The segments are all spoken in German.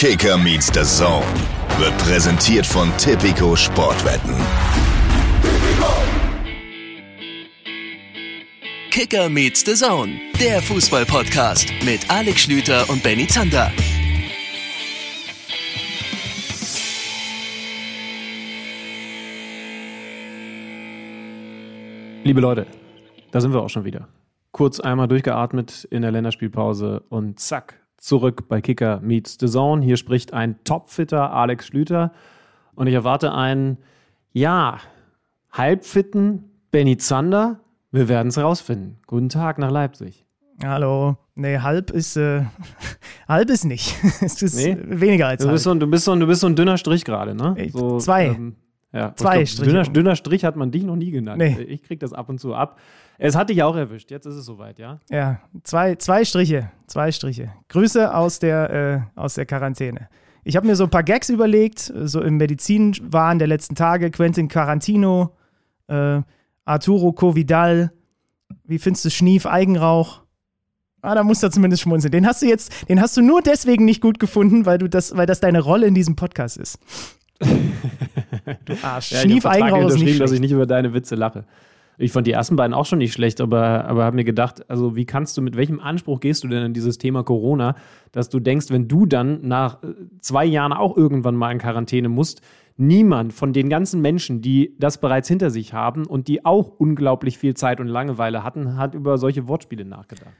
Kicker meets the Zone wird präsentiert von Tipico Sportwetten. Kicker meets the Zone, der Fußball-Podcast mit Alex Schlüter und Benny Zander. Liebe Leute, da sind wir auch schon wieder. Kurz einmal durchgeatmet in der Länderspielpause und zack, zurück bei Kicker Meets the Zone. Hier spricht ein Topfitter Alex Schlüter und ich erwarte einen, ja, halbfitten Benny Zander. Wir werden es rausfinden. Guten Tag nach Leipzig. Hallo. Nee, halb ist, äh, halb ist nicht. es ist nee? weniger als du bist, halb. So, du, bist so, du bist so ein dünner Strich gerade, ne? So, zwei. Ähm, ja, Zwei glaub, Striche. Dünner, dünner Strich hat man dich noch nie genannt. Nee. Ich krieg das ab und zu ab. Es hat dich auch erwischt. Jetzt ist es soweit, ja? Ja, zwei, zwei Striche. Zwei Striche. Grüße aus der, äh, aus der Quarantäne. Ich habe mir so ein paar Gags überlegt, so im Medizinwahn der letzten Tage. Quentin Carantino, äh, Arturo Covidal. Wie findest du Schnief Eigenrauch? Ah, da musst du zumindest schmunzeln. Den hast du jetzt, den hast du nur deswegen nicht gut gefunden, weil du das, weil das deine Rolle in diesem Podcast ist. du Arsch. Ja, Schnief Eigenrauch ist nicht dass ich schlecht. nicht über deine Witze lache. Ich fand die ersten beiden auch schon nicht schlecht, aber, aber habe mir gedacht, also wie kannst du, mit welchem Anspruch gehst du denn an dieses Thema Corona, dass du denkst, wenn du dann nach äh, zwei Jahren auch irgendwann mal in Quarantäne musst, niemand von den ganzen Menschen, die das bereits hinter sich haben und die auch unglaublich viel Zeit und Langeweile hatten, hat über solche Wortspiele nachgedacht.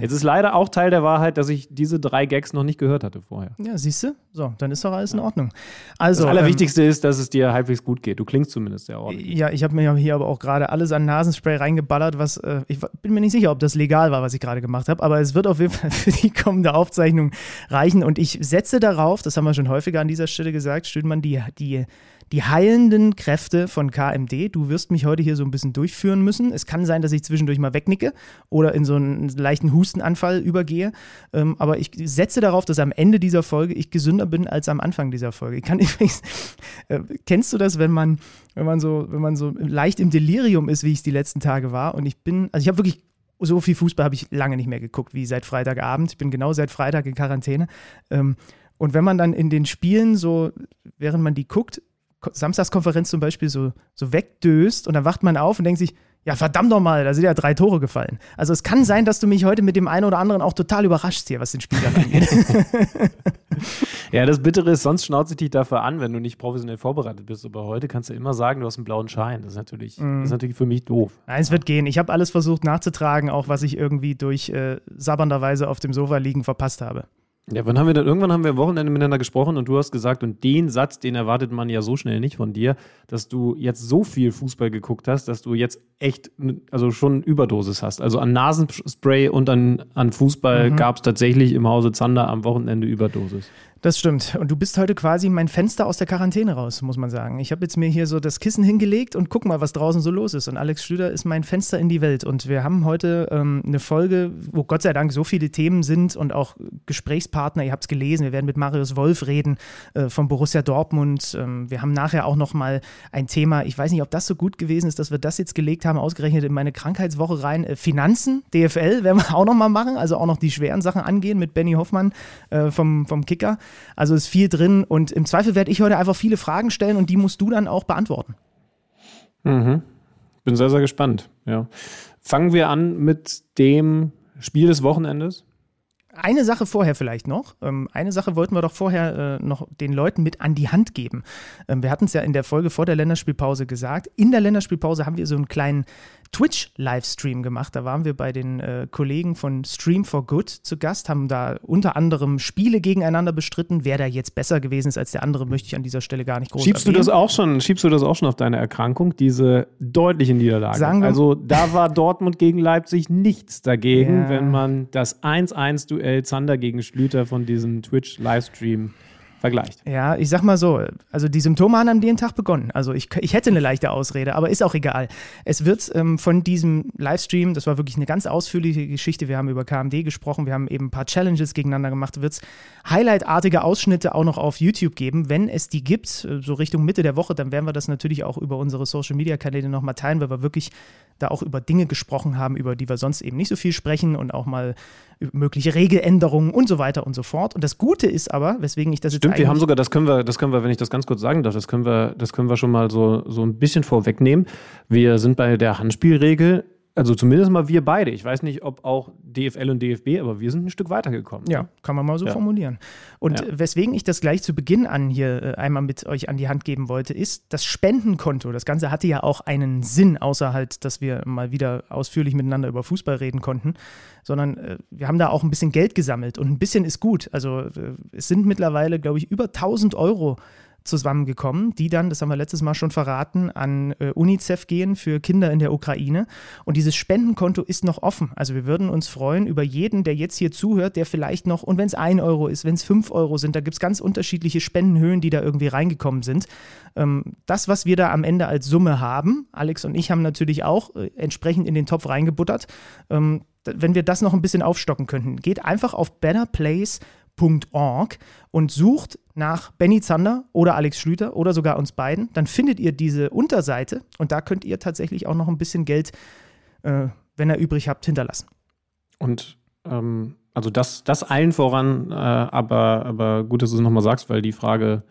Jetzt ist leider auch Teil der Wahrheit, dass ich diese drei Gags noch nicht gehört hatte vorher. Ja, siehst du? So, dann ist doch alles in Ordnung. Also, Das ähm, Allerwichtigste ist, dass es dir halbwegs gut geht. Du klingst zumindest sehr ordentlich. Ja, ich habe mir hier aber auch gerade alles an Nasenspray reingeballert, was äh, ich bin mir nicht sicher, ob das legal war, was ich gerade gemacht habe, aber es wird auf jeden Fall für die kommende Aufzeichnung reichen und ich setze darauf, das haben wir schon häufiger an dieser Stelle gesagt, Stüdmann, die, die, die heilenden Kräfte von KMD. Du wirst mich heute hier so ein bisschen durchführen müssen. Es kann sein, dass ich zwischendurch mal wegnicke oder in so einen leichten Hustenanfall übergehe, ähm, aber ich setze darauf, dass am Ende dieser Folge ich gesünder bin als am Anfang dieser Folge. Ich kann übrigens, äh, kennst du das, wenn man, wenn man so, wenn man so leicht im Delirium ist, wie ich es die letzten Tage war und ich bin, also ich habe wirklich so viel Fußball habe ich lange nicht mehr geguckt wie seit Freitagabend. Ich bin genau seit Freitag in Quarantäne. Ähm, und wenn man dann in den Spielen so, während man die guckt, Samstagskonferenz zum Beispiel so, so wegdöst und dann wacht man auf und denkt sich, ja, verdammt nochmal, da sind ja drei Tore gefallen. Also es kann sein, dass du mich heute mit dem einen oder anderen auch total überraschst hier, was den Spielern angeht. Ja, das Bittere ist, sonst schnauze ich dich dafür an, wenn du nicht professionell vorbereitet bist. Aber heute kannst du immer sagen, du hast einen blauen Schein. Das ist natürlich, das ist natürlich für mich doof. Nein, es wird gehen. Ich habe alles versucht nachzutragen, auch was ich irgendwie durch äh, sabbernderweise auf dem Sofa liegen verpasst habe. Ja, wann haben wir dann, irgendwann haben wir am Wochenende miteinander gesprochen und du hast gesagt, und den Satz, den erwartet man ja so schnell nicht von dir, dass du jetzt so viel Fußball geguckt hast, dass du jetzt echt, also schon Überdosis hast. Also an Nasenspray und an, an Fußball gab es tatsächlich im Hause Zander am Wochenende Überdosis. Das stimmt. Und du bist heute quasi mein Fenster aus der Quarantäne raus, muss man sagen. Ich habe jetzt mir hier so das Kissen hingelegt und guck mal, was draußen so los ist. Und Alex Schlüter ist mein Fenster in die Welt. Und wir haben heute ähm, eine Folge, wo Gott sei Dank so viele Themen sind und auch Gesprächspartner. Ihr habt es gelesen. Wir werden mit Marius Wolf reden äh, von Borussia Dortmund. Ähm, wir haben nachher auch noch mal ein Thema. Ich weiß nicht, ob das so gut gewesen ist, dass wir das jetzt gelegt haben, ausgerechnet in meine Krankheitswoche rein. Äh, Finanzen, DFL werden wir auch noch mal machen. Also auch noch die schweren Sachen angehen mit Benny Hoffmann äh, vom, vom Kicker. Also ist viel drin und im Zweifel werde ich heute einfach viele Fragen stellen und die musst du dann auch beantworten. Bin sehr, sehr gespannt. Ja. Fangen wir an mit dem Spiel des Wochenendes. Eine Sache vorher vielleicht noch. Ähm, eine Sache wollten wir doch vorher äh, noch den Leuten mit an die Hand geben. Ähm, wir hatten es ja in der Folge vor der Länderspielpause gesagt. In der Länderspielpause haben wir so einen kleinen Twitch-Livestream gemacht. Da waren wir bei den äh, Kollegen von Stream for Good zu Gast, haben da unter anderem Spiele gegeneinander bestritten. Wer da jetzt besser gewesen ist als der andere, möchte ich an dieser Stelle gar nicht groß Schiebst du erwähnen. das auch schon, schiebst du das auch schon auf deine Erkrankung, diese deutliche Niederlage? Sagen wir- also da war Dortmund gegen Leipzig nichts dagegen, Ja. wenn man das 1-1-Duell Zander gegen Schlüter von diesem Twitch-Livestream vergleicht. Ja, ich sag mal so, also die Symptome haben an dem Tag begonnen. Also ich, ich hätte eine leichte Ausrede, aber ist auch egal. Es wird ähm, von diesem Livestream, das war wirklich eine ganz ausführliche Geschichte, wir haben über KMD gesprochen, wir haben eben ein paar Challenges gegeneinander gemacht, wird es highlightartige Ausschnitte auch noch auf YouTube geben. Wenn es die gibt, äh, so Richtung Mitte der Woche, dann werden wir das natürlich auch über unsere Social-Media-Kanäle nochmal teilen, weil wir wirklich da auch über Dinge gesprochen haben, über die wir sonst eben nicht so viel sprechen und auch mal mögliche Regeländerungen und so weiter und so fort. Und das Gute ist aber, weswegen ich das Stimmt, wir haben sogar, das können wir, das können wir, wenn ich das ganz kurz sagen darf, das können wir, das können wir schon mal so, so ein bisschen vorwegnehmen. Wir sind bei der Handspielregel also zumindest mal wir beide. Ich weiß nicht, ob auch DFL und DFB, aber wir sind ein Stück weitergekommen. Ja, kann man mal so ja. formulieren. Und ja. weswegen ich das gleich zu Beginn an hier äh, einmal mit euch an die Hand geben wollte, ist das Spendenkonto. Das Ganze hatte ja auch einen Sinn, außer halt, dass wir mal wieder ausführlich miteinander über Fußball reden konnten, sondern äh, wir haben da auch ein bisschen Geld gesammelt und ein bisschen ist gut. Also äh, es sind mittlerweile, glaube ich, über 1000 Euro zusammengekommen, die dann, das haben wir letztes Mal schon verraten, an äh, UNICEF gehen für Kinder in der Ukraine. Und dieses Spendenkonto ist noch offen. Also wir würden uns freuen über jeden, der jetzt hier zuhört, der vielleicht noch, und wenn es ein Euro ist, wenn es fünf Euro sind, da gibt es ganz unterschiedliche Spendenhöhen, die da irgendwie reingekommen sind. Ähm, das, was wir da am Ende als Summe haben, Alex und ich haben natürlich auch äh, entsprechend in den Topf reingebuttert. Ähm, wenn wir das noch ein bisschen aufstocken könnten, geht einfach auf betterplace.org und sucht nach Benny Zander oder Alex Schlüter oder sogar uns beiden, dann findet ihr diese Unterseite und da könnt ihr tatsächlich auch noch ein bisschen Geld, äh, wenn ihr übrig habt, hinterlassen. Und ähm, also das, das allen voran, äh, aber, aber gut, dass du es nochmal sagst, weil die Frage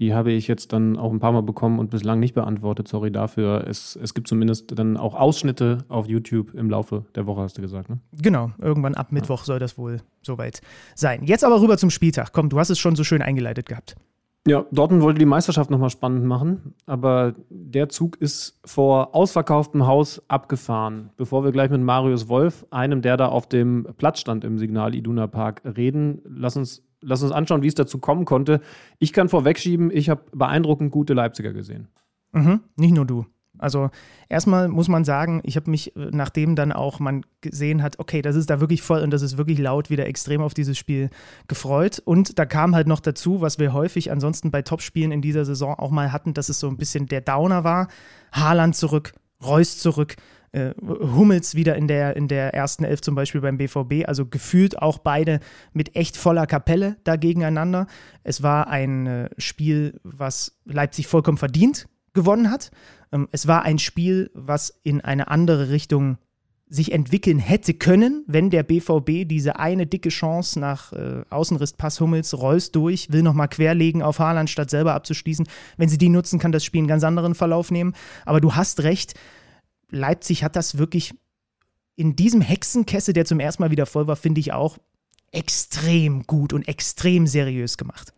die habe ich jetzt dann auch ein paar Mal bekommen und bislang nicht beantwortet. Sorry dafür. Es, es gibt zumindest dann auch Ausschnitte auf YouTube im Laufe der Woche, hast du gesagt, ne? Genau, irgendwann ab Mittwoch ja. soll das wohl soweit sein. Jetzt aber rüber zum Spieltag. Komm, du hast es schon so schön eingeleitet gehabt. Ja, Dortmund wollte die Meisterschaft nochmal spannend machen, aber der Zug ist vor ausverkauftem Haus abgefahren. Bevor wir gleich mit Marius Wolf, einem, der da auf dem Platz stand im Signal Iduna Park, reden, lass uns lass uns anschauen, wie es dazu kommen konnte. Ich kann vorwegschieben, ich habe beeindruckend gute Leipziger gesehen. Mhm, nicht nur du. Also erstmal muss man sagen, ich habe mich, äh, nachdem dann auch man gesehen hat, okay, das ist da wirklich voll und das ist wirklich laut, wieder extrem auf dieses Spiel gefreut. Und da kam halt noch dazu, was wir häufig ansonsten bei Topspielen in dieser Saison auch mal hatten, dass es so ein bisschen der Downer war. Haaland zurück, Reus zurück, äh, Hummels wieder in der, in der ersten Elf zum Beispiel beim BVB. Also gefühlt auch beide mit echt voller Kapelle da gegeneinander. Es war ein äh, Spiel, was Leipzig vollkommen verdient gewonnen hat. Ähm, es war ein Spiel, was in eine andere Richtung sich entwickeln hätte können, wenn der BVB diese eine dicke Chance nach äh, Außenrisspass Hummels Reus durch, will nochmal querlegen auf Haaland, statt selber abzuschließen. Wenn sie die nutzen, kann das Spiel einen ganz anderen Verlauf nehmen. Aber du hast recht, Leipzig hat das wirklich in diesem Hexenkessel, der zum ersten Mal wieder voll war, finde ich auch extrem gut und extrem seriös gemacht.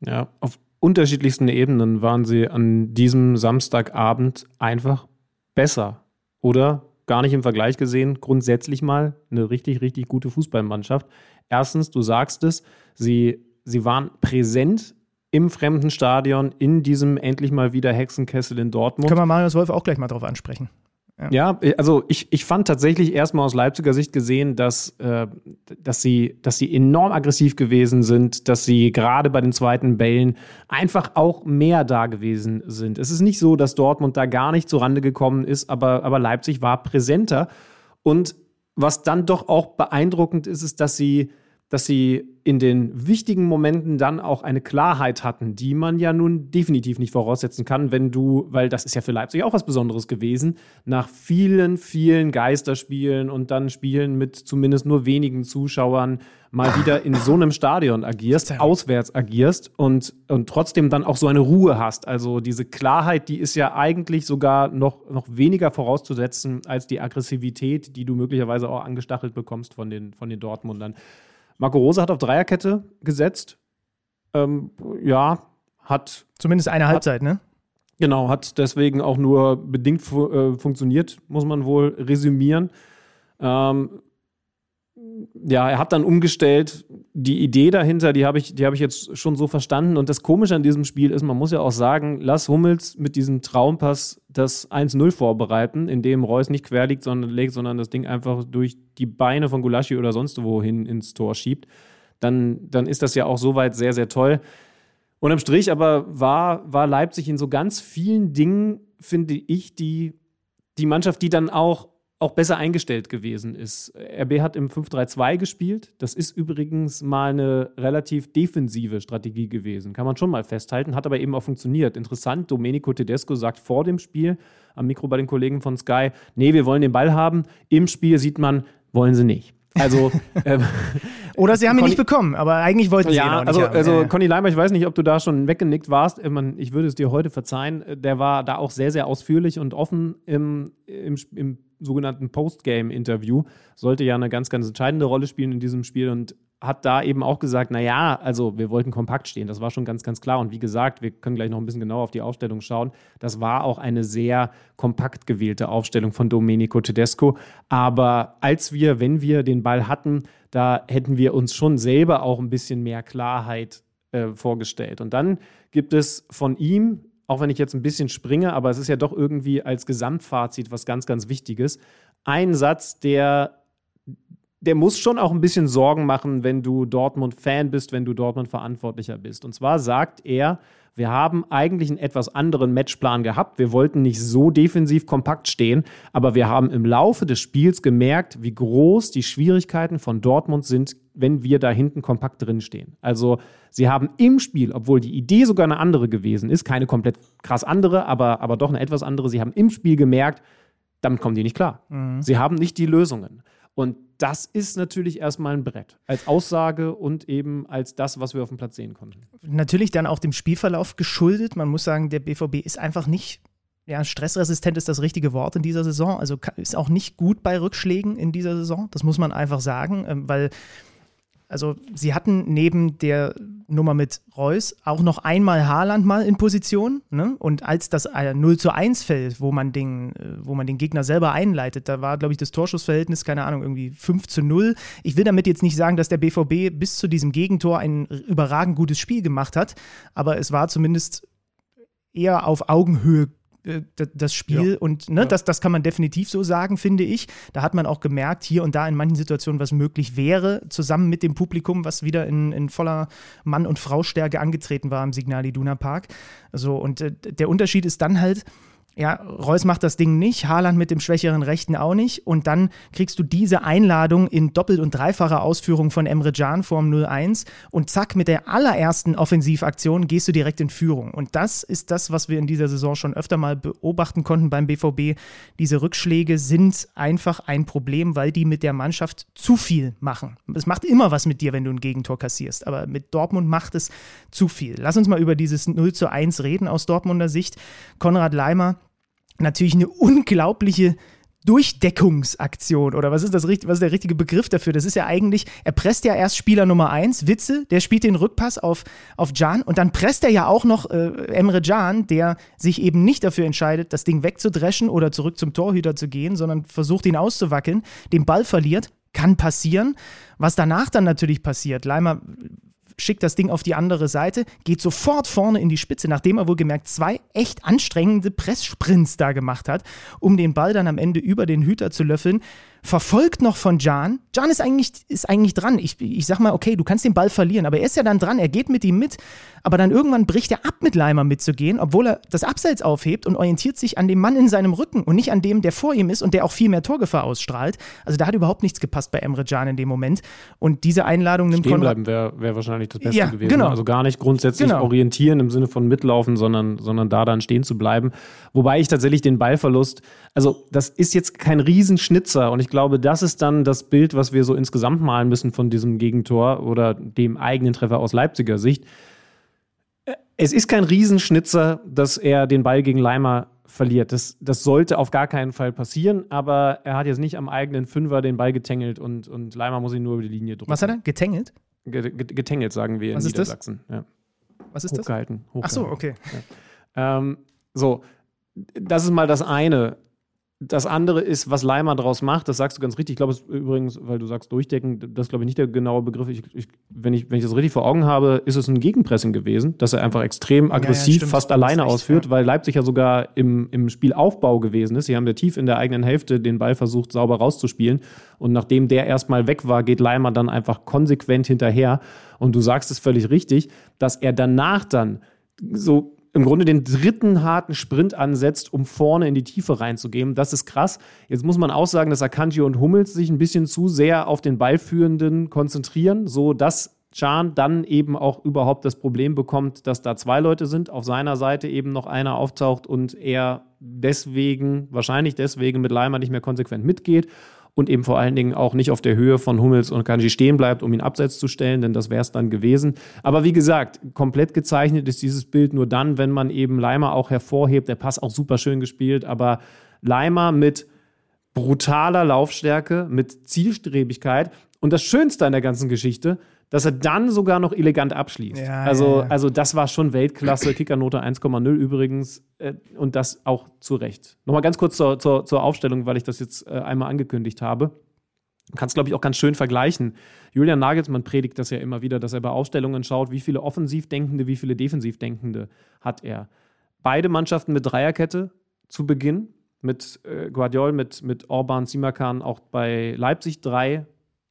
Ja, auf unterschiedlichsten Ebenen waren sie an diesem Samstagabend einfach besser. Oder gar nicht im Vergleich gesehen, grundsätzlich mal eine richtig, richtig gute Fußballmannschaft. Erstens, du sagst es, sie, sie waren präsent im fremden Stadion, in diesem endlich mal wieder Hexenkessel in Dortmund. Können wir Marius Wolf auch gleich mal drauf ansprechen. Ja, ja also ich, ich fand tatsächlich erstmal aus Leipziger Sicht gesehen, dass, äh, dass, sie, dass sie enorm aggressiv gewesen sind, dass sie gerade bei den zweiten Bällen einfach auch mehr da gewesen sind. Es ist nicht so, dass Dortmund da gar nicht zurande gekommen ist, aber, aber Leipzig war präsenter. Und was dann doch auch beeindruckend ist, ist, dass sie dass sie in den wichtigen Momenten dann auch eine Klarheit hatten, die man ja nun definitiv nicht voraussetzen kann, wenn du, weil das ist ja für Leipzig auch was Besonderes gewesen, nach vielen, vielen Geisterspielen und dann Spielen mit zumindest nur wenigen Zuschauern mal wieder in so einem Stadion agierst, auswärts agierst und, und trotzdem dann auch so eine Ruhe hast. Also diese Klarheit, die ist ja eigentlich sogar noch, noch weniger vorauszusetzen als die Aggressivität, die du möglicherweise auch angestachelt bekommst von den, von den Dortmundern. Marco Rose hat auf Dreierkette gesetzt. Ähm, ja, hat. Zumindest eine Halbzeit, ne? Genau, hat deswegen auch nur bedingt fu äh, funktioniert, muss man wohl resümieren. Ähm, ja, er hat dann umgestellt. Die Idee dahinter, die habe ich, hab ich jetzt schon so verstanden. Und das Komische an diesem Spiel ist, man muss ja auch sagen, lass Hummels mit diesem Traumpass das 1-0 vorbereiten, in dem Reus nicht quer liegt, sondern legt, sondern das Ding einfach durch die Beine von Gulaschi oder sonst wohin ins Tor schiebt. Dann, dann ist das ja auch soweit sehr, sehr toll. Unterm Strich aber war, war Leipzig in so ganz vielen Dingen, finde ich, die, die Mannschaft, die dann auch, auch besser eingestellt gewesen ist. RB hat im 5-3-2 gespielt. Das ist übrigens mal eine relativ defensive Strategie gewesen. Kann man schon mal festhalten, hat aber eben auch funktioniert. Interessant, Domenico Tedesco sagt vor dem Spiel am Mikro bei den Kollegen von Sky, nee, wir wollen den Ball haben. Im Spiel sieht man, wollen sie nicht. Also ähm, oder sie haben ihn nicht bekommen, aber eigentlich wollten sie ja, ihn auch nicht also, haben. Also. Conny Leimer, ich weiß nicht, ob du da schon weggenickt warst. Ich würde es dir heute verzeihen. Der war da auch sehr, sehr ausführlich und offen im, im, im sogenannten Postgame-Interview. Sollte ja eine ganz, ganz entscheidende Rolle spielen in diesem Spiel und hat da eben auch gesagt, naja, also wir wollten kompakt stehen, das war schon ganz, ganz klar. Und wie gesagt, wir können gleich noch ein bisschen genauer auf die Aufstellung schauen. Das war auch eine sehr kompakt gewählte Aufstellung von Domenico Tedesco. Aber als wir, wenn wir den Ball hatten, da hätten wir uns schon selber auch ein bisschen mehr Klarheit äh, vorgestellt. Und dann gibt es von ihm, auch wenn ich jetzt ein bisschen springe, aber es ist ja doch irgendwie als Gesamtfazit was ganz, ganz Wichtiges, einen Satz, der der muss schon auch ein bisschen Sorgen machen, wenn du Dortmund-Fan bist, wenn du Dortmund-Verantwortlicher bist. Und zwar sagt er, wir haben eigentlich einen etwas anderen Matchplan gehabt. Wir wollten nicht so defensiv kompakt stehen, aber wir haben im Laufe des Spiels gemerkt, wie groß die Schwierigkeiten von Dortmund sind, wenn wir da hinten kompakt drinstehen. Also sie haben im Spiel, obwohl die Idee sogar eine andere gewesen ist, keine komplett krass andere, aber, aber doch eine etwas andere, sie haben im Spiel gemerkt, damit kommen die nicht klar. Mhm. Sie haben nicht die Lösungen. Und das ist natürlich erstmal ein Brett. Als Aussage und eben als das, was wir auf dem Platz sehen konnten. Natürlich dann auch dem Spielverlauf geschuldet. Man muss sagen, der BVB ist einfach nicht, ja, stressresistent ist das richtige Wort in dieser Saison. Also ist auch nicht gut bei Rückschlägen in dieser Saison. Das muss man einfach sagen, ähm, weil also sie hatten neben der Nummer mit Reus auch noch einmal Haaland mal in Position. Ne? Und als das 0 zu 1 fällt, wo man, den, äh, wo man den Gegner selber einleitet, da war, glaube ich, das Torschussverhältnis, keine Ahnung, irgendwie 5 zu 0. Ich will damit jetzt nicht sagen, dass der BVB bis zu diesem Gegentor ein überragend gutes Spiel gemacht hat, aber es war zumindest eher auf Augenhöhe äh, das Spiel. Ja. Und ne, ja. das, das kann man definitiv so sagen, finde ich. Da hat man auch gemerkt, hier und da in manchen Situationen, was möglich wäre, zusammen mit dem Publikum, was wieder in, in voller Mann- und Frau-Stärke angetreten war im Signal Iduna Park. So, und äh, der Unterschied ist dann halt, ja, Reus macht das Ding nicht, Haaland mit dem schwächeren Rechten auch nicht. Und dann kriegst du diese Einladung in doppelt- und dreifacher Ausführung von Emre Can vorm 0-1 und zack, mit der allerersten Offensivaktion gehst du direkt in Führung. Und das ist das, was wir in dieser Saison schon öfter mal beobachten konnten beim BVB. Diese Rückschläge sind einfach ein Problem, weil die mit der Mannschaft zu viel machen. Es macht immer was mit dir, wenn du ein Gegentor kassierst, aber mit Dortmund macht es zu viel. Lass uns mal über dieses 0 zu 1 reden aus Dortmunder Sicht. Konrad Leimer natürlich eine unglaubliche Durchdeckungsaktion oder was ist das was ist der richtige Begriff dafür? Das ist ja eigentlich, er presst ja erst Spieler Nummer 1, Witze, der spielt den Rückpass auf, auf Can und dann presst er ja auch noch äh, Emre Can, der sich eben nicht dafür entscheidet, das Ding wegzudreschen oder zurück zum Torhüter zu gehen, sondern versucht ihn auszuwackeln, den Ball verliert, kann passieren. Was danach dann natürlich passiert, Leimer schickt das Ding auf die andere Seite, geht sofort vorne in die Spitze, nachdem er wohl gemerkt zwei echt anstrengende Presssprints da gemacht hat, um den Ball dann am Ende über den Hüter zu löffeln verfolgt noch von Jan. Jan ist eigentlich, ist eigentlich dran. Ich, ich sag mal, okay, du kannst den Ball verlieren, aber er ist ja dann dran, er geht mit ihm mit, aber dann irgendwann bricht er ab, mit Leimer mitzugehen, obwohl er das Abseits aufhebt und orientiert sich an dem Mann in seinem Rücken und nicht an dem, der vor ihm ist und der auch viel mehr Torgefahr ausstrahlt. Also da hat überhaupt nichts gepasst bei Emre Can in dem Moment. Und diese Einladung nimmt Stehen bleiben wäre wär wahrscheinlich das Beste ja, gewesen. Genau. Also gar nicht grundsätzlich genau. orientieren im Sinne von mitlaufen, sondern, sondern da dann stehen zu bleiben. Wobei ich tatsächlich den Ballverlust, also das ist jetzt kein Riesenschnitzer und ich glaube, das ist dann das Bild, was wir so insgesamt malen müssen von diesem Gegentor oder dem eigenen Treffer aus Leipziger Sicht. Es ist kein Riesenschnitzer, dass er den Ball gegen Leimer verliert. Das, das sollte auf gar keinen Fall passieren, aber er hat jetzt nicht am eigenen Fünfer den Ball getängelt und, und Leimer muss ihn nur über die Linie drücken. Was hat er? Getängelt? Getängelt, sagen wir Was in Niedersachsen. Ja. Was ist hochgehalten, das? Hochgehalten. Ach so, okay. Ja. Ähm, so, das ist mal das eine. Das andere ist, was Leimer daraus macht, das sagst du ganz richtig. Ich glaube, es übrigens, weil du sagst durchdecken, das ist, glaube ich, nicht der genaue Begriff. Ich, ich, wenn, ich, wenn ich das richtig vor Augen habe, ist es ein Gegenpressing gewesen, dass er einfach extrem aggressiv, ja, ja, fast alleine recht, ausführt, ja. weil Leipzig ja sogar im, im Spielaufbau gewesen ist. Sie haben ja tief in der eigenen Hälfte den Ball versucht, sauber rauszuspielen. Und nachdem der erstmal weg war, geht Leimer dann einfach konsequent hinterher. Und du sagst es völlig richtig, dass er danach dann so im Grunde den dritten harten Sprint ansetzt, um vorne in die Tiefe reinzugehen. Das ist krass. Jetzt muss man auch sagen, dass Akanji und Hummels sich ein bisschen zu sehr auf den Ballführenden konzentrieren, so dass Chan dann eben auch überhaupt das Problem bekommt, dass da zwei Leute sind, auf seiner Seite eben noch einer auftaucht und er deswegen, wahrscheinlich deswegen mit Leimer nicht mehr konsequent mitgeht und eben vor allen Dingen auch nicht auf der Höhe von Hummels und Kanji stehen bleibt, um ihn abseits zu stellen, denn das wäre es dann gewesen. Aber wie gesagt, komplett gezeichnet ist dieses Bild nur dann, wenn man eben Leimer auch hervorhebt. Der Pass auch super schön gespielt, aber Leimer mit brutaler Laufstärke, mit Zielstrebigkeit. Und das Schönste an der ganzen Geschichte, dass er dann sogar noch elegant abschließt. Ja, also, ja, ja. also das war schon Weltklasse, Kickernote 1,0 übrigens äh, und das auch zu Recht. Nochmal ganz kurz zur, zur, zur Aufstellung, weil ich das jetzt äh, einmal angekündigt habe. Kannst, glaube ich, auch ganz schön vergleichen. Julian Nagelsmann predigt das ja immer wieder, dass er bei Aufstellungen schaut, wie viele Offensivdenkende, wie viele Defensivdenkende hat er. Beide Mannschaften mit Dreierkette zu Beginn, mit äh, Guardiol, mit, mit Orban, Simakan, auch bei Leipzig drei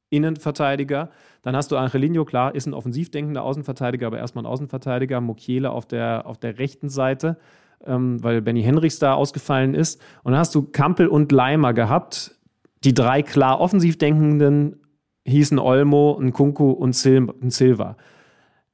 Innenverteidiger. Dann hast du Angelino, klar, ist ein offensiv denkender Außenverteidiger, aber erstmal ein Außenverteidiger. Mokiele auf der, auf der rechten Seite, ähm, weil Benny Henrichs da ausgefallen ist. Und dann hast du Kampel und Leimer gehabt. Die drei klar offensiv denkenden hießen Olmo, Nkunku und Silva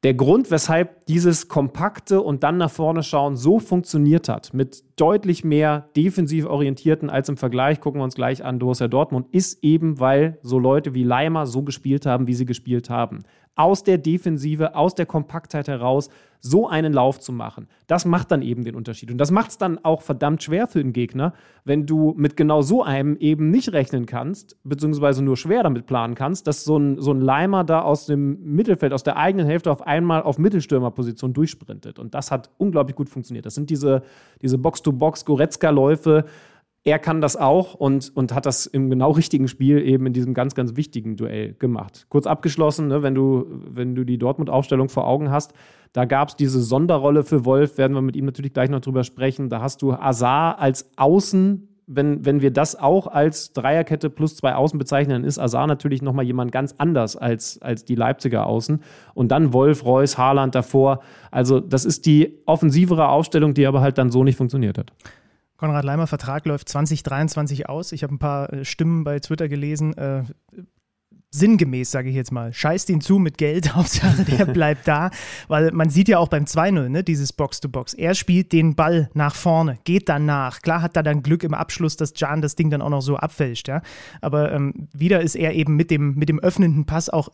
der Grund, weshalb dieses kompakte und dann nach vorne schauen so funktioniert hat, mit deutlich mehr defensiv orientierten als im Vergleich, gucken wir uns gleich an, Borussia Dortmund, ist eben, weil so Leute wie Leimer so gespielt haben, wie sie gespielt haben aus der Defensive, aus der Kompaktheit heraus so einen Lauf zu machen. Das macht dann eben den Unterschied. Und das macht es dann auch verdammt schwer für den Gegner, wenn du mit genau so einem eben nicht rechnen kannst, beziehungsweise nur schwer damit planen kannst, dass so ein, so ein Leimer da aus dem Mittelfeld, aus der eigenen Hälfte auf einmal auf Mittelstürmerposition durchsprintet. Und das hat unglaublich gut funktioniert. Das sind diese, diese Box-to-Box-Goretzka-Läufe, er kann das auch und, und hat das im genau richtigen Spiel eben in diesem ganz, ganz wichtigen Duell gemacht. Kurz abgeschlossen, ne, wenn, du, wenn du die Dortmund-Aufstellung vor Augen hast, da gab es diese Sonderrolle für Wolf, werden wir mit ihm natürlich gleich noch drüber sprechen. Da hast du Azar als Außen, wenn, wenn wir das auch als Dreierkette plus zwei Außen bezeichnen, dann ist Azar natürlich nochmal jemand ganz anders als, als die Leipziger Außen. Und dann Wolf, Reus, Haaland davor. Also das ist die offensivere Aufstellung, die aber halt dann so nicht funktioniert hat. Konrad Leimer Vertrag läuft 2023 aus. Ich habe ein paar äh, Stimmen bei Twitter gelesen. Äh, sinngemäß, sage ich jetzt mal. Scheißt ihn zu mit Geld, Hauptsache der bleibt da. Weil man sieht ja auch beim 2-0, ne, dieses Box-to-Box. Er spielt den Ball nach vorne, geht danach. Klar hat er dann Glück im Abschluss, dass Jan das Ding dann auch noch so abfälscht, ja. Aber ähm, wieder ist er eben mit dem, mit dem öffnenden Pass auch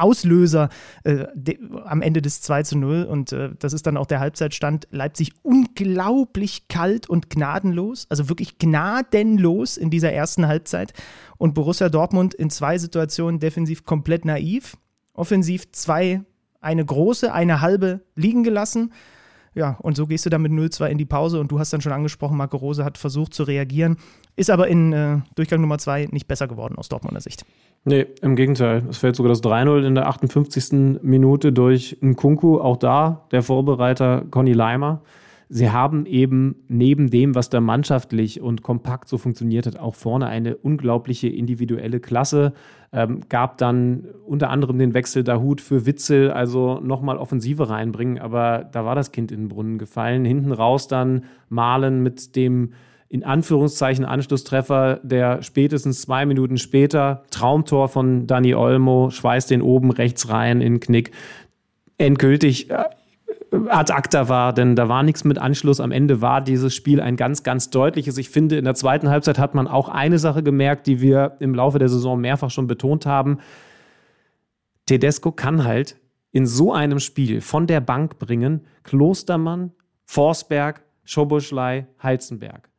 Auslöser äh, am Ende des 2 zu 0. Und äh, das ist dann auch der Halbzeitstand. Leipzig unglaublich kalt und gnadenlos, also wirklich gnadenlos in dieser ersten Halbzeit. Und Borussia Dortmund in zwei Situationen defensiv komplett naiv. Offensiv zwei, eine große, eine halbe liegen gelassen. Ja, und so gehst du dann mit 0-2 in die Pause und du hast dann schon angesprochen, Marco Rose hat versucht zu reagieren, ist aber in äh, Durchgang Nummer 2 nicht besser geworden aus Dortmunder Sicht. Nee, im Gegenteil. Es fällt sogar das 3-0 in der 58. Minute durch Nkunku. Auch da der Vorbereiter Conny Leimer. Sie haben eben neben dem, was da mannschaftlich und kompakt so funktioniert hat, auch vorne eine unglaubliche individuelle Klasse. Ähm, gab dann unter anderem den Wechsel Dahut für Witzel, also nochmal Offensive reinbringen, aber da war das Kind in den Brunnen gefallen. Hinten raus dann Malen mit dem in Anführungszeichen Anschlusstreffer, der spätestens zwei Minuten später, Traumtor von Dani Olmo, schweißt den oben rechts rein in Knick, endgültig äh, ad acta war, denn da war nichts mit Anschluss. Am Ende war dieses Spiel ein ganz, ganz deutliches. Ich finde, in der zweiten Halbzeit hat man auch eine Sache gemerkt, die wir im Laufe der Saison mehrfach schon betont haben. Tedesco kann halt in so einem Spiel von der Bank bringen Klostermann, Forsberg, Schoboschlei, Heizenberg.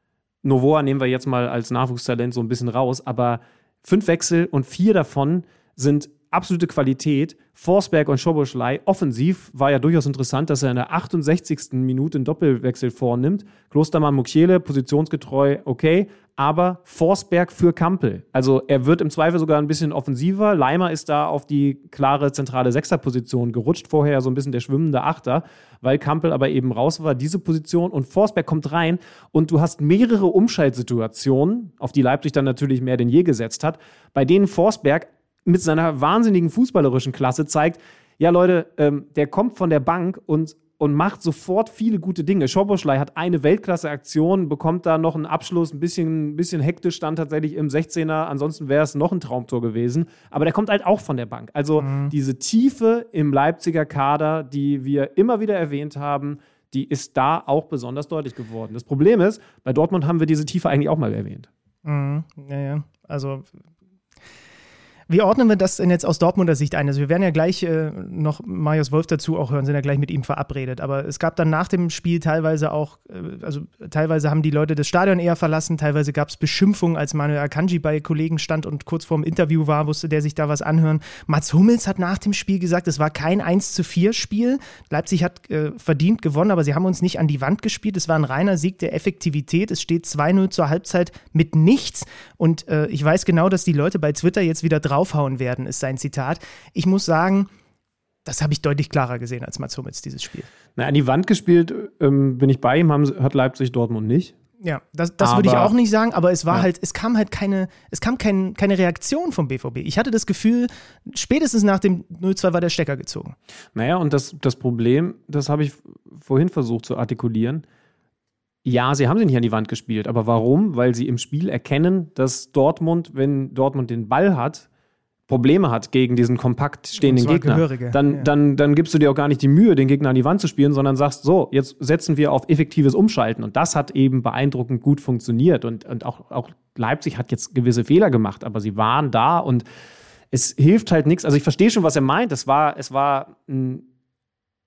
Novoa nehmen wir jetzt mal als Nachwuchstalent so ein bisschen raus, aber fünf Wechsel und vier davon sind absolute Qualität. Forsberg und Schoboschlei. Offensiv war ja durchaus interessant, dass er in der 68. Minute einen Doppelwechsel vornimmt. Klostermann, Mukiele, positionsgetreu, okay. Aber Forsberg für Kampel. Also er wird im Zweifel sogar ein bisschen offensiver. Leimer ist da auf die klare zentrale Sechserposition gerutscht. Vorher so ein bisschen der schwimmende Achter, weil Kampel aber eben raus war, diese Position. Und Forsberg kommt rein und du hast mehrere Umschaltsituationen, auf die Leipzig dann natürlich mehr denn je gesetzt hat, bei denen Forsberg mit seiner wahnsinnigen fußballerischen Klasse zeigt, ja Leute, ähm, der kommt von der Bank und, und macht sofort viele gute Dinge. Schoboschlei hat eine Weltklasse-Aktion, bekommt da noch einen Abschluss, ein bisschen, ein bisschen hektisch dann tatsächlich im 16er, ansonsten wäre es noch ein Traumtor gewesen. Aber der kommt halt auch von der Bank. Also mhm. diese Tiefe im Leipziger Kader, die wir immer wieder erwähnt haben, die ist da auch besonders deutlich geworden. Das Problem ist, bei Dortmund haben wir diese Tiefe eigentlich auch mal erwähnt. Mhm. Ja, Also wie ordnen wir das denn jetzt aus Dortmunder Sicht ein? Also wir werden ja gleich äh, noch Marius Wolf dazu auch hören, sind ja gleich mit ihm verabredet. Aber es gab dann nach dem Spiel teilweise auch, äh, also teilweise haben die Leute das Stadion eher verlassen, teilweise gab es Beschimpfungen, als Manuel Akanji bei Kollegen stand und kurz vorm Interview war, musste der sich da was anhören. Mats Hummels hat nach dem Spiel gesagt, es war kein 1 zu 4 Spiel. Leipzig hat äh, verdient gewonnen, aber sie haben uns nicht an die Wand gespielt. Es war ein reiner Sieg der Effektivität. Es steht 2-0 zur Halbzeit mit nichts. Und äh, ich weiß genau, dass die Leute bei Twitter jetzt wieder drauf draufhauen werden, ist sein Zitat. Ich muss sagen, das habe ich deutlich klarer gesehen als Mats Hummels, dieses Spiel. Na, an die Wand gespielt ähm, bin ich bei ihm, haben, hat Leipzig Dortmund nicht. Ja, das, das würde ich auch nicht sagen, aber es war ja. halt, es kam halt keine, es kam kein, keine Reaktion vom BVB. Ich hatte das Gefühl, spätestens nach dem 0-2 war der Stecker gezogen. Naja, und das, das Problem, das habe ich vorhin versucht zu artikulieren, ja, sie haben sie nicht an die Wand gespielt. Aber warum? Weil sie im Spiel erkennen, dass Dortmund, wenn Dortmund den Ball hat, Probleme hat gegen diesen kompakt stehenden Gegner, Gehörige. dann, ja. dann, dann gibst du dir auch gar nicht die Mühe, den Gegner an die Wand zu spielen, sondern sagst, so, jetzt setzen wir auf effektives Umschalten. Und das hat eben beeindruckend gut funktioniert. Und, und auch, auch Leipzig hat jetzt gewisse Fehler gemacht, aber sie waren da und es hilft halt nichts. Also ich verstehe schon, was er meint. Es war, es war ein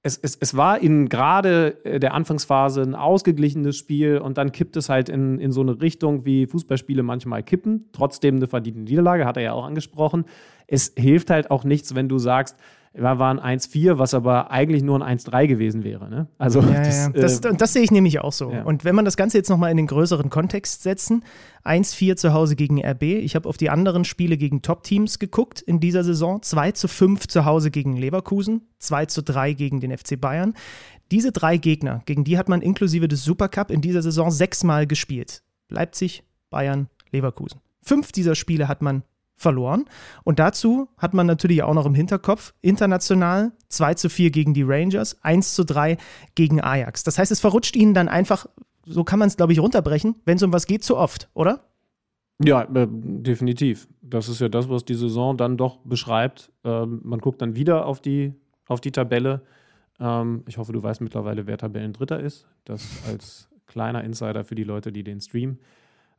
es, es, es war in gerade äh, der Anfangsphase ein ausgeglichenes Spiel und dann kippt es halt in, in so eine Richtung, wie Fußballspiele manchmal kippen. Trotzdem eine verdiente Niederlage, hat er ja auch angesprochen. Es hilft halt auch nichts, wenn du sagst, wir waren 1-4, was aber eigentlich nur ein 1-3 gewesen wäre. Ne? Also ja, das, ja. Das, äh, das, sehe ich nämlich auch so. Ja. Und wenn man das Ganze jetzt nochmal in den größeren Kontext setzen, 1-4 zu Hause gegen RB, ich habe auf die anderen Spiele gegen Top-Teams geguckt in dieser Saison, 2 zu 5 zu Hause gegen Leverkusen, 2 zu 3 gegen den FC Bayern. Diese drei Gegner, gegen die hat man inklusive des Supercup in dieser Saison sechsmal gespielt. Leipzig, Bayern, Leverkusen. Fünf dieser Spiele hat man verloren. Und dazu hat man natürlich auch noch im Hinterkopf international 2 zu 4 gegen die Rangers, 1 zu 3 gegen Ajax. Das heißt, es verrutscht ihnen dann einfach, so kann man es, glaube ich, runterbrechen, wenn es um was geht, zu oft, oder? Ja, äh, definitiv. Das ist ja das, was die Saison dann doch beschreibt. Ähm, man guckt dann wieder auf die, auf die Tabelle. Ähm, ich hoffe, du weißt mittlerweile, wer Tabellendritter ist. Das als kleiner Insider für die Leute, die den Stream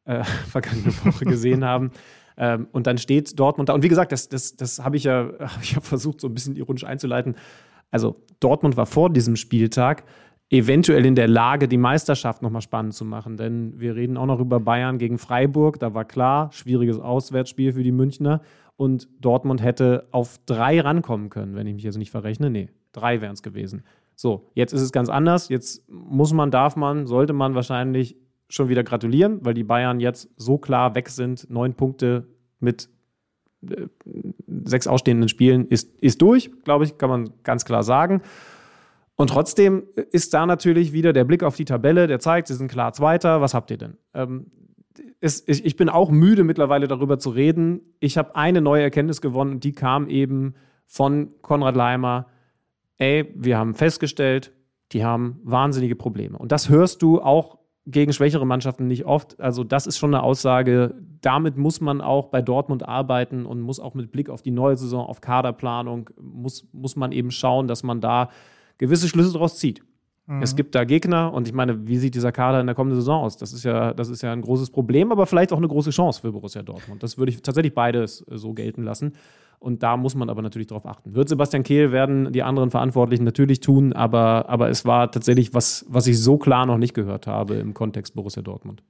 äh, vergangene Woche gesehen haben. Ähm, und dann steht Dortmund da. Und wie gesagt, das, das, das habe ich, ja, hab ich ja versucht, so ein bisschen ironisch einzuleiten. Also, Dortmund war vor diesem Spieltag eventuell in der Lage, die Meisterschaft nochmal spannend zu machen. Denn wir reden auch noch über Bayern gegen Freiburg. Da war klar, schwieriges Auswärtsspiel für die Münchner. Und Dortmund hätte auf drei rankommen können, wenn ich mich jetzt nicht verrechne. Nee, drei wären es gewesen. So, jetzt ist es ganz anders. Jetzt muss man, darf man, sollte man wahrscheinlich schon wieder gratulieren, weil die Bayern jetzt so klar weg sind. Neun Punkte mit äh, sechs ausstehenden Spielen ist, ist durch, glaube ich, kann man ganz klar sagen. Und trotzdem ist da natürlich wieder der Blick auf die Tabelle, der zeigt, sie sind klar Zweiter. Was habt ihr denn? Ähm, ist, ich, ich bin auch müde mittlerweile darüber zu reden. Ich habe eine neue Erkenntnis gewonnen und die kam eben von Konrad Leimer. Ey, wir haben festgestellt, die haben wahnsinnige Probleme. Und das hörst du auch gegen schwächere Mannschaften nicht oft. Also das ist schon eine Aussage, damit muss man auch bei Dortmund arbeiten und muss auch mit Blick auf die neue Saison, auf Kaderplanung, muss, muss man eben schauen, dass man da gewisse Schlüsse daraus zieht. Mhm. Es gibt da Gegner und ich meine, wie sieht dieser Kader in der kommenden Saison aus? Das ist ja, das ist ja ein großes Problem, aber vielleicht auch eine große Chance für Borussia Dortmund. Das würde ich tatsächlich beides so gelten lassen. Und da muss man aber natürlich darauf achten. Wird Sebastian Kehl werden die anderen Verantwortlichen natürlich tun, aber, aber es war tatsächlich was, was ich so klar noch nicht gehört habe im Kontext Borussia Dortmund.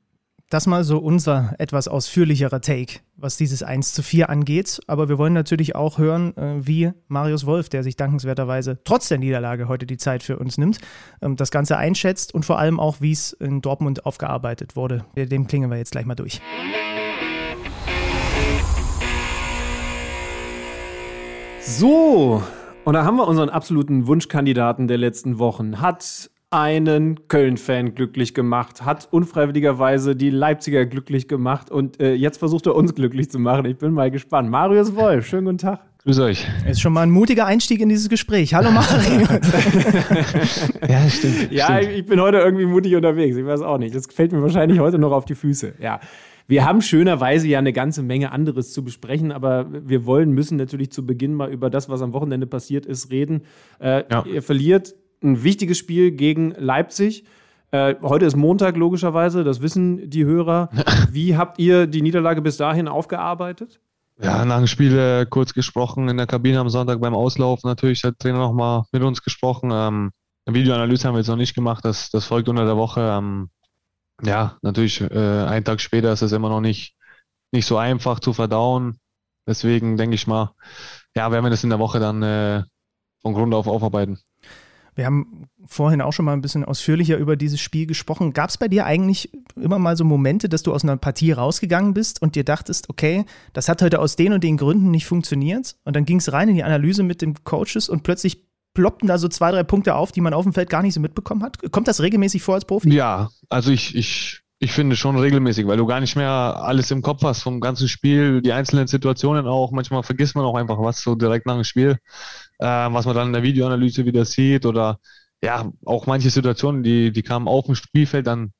Das mal so unser etwas ausführlicherer Take, was dieses 1 zu 4 angeht. Aber wir wollen natürlich auch hören, äh, wie Marius Wolf, der sich dankenswerterweise trotz der Niederlage heute die Zeit für uns nimmt, ähm, das Ganze einschätzt und vor allem auch, wie es in Dortmund aufgearbeitet wurde. Dem klingen wir jetzt gleich mal durch. So, und da haben wir unseren absoluten Wunschkandidaten der letzten Wochen. Hat einen Köln-Fan glücklich gemacht, hat unfreiwilligerweise die Leipziger glücklich gemacht und äh, jetzt versucht er uns glücklich zu machen. Ich bin mal gespannt. Marius Wolf, schönen guten Tag. Grüß euch. Ist schon mal ein mutiger Einstieg in dieses Gespräch. Hallo Marius. ja, stimmt. Ja, stimmt. ich bin heute irgendwie mutig unterwegs. Ich weiß auch nicht. Das fällt mir wahrscheinlich heute noch auf die Füße. Ja. Wir haben schönerweise ja eine ganze Menge anderes zu besprechen, aber wir wollen, müssen natürlich zu Beginn mal über das, was am Wochenende passiert ist, reden. Äh, ja. Ihr verliert ein wichtiges Spiel gegen Leipzig. Äh, heute ist Montag, logischerweise, das wissen die Hörer. Wie habt ihr die Niederlage bis dahin aufgearbeitet? Ja, nach dem Spiel äh, kurz gesprochen in der Kabine am Sonntag beim Auslauf. Natürlich hat der Trainer nochmal mit uns gesprochen. Ähm, Videoanalyse haben wir jetzt noch nicht gemacht, das, das folgt unter der Woche. Ähm, ja, natürlich, äh, einen Tag später ist es immer noch nicht, nicht so einfach zu verdauen. Deswegen denke ich mal, ja, werden wir das in der Woche dann äh, von Grund auf aufarbeiten. Wir haben vorhin auch schon mal ein bisschen ausführlicher über dieses Spiel gesprochen. Gab es bei dir eigentlich immer mal so Momente, dass du aus einer Partie rausgegangen bist und dir dachtest, okay, das hat heute aus den und den Gründen nicht funktioniert? Und dann ging es rein in die Analyse mit den Coaches und plötzlich ploppten da so zwei, drei Punkte auf, die man auf dem Feld gar nicht so mitbekommen hat. Kommt das regelmäßig vor als Profi? Ja, also ich, ich, ich finde schon regelmäßig, weil du gar nicht mehr alles im Kopf hast vom ganzen Spiel, die einzelnen Situationen auch. Manchmal vergisst man auch einfach was so direkt nach dem Spiel äh, was man dann in der Videoanalyse wieder sieht oder ja, auch manche Situationen, die, die kamen auf dem Spielfeld dann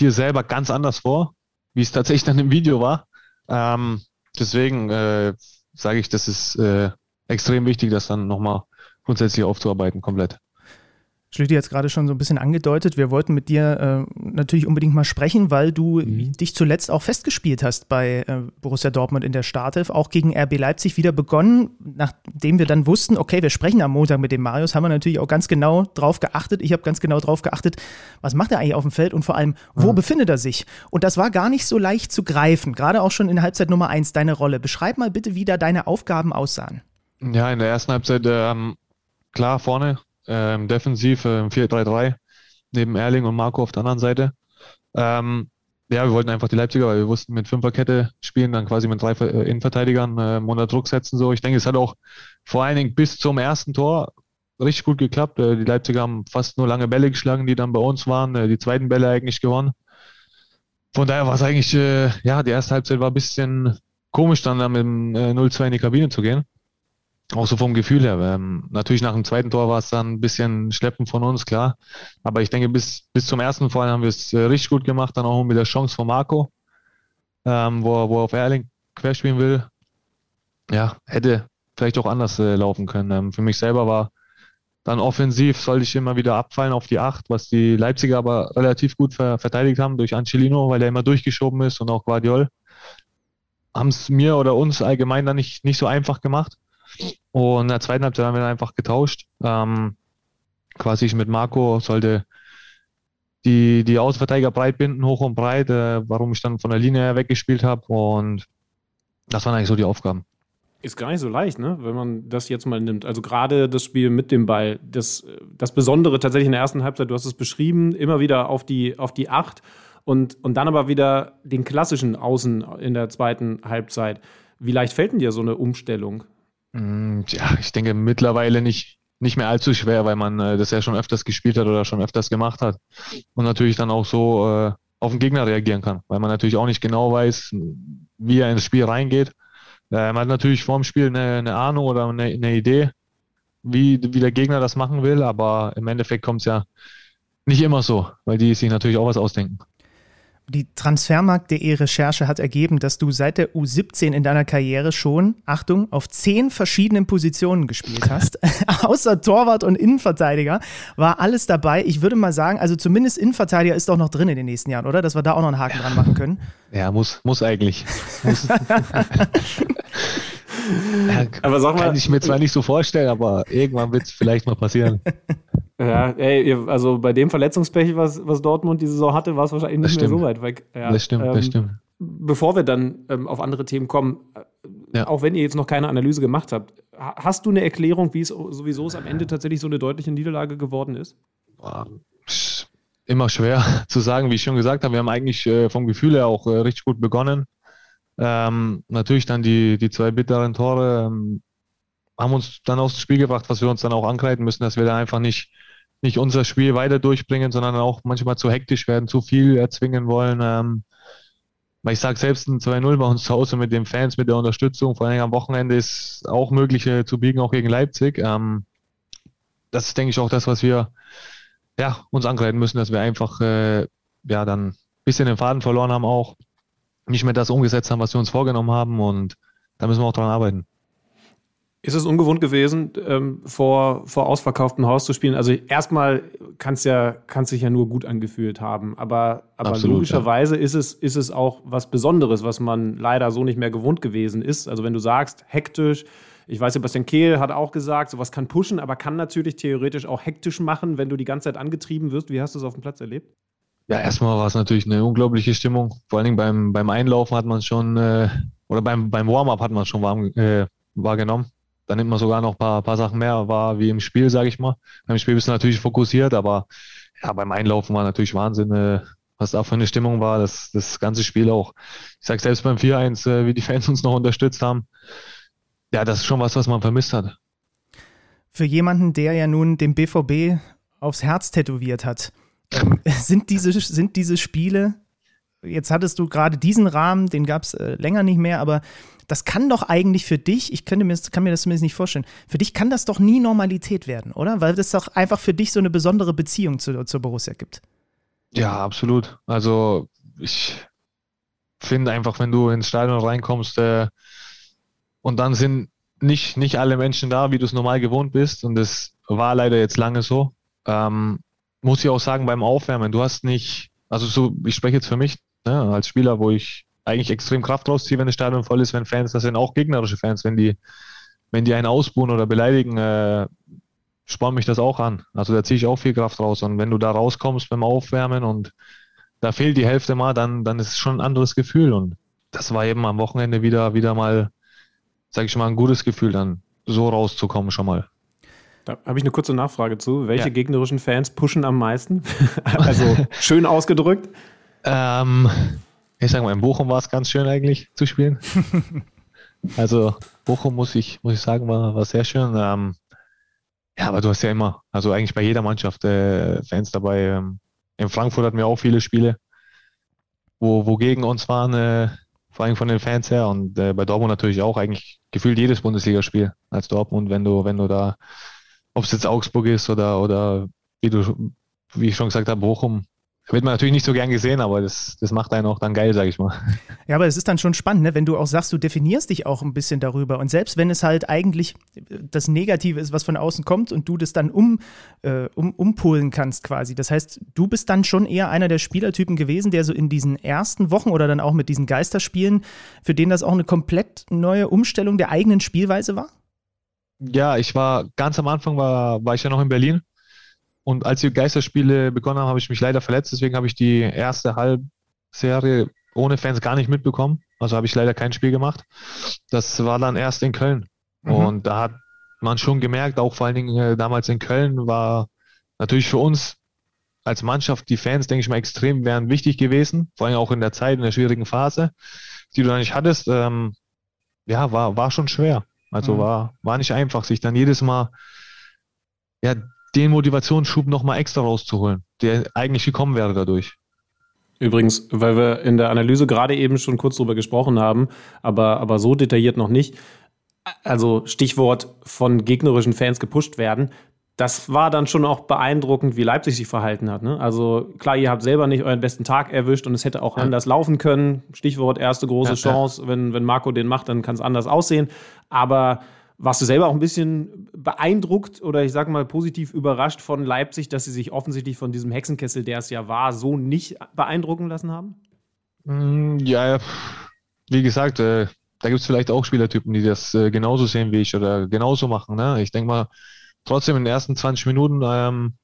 dir selber ganz anders vor, wie es tatsächlich dann im Video war. Ähm, deswegen äh, sage ich, das ist äh, extrem wichtig, das dann nochmal grundsätzlich aufzuarbeiten, komplett. Schlüti jetzt gerade schon so ein bisschen angedeutet, wir wollten mit dir äh, natürlich unbedingt mal sprechen, weil du mhm. dich zuletzt auch festgespielt hast bei äh, Borussia Dortmund in der Startelf, auch gegen RB Leipzig wieder begonnen. Nachdem wir dann wussten, okay, wir sprechen am Montag mit dem Marius, haben wir natürlich auch ganz genau drauf geachtet. Ich habe ganz genau drauf geachtet, was macht er eigentlich auf dem Feld und vor allem, wo mhm. befindet er sich? Und das war gar nicht so leicht zu greifen, gerade auch schon in Halbzeit Nummer eins deine Rolle. Beschreib mal bitte, wie da deine Aufgaben aussahen. Ja, in der ersten Halbzeit ähm, klar vorne ähm, defensiv äh, 4-3-3 neben Erling und Marco auf der anderen Seite. Ähm, ja, wir wollten einfach die Leipziger, weil wir wussten, mit Fünferkette spielen, dann quasi mit drei äh, Innenverteidigern äh, unter Druck setzen. So, ich denke, es hat auch vor allen Dingen bis zum ersten Tor richtig gut geklappt. Äh, die Leipziger haben fast nur lange Bälle geschlagen, die dann bei uns waren. Äh, die zweiten Bälle eigentlich gewonnen. Von daher war es eigentlich, äh, ja, die erste Halbzeit war ein bisschen komisch, dann, dann mit dem äh, 0-2 in die Kabine zu gehen. Auch so vom Gefühl her. Ähm, natürlich nach dem zweiten Tor war es dann ein bisschen Schleppen von uns, klar. Aber ich denke, bis, bis zum ersten Fall haben wir es äh, richtig gut gemacht. Dann auch mit der Chance von Marco, ähm, wo, wo er auf Erling querspielen will. Ja, hätte vielleicht auch anders äh, laufen können. Ähm, für mich selber war dann offensiv, sollte ich immer wieder abfallen auf die Acht, was die Leipziger aber relativ gut ver verteidigt haben durch Angelino, weil er immer durchgeschoben ist und auch Guardiol. Haben es mir oder uns allgemein dann nicht, nicht so einfach gemacht. Und in der zweiten Halbzeit haben wir dann einfach getauscht. Ähm, quasi ich mit Marco sollte die, die Außenverteidiger breit binden, hoch und breit, äh, warum ich dann von der Linie her weggespielt habe. Und das waren eigentlich so die Aufgaben. Ist gar nicht so leicht, ne? wenn man das jetzt mal nimmt. Also gerade das Spiel mit dem Ball, das, das Besondere tatsächlich in der ersten Halbzeit, du hast es beschrieben, immer wieder auf die, auf die Acht und, und dann aber wieder den klassischen Außen in der zweiten Halbzeit. Wie leicht fällt denn dir so eine Umstellung? Mm, ja, ich denke mittlerweile nicht, nicht mehr allzu schwer, weil man äh, das ja schon öfters gespielt hat oder schon öfters gemacht hat. Und natürlich dann auch so äh, auf den Gegner reagieren kann, weil man natürlich auch nicht genau weiß, wie er ins Spiel reingeht. Äh, man hat natürlich vor dem Spiel eine, eine Ahnung oder eine, eine Idee, wie, wie der Gegner das machen will, aber im Endeffekt kommt es ja nicht immer so, weil die sich natürlich auch was ausdenken. Die Transfermarkt.de Recherche hat ergeben, dass du seit der U17 in deiner Karriere schon, Achtung, auf zehn verschiedenen Positionen gespielt hast. Außer Torwart und Innenverteidiger war alles dabei. Ich würde mal sagen, also zumindest Innenverteidiger ist doch noch drin in den nächsten Jahren, oder? Dass wir da auch noch einen Haken dran machen können. Ja, muss, muss eigentlich. Muss. aber sag mal, kann ich mir zwar nicht so vorstellen, aber irgendwann wird es vielleicht mal passieren. Ja, ey, also bei dem Verletzungspech, was, was Dortmund die Saison hatte, war es wahrscheinlich nicht mehr so weit weg. Ja, das stimmt, ähm, das stimmt. Bevor wir dann ähm, auf andere Themen kommen, äh, ja. auch wenn ihr jetzt noch keine Analyse gemacht habt, hast du eine Erklärung, wie es sowieso es am Ende tatsächlich so eine deutliche Niederlage geworden ist? Immer schwer zu sagen, wie ich schon gesagt habe. Wir haben eigentlich äh, vom Gefühl her auch äh, richtig gut begonnen. Ähm, natürlich dann die, die zwei bitteren Tore ähm, haben uns dann aus dem Spiel gebracht, was wir uns dann auch ankreiden müssen, dass wir da einfach nicht, nicht unser Spiel weiter durchbringen, sondern auch manchmal zu hektisch werden, zu viel erzwingen wollen. Ähm, weil ich sage, selbst ein 2-0 bei uns zu Hause mit den Fans, mit der Unterstützung, vor allem am Wochenende ist auch möglich äh, zu biegen, auch gegen Leipzig. Ähm, das ist, denke ich, auch das, was wir ja, uns ankreiden müssen, dass wir einfach äh, ja, dann ein bisschen den Faden verloren haben auch, nicht mehr das umgesetzt haben, was wir uns vorgenommen haben und da müssen wir auch dran arbeiten. Ist es ungewohnt gewesen, ähm, vor, vor ausverkauftem Haus zu spielen? Also erstmal kann es ja, kann's sich ja nur gut angefühlt haben, aber, aber Absolut, logischerweise ja. ist, es, ist es auch was Besonderes, was man leider so nicht mehr gewohnt gewesen ist. Also wenn du sagst, hektisch, ich weiß, Sebastian Kehl hat auch gesagt, sowas kann pushen, aber kann natürlich theoretisch auch hektisch machen, wenn du die ganze Zeit angetrieben wirst. Wie hast du es auf dem Platz erlebt? Ja, erstmal war es natürlich eine unglaubliche Stimmung. Vor allen Dingen beim, beim Einlaufen hat man schon, äh, oder beim, beim Warm-up hat man schon warm, äh, wahrgenommen dann nimmt man sogar noch ein paar, paar Sachen mehr war wie im Spiel, sage ich mal. Beim Spiel bist du natürlich fokussiert, aber ja, beim Einlaufen war natürlich Wahnsinn, äh, was da für eine Stimmung war, das, das ganze Spiel auch. Ich sage selbst beim 4-1, äh, wie die Fans uns noch unterstützt haben. Ja, das ist schon was, was man vermisst hat. Für jemanden, der ja nun den BVB aufs Herz tätowiert hat, ähm, sind, diese, sind diese Spiele, jetzt hattest du gerade diesen Rahmen, den gab es äh, länger nicht mehr, aber das kann doch eigentlich für dich, ich könnte mir, kann mir das zumindest nicht vorstellen, für dich kann das doch nie Normalität werden, oder? Weil das doch einfach für dich so eine besondere Beziehung zu, zur Borussia gibt. Ja, absolut. Also ich finde einfach, wenn du ins Stadion reinkommst äh, und dann sind nicht, nicht alle Menschen da, wie du es normal gewohnt bist und das war leider jetzt lange so. Ähm, muss ich auch sagen, beim Aufwärmen, du hast nicht, also so, ich spreche jetzt für mich, ne, als Spieler, wo ich eigentlich extrem Kraft rausziehe, wenn das Stadion voll ist, wenn Fans, das sind auch gegnerische Fans, wenn die, wenn die einen ausbuhen oder beleidigen, äh, spornt mich das auch an. Also da ziehe ich auch viel Kraft raus. Und wenn du da rauskommst beim Aufwärmen und da fehlt die Hälfte mal, dann, dann ist es schon ein anderes Gefühl. Und das war eben am Wochenende wieder, wieder mal, sag ich mal, ein gutes Gefühl, dann so rauszukommen schon mal. Da habe ich eine kurze Nachfrage zu. Welche ja. gegnerischen Fans pushen am meisten? also schön ausgedrückt. Ähm, ich sage mal, in Bochum war es ganz schön eigentlich zu spielen. also Bochum muss ich, muss ich sagen, war, war sehr schön. Ähm, ja, aber du hast ja immer, also eigentlich bei jeder Mannschaft äh, Fans dabei. Ähm, in Frankfurt hatten wir auch viele Spiele, wo, wo gegen uns waren, äh, vor allem von den Fans her. Und äh, bei Dortmund natürlich auch eigentlich gefühlt jedes Bundesligaspiel als Dortmund, wenn du, wenn du da, ob es jetzt Augsburg ist oder, oder wie du, wie ich schon gesagt habe, Bochum, wird man natürlich nicht so gern gesehen, aber das, das macht einen auch dann geil, sag ich mal. Ja, aber es ist dann schon spannend, ne? wenn du auch sagst, du definierst dich auch ein bisschen darüber. Und selbst wenn es halt eigentlich das Negative ist, was von außen kommt und du das dann um, äh, um, umpolen kannst quasi. Das heißt, du bist dann schon eher einer der Spielertypen gewesen, der so in diesen ersten Wochen oder dann auch mit diesen Geisterspielen, für den das auch eine komplett neue Umstellung der eigenen Spielweise war? Ja, ich war ganz am Anfang war, war ich ja noch in Berlin und als die Geisterspiele begonnen haben, habe ich mich leider verletzt. Deswegen habe ich die erste Halbserie ohne Fans gar nicht mitbekommen. Also habe ich leider kein Spiel gemacht. Das war dann erst in Köln. Mhm. Und da hat man schon gemerkt, auch vor allen Dingen äh, damals in Köln war natürlich für uns als Mannschaft die Fans, denke ich mal, extrem wären wichtig gewesen. Vor allem auch in der Zeit, in der schwierigen Phase, die du da nicht hattest. Ähm, ja, war, war schon schwer. Also mhm. war, war nicht einfach, sich dann jedes Mal ja, den Motivationsschub nochmal extra rauszuholen, der eigentlich gekommen wäre dadurch. Übrigens, weil wir in der Analyse gerade eben schon kurz drüber gesprochen haben, aber, aber so detailliert noch nicht. Also Stichwort von gegnerischen Fans gepusht werden. Das war dann schon auch beeindruckend, wie Leipzig sich verhalten hat. Ne? Also klar, ihr habt selber nicht euren besten Tag erwischt und es hätte auch ja. anders laufen können. Stichwort erste große ja, Chance. Ja. Wenn, wenn Marco den macht, dann kann es anders aussehen. Aber warst du selber auch ein bisschen beeindruckt oder ich sage mal positiv überrascht von Leipzig, dass sie sich offensichtlich von diesem Hexenkessel, der es ja war, so nicht beeindrucken lassen haben? Mm, ja, wie gesagt, äh, da gibt es vielleicht auch Spielertypen, die das äh, genauso sehen wie ich oder genauso machen. Ne? Ich denke mal, trotzdem in den ersten 20 Minuten ähm,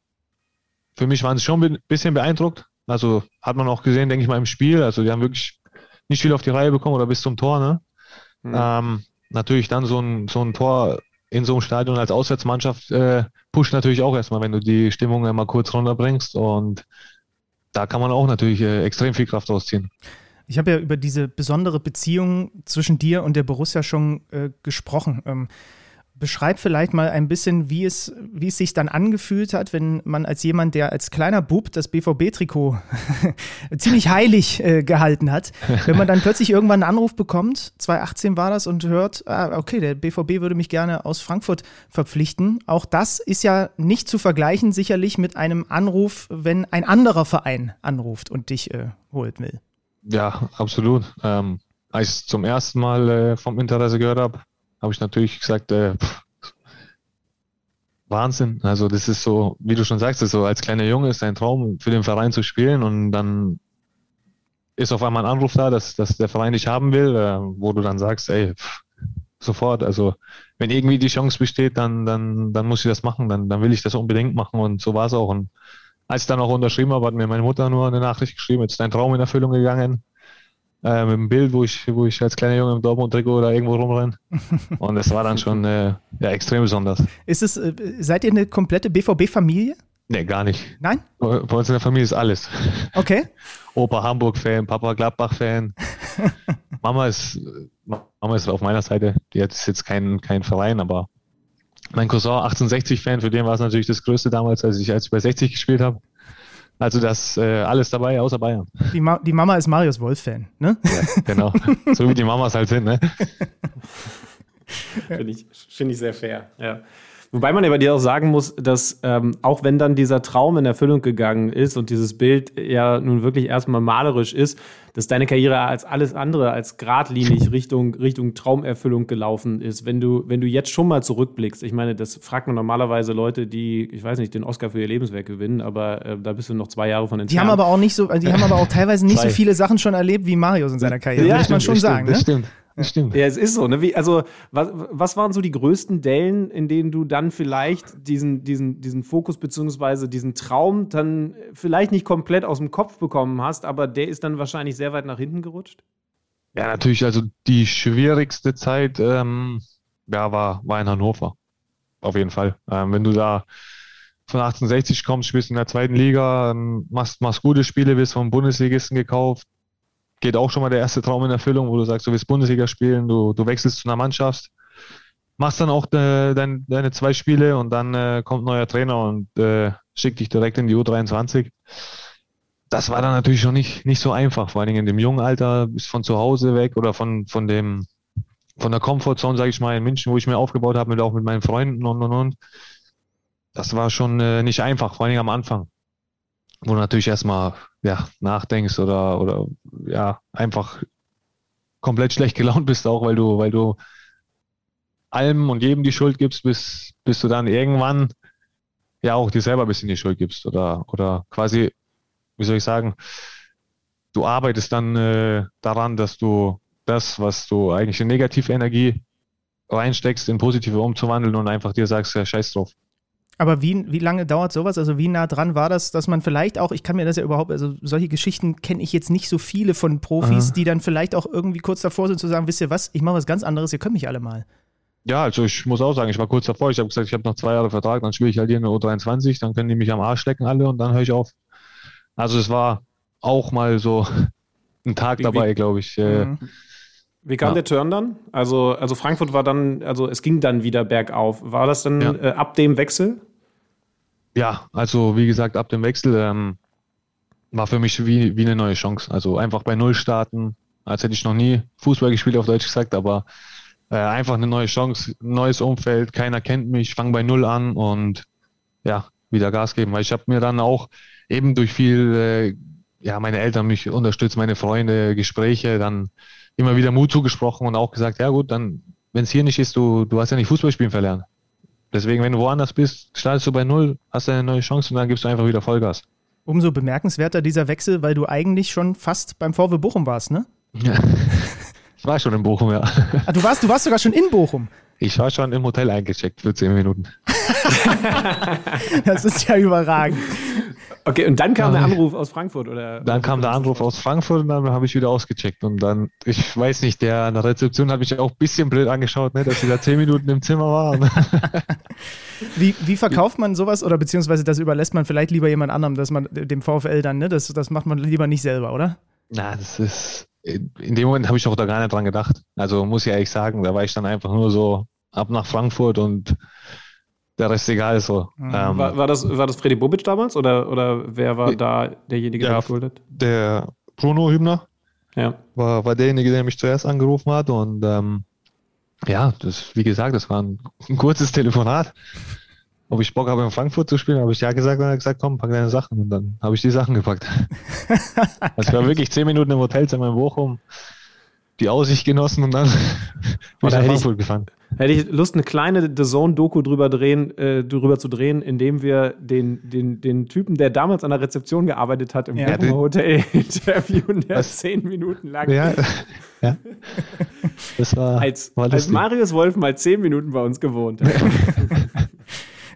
für mich waren sie schon ein bisschen beeindruckt. Also hat man auch gesehen, denke ich mal, im Spiel. Also die haben wirklich nicht viel auf die Reihe bekommen oder bis zum Tor. Ne? Mhm. Ähm, natürlich dann so ein, so ein Tor in so einem Stadion als Auswärtsmannschaft äh, pusht natürlich auch erstmal, wenn du die Stimmung einmal kurz runterbringst. Und da kann man auch natürlich äh, extrem viel Kraft rausziehen. Ich habe ja über diese besondere Beziehung zwischen dir und der Borussia schon äh, gesprochen. Ähm, beschreib vielleicht mal ein bisschen, wie es, wie es sich dann angefühlt hat, wenn man als jemand, der als kleiner Bub das BVB-Trikot ziemlich heilig äh, gehalten hat, wenn man dann plötzlich irgendwann einen Anruf bekommt, 2018 war das, und hört, ah, okay, der BVB würde mich gerne aus Frankfurt verpflichten. Auch das ist ja nicht zu vergleichen, sicherlich mit einem Anruf, wenn ein anderer Verein anruft und dich äh, holt will. Ja, absolut. Ähm, als ich zum ersten Mal äh, vom Interesse gehört habe, habe ich natürlich gesagt, äh, pff, Wahnsinn. Also das ist so, wie du schon sagst, so als kleiner Junge ist ein Traum, für den Verein zu spielen und dann ist auf einmal ein Anruf da, dass, dass der Verein dich haben will, äh, wo du dann sagst, ey, pff, sofort, also wenn irgendwie die Chance besteht, dann, dann, dann muss ich das machen, dann, dann will ich das unbedingt machen und so war es auch. Und als ich dann auch unterschrieben habe, hat mir meine Mutter nur eine Nachricht geschrieben, jetzt ist dein Traum in Erfüllung gegangen äh, mit einem Bild, wo ich, wo ich als kleiner Junge im Dortmund-Trikot oder irgendwo rumrenne. Und das war dann schon äh, ja, extrem besonders. Ist es, äh, seid ihr eine komplette BVB-Familie? Nee, gar nicht. Nein? Bei uns in der Familie ist alles. Okay. Opa Hamburg-Fan, Papa Gladbach-Fan. Mama ist, Mama ist auf meiner Seite. Die hat jetzt kein, kein Verein, aber mein Cousin 1860-Fan, für den war es natürlich das Größte damals, als ich, als ich bei 60 gespielt habe. Also das äh, alles dabei, außer Bayern. Die, Ma die Mama ist Marius Wolf-Fan, ne? Ja, genau. so wie die Mamas halt sind, ne? Finde ich, find ich sehr fair, ja. Wobei man ja bei dir auch sagen muss, dass ähm, auch wenn dann dieser Traum in Erfüllung gegangen ist und dieses Bild ja nun wirklich erstmal malerisch ist, dass deine Karriere als alles andere als geradlinig Richtung, Richtung Traumerfüllung gelaufen ist. Wenn du, wenn du jetzt schon mal zurückblickst, ich meine, das fragt man normalerweise Leute, die, ich weiß nicht, den Oscar für ihr Lebenswerk gewinnen, aber äh, da bist du noch zwei Jahre von entfernt. Die haben aber auch nicht so, die haben aber auch teilweise nicht so viele Sachen schon erlebt wie Marius in seiner Karriere, ja, muss man schon stimmt, sagen. Das ne? stimmt. Das stimmt. Ja, es ist so. Ne? Wie, also, was, was waren so die größten Dellen, in denen du dann vielleicht diesen, diesen, diesen Fokus beziehungsweise diesen Traum dann vielleicht nicht komplett aus dem Kopf bekommen hast, aber der ist dann wahrscheinlich sehr weit nach hinten gerutscht? Ja, natürlich. Also die schwierigste Zeit ähm, ja, war, war in Hannover. Auf jeden Fall. Ähm, wenn du da von 1860 kommst, spielst in der zweiten Liga, machst, machst gute Spiele, wirst vom Bundesligisten gekauft, geht auch schon mal der erste Traum in Erfüllung, wo du sagst, du willst Bundesliga spielen, du, du wechselst zu einer Mannschaft, machst dann auch de, dein, deine zwei Spiele und dann äh, kommt ein neuer Trainer und äh, schickt dich direkt in die U23. Das war dann natürlich schon nicht, nicht so einfach, vor allen Dingen in dem jungen Alter, bist von zu Hause weg oder von, von dem, von der Comfortzone, sage ich mal, in München, wo ich mir aufgebaut habe, mit, auch mit meinen Freunden und und und. Das war schon äh, nicht einfach, vor allen Dingen am Anfang wo du natürlich erstmal ja, nachdenkst oder, oder ja, einfach komplett schlecht gelaunt bist, auch weil du, weil du allem und jedem die Schuld gibst, bis, bis du dann irgendwann ja auch dir selber ein bisschen die Schuld gibst oder, oder quasi, wie soll ich sagen, du arbeitest dann äh, daran, dass du das, was du eigentlich in negative Energie reinsteckst, in positive umzuwandeln und einfach dir sagst, ja, scheiß drauf. Aber wie, wie lange dauert sowas? Also wie nah dran war das, dass man vielleicht auch, ich kann mir das ja überhaupt, also solche Geschichten kenne ich jetzt nicht so viele von Profis, Aha. die dann vielleicht auch irgendwie kurz davor sind zu sagen, wisst ihr was, ich mache was ganz anderes, ihr könnt mich alle mal. Ja, also ich muss auch sagen, ich war kurz davor, ich habe gesagt, ich habe noch zwei Jahre Vertrag, dann spiele ich halt hier in der U23, dann können die mich am Arsch lecken alle und dann höre ich auf. Also es war auch mal so ein Tag dabei, glaube ich. Äh, mhm. Wie kam ja. der Turn dann? Also, also Frankfurt war dann, also es ging dann wieder bergauf. War das dann ja. äh, ab dem Wechsel? Ja, also wie gesagt, ab dem Wechsel ähm, war für mich wie, wie eine neue Chance. Also einfach bei Null starten, als hätte ich noch nie Fußball gespielt, auf Deutsch gesagt, aber äh, einfach eine neue Chance, neues Umfeld, keiner kennt mich, fange bei Null an und ja, wieder Gas geben. Weil ich habe mir dann auch eben durch viel, äh, ja, meine Eltern mich unterstützt, meine Freunde, Gespräche, dann immer wieder Mut zugesprochen und auch gesagt, ja gut, dann, wenn es hier nicht ist, du, du hast ja nicht Fußball spielen verlernt. Deswegen, wenn du woanders bist, startest du bei Null, hast eine neue Chance und dann gibst du einfach wieder Vollgas. Umso bemerkenswerter dieser Wechsel, weil du eigentlich schon fast beim VW Bochum warst, ne? Ja. Ich war schon in Bochum, ja. Ah, du, warst, du warst sogar schon in Bochum. Ich war schon im Hotel eingecheckt für zehn Minuten. das ist ja überragend. Okay, und dann kam der Anruf aus Frankfurt, oder? Dann kam der Anruf aus Frankfurt und dann habe ich wieder ausgecheckt. Und dann, ich weiß nicht, der an der Rezeption hat mich auch ein bisschen blöd angeschaut, ne, dass ich da zehn Minuten im Zimmer war. wie, wie verkauft man sowas oder beziehungsweise das überlässt man vielleicht lieber jemand anderem, dass man dem VfL dann, ne? Das, das macht man lieber nicht selber, oder? Na, das ist. In dem Moment habe ich auch da gar nicht dran gedacht. Also muss ich ehrlich sagen, da war ich dann einfach nur so ab nach Frankfurt und der Rest egal so. Mhm. Ähm, war, war, das, war das Freddy Bobic damals oder, oder wer war da derjenige, der geholt hat? Der Bruno Hübner ja. war, war derjenige, der mich zuerst angerufen hat und ähm, ja, das, wie gesagt, das war ein, ein, kurzes Telefonat. Ob ich Bock habe, in Frankfurt zu spielen, habe ich ja gesagt und er hat gesagt, komm, pack deine Sachen. Und dann habe ich die Sachen gepackt. also ich war wirklich zehn Minuten im Hotelzimmer in Bochum, die Aussicht genossen und dann bin ich nach Frankfurt gefahren. Hätte ich Lust, eine kleine The Zone-Doku drüber, drehen, äh, drüber zu drehen, indem wir den, den, den Typen, der damals an der Rezeption gearbeitet hat, im ja, Hotel interviewen, der was? zehn Minuten lang. Ja, ja. Das war, als, war als Marius Wolf mal zehn Minuten bei uns gewohnt hat.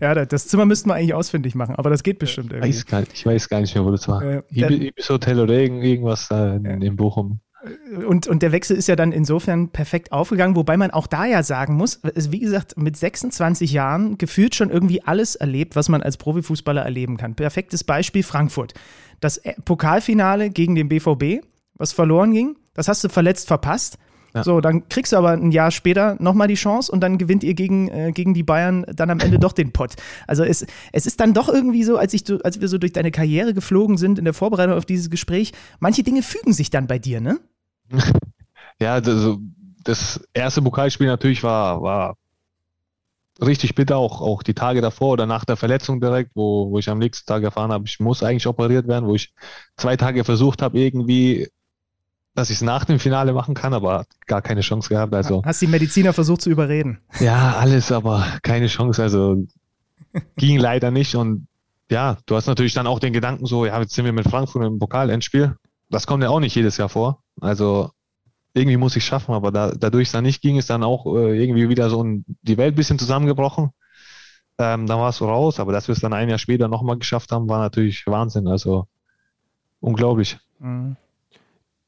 Ja, das Zimmer müssten wir eigentlich ausfindig machen, aber das geht bestimmt irgendwie. Weiß gar, ich weiß gar nicht mehr, wo das war. Äh, Ibis Hotel oder irgendwas da in, in Bochum. Und, und der Wechsel ist ja dann insofern perfekt aufgegangen, wobei man auch da ja sagen muss, wie gesagt, mit 26 Jahren gefühlt schon irgendwie alles erlebt, was man als Profifußballer erleben kann. Perfektes Beispiel Frankfurt. Das Pokalfinale gegen den BVB, was verloren ging, das hast du verletzt verpasst. Ja. So, dann kriegst du aber ein Jahr später nochmal die Chance und dann gewinnt ihr gegen, äh, gegen die Bayern dann am Ende doch den Pott. Also es, es ist dann doch irgendwie so, als, ich, als wir so durch deine Karriere geflogen sind in der Vorbereitung auf dieses Gespräch, manche Dinge fügen sich dann bei dir, ne? Ja, also das erste Pokalspiel natürlich war, war richtig bitter, auch, auch die Tage davor oder nach der Verletzung direkt, wo, wo ich am nächsten Tag erfahren habe, ich muss eigentlich operiert werden, wo ich zwei Tage versucht habe, irgendwie, dass ich es nach dem Finale machen kann, aber gar keine Chance gehabt. Also, Hast die Mediziner versucht zu überreden? Ja, alles, aber keine Chance. Also ging leider nicht. Und ja, du hast natürlich dann auch den Gedanken so, ja, jetzt sind wir mit Frankfurt im Pokal-Endspiel. Das kommt ja auch nicht jedes Jahr vor. Also irgendwie muss ich schaffen, aber da, dadurch es dann nicht ging, ist dann auch äh, irgendwie wieder so ein, die Welt ein bisschen zusammengebrochen. Ähm, dann war es so raus, aber dass wir es dann ein Jahr später nochmal geschafft haben, war natürlich Wahnsinn. Also unglaublich. Mhm.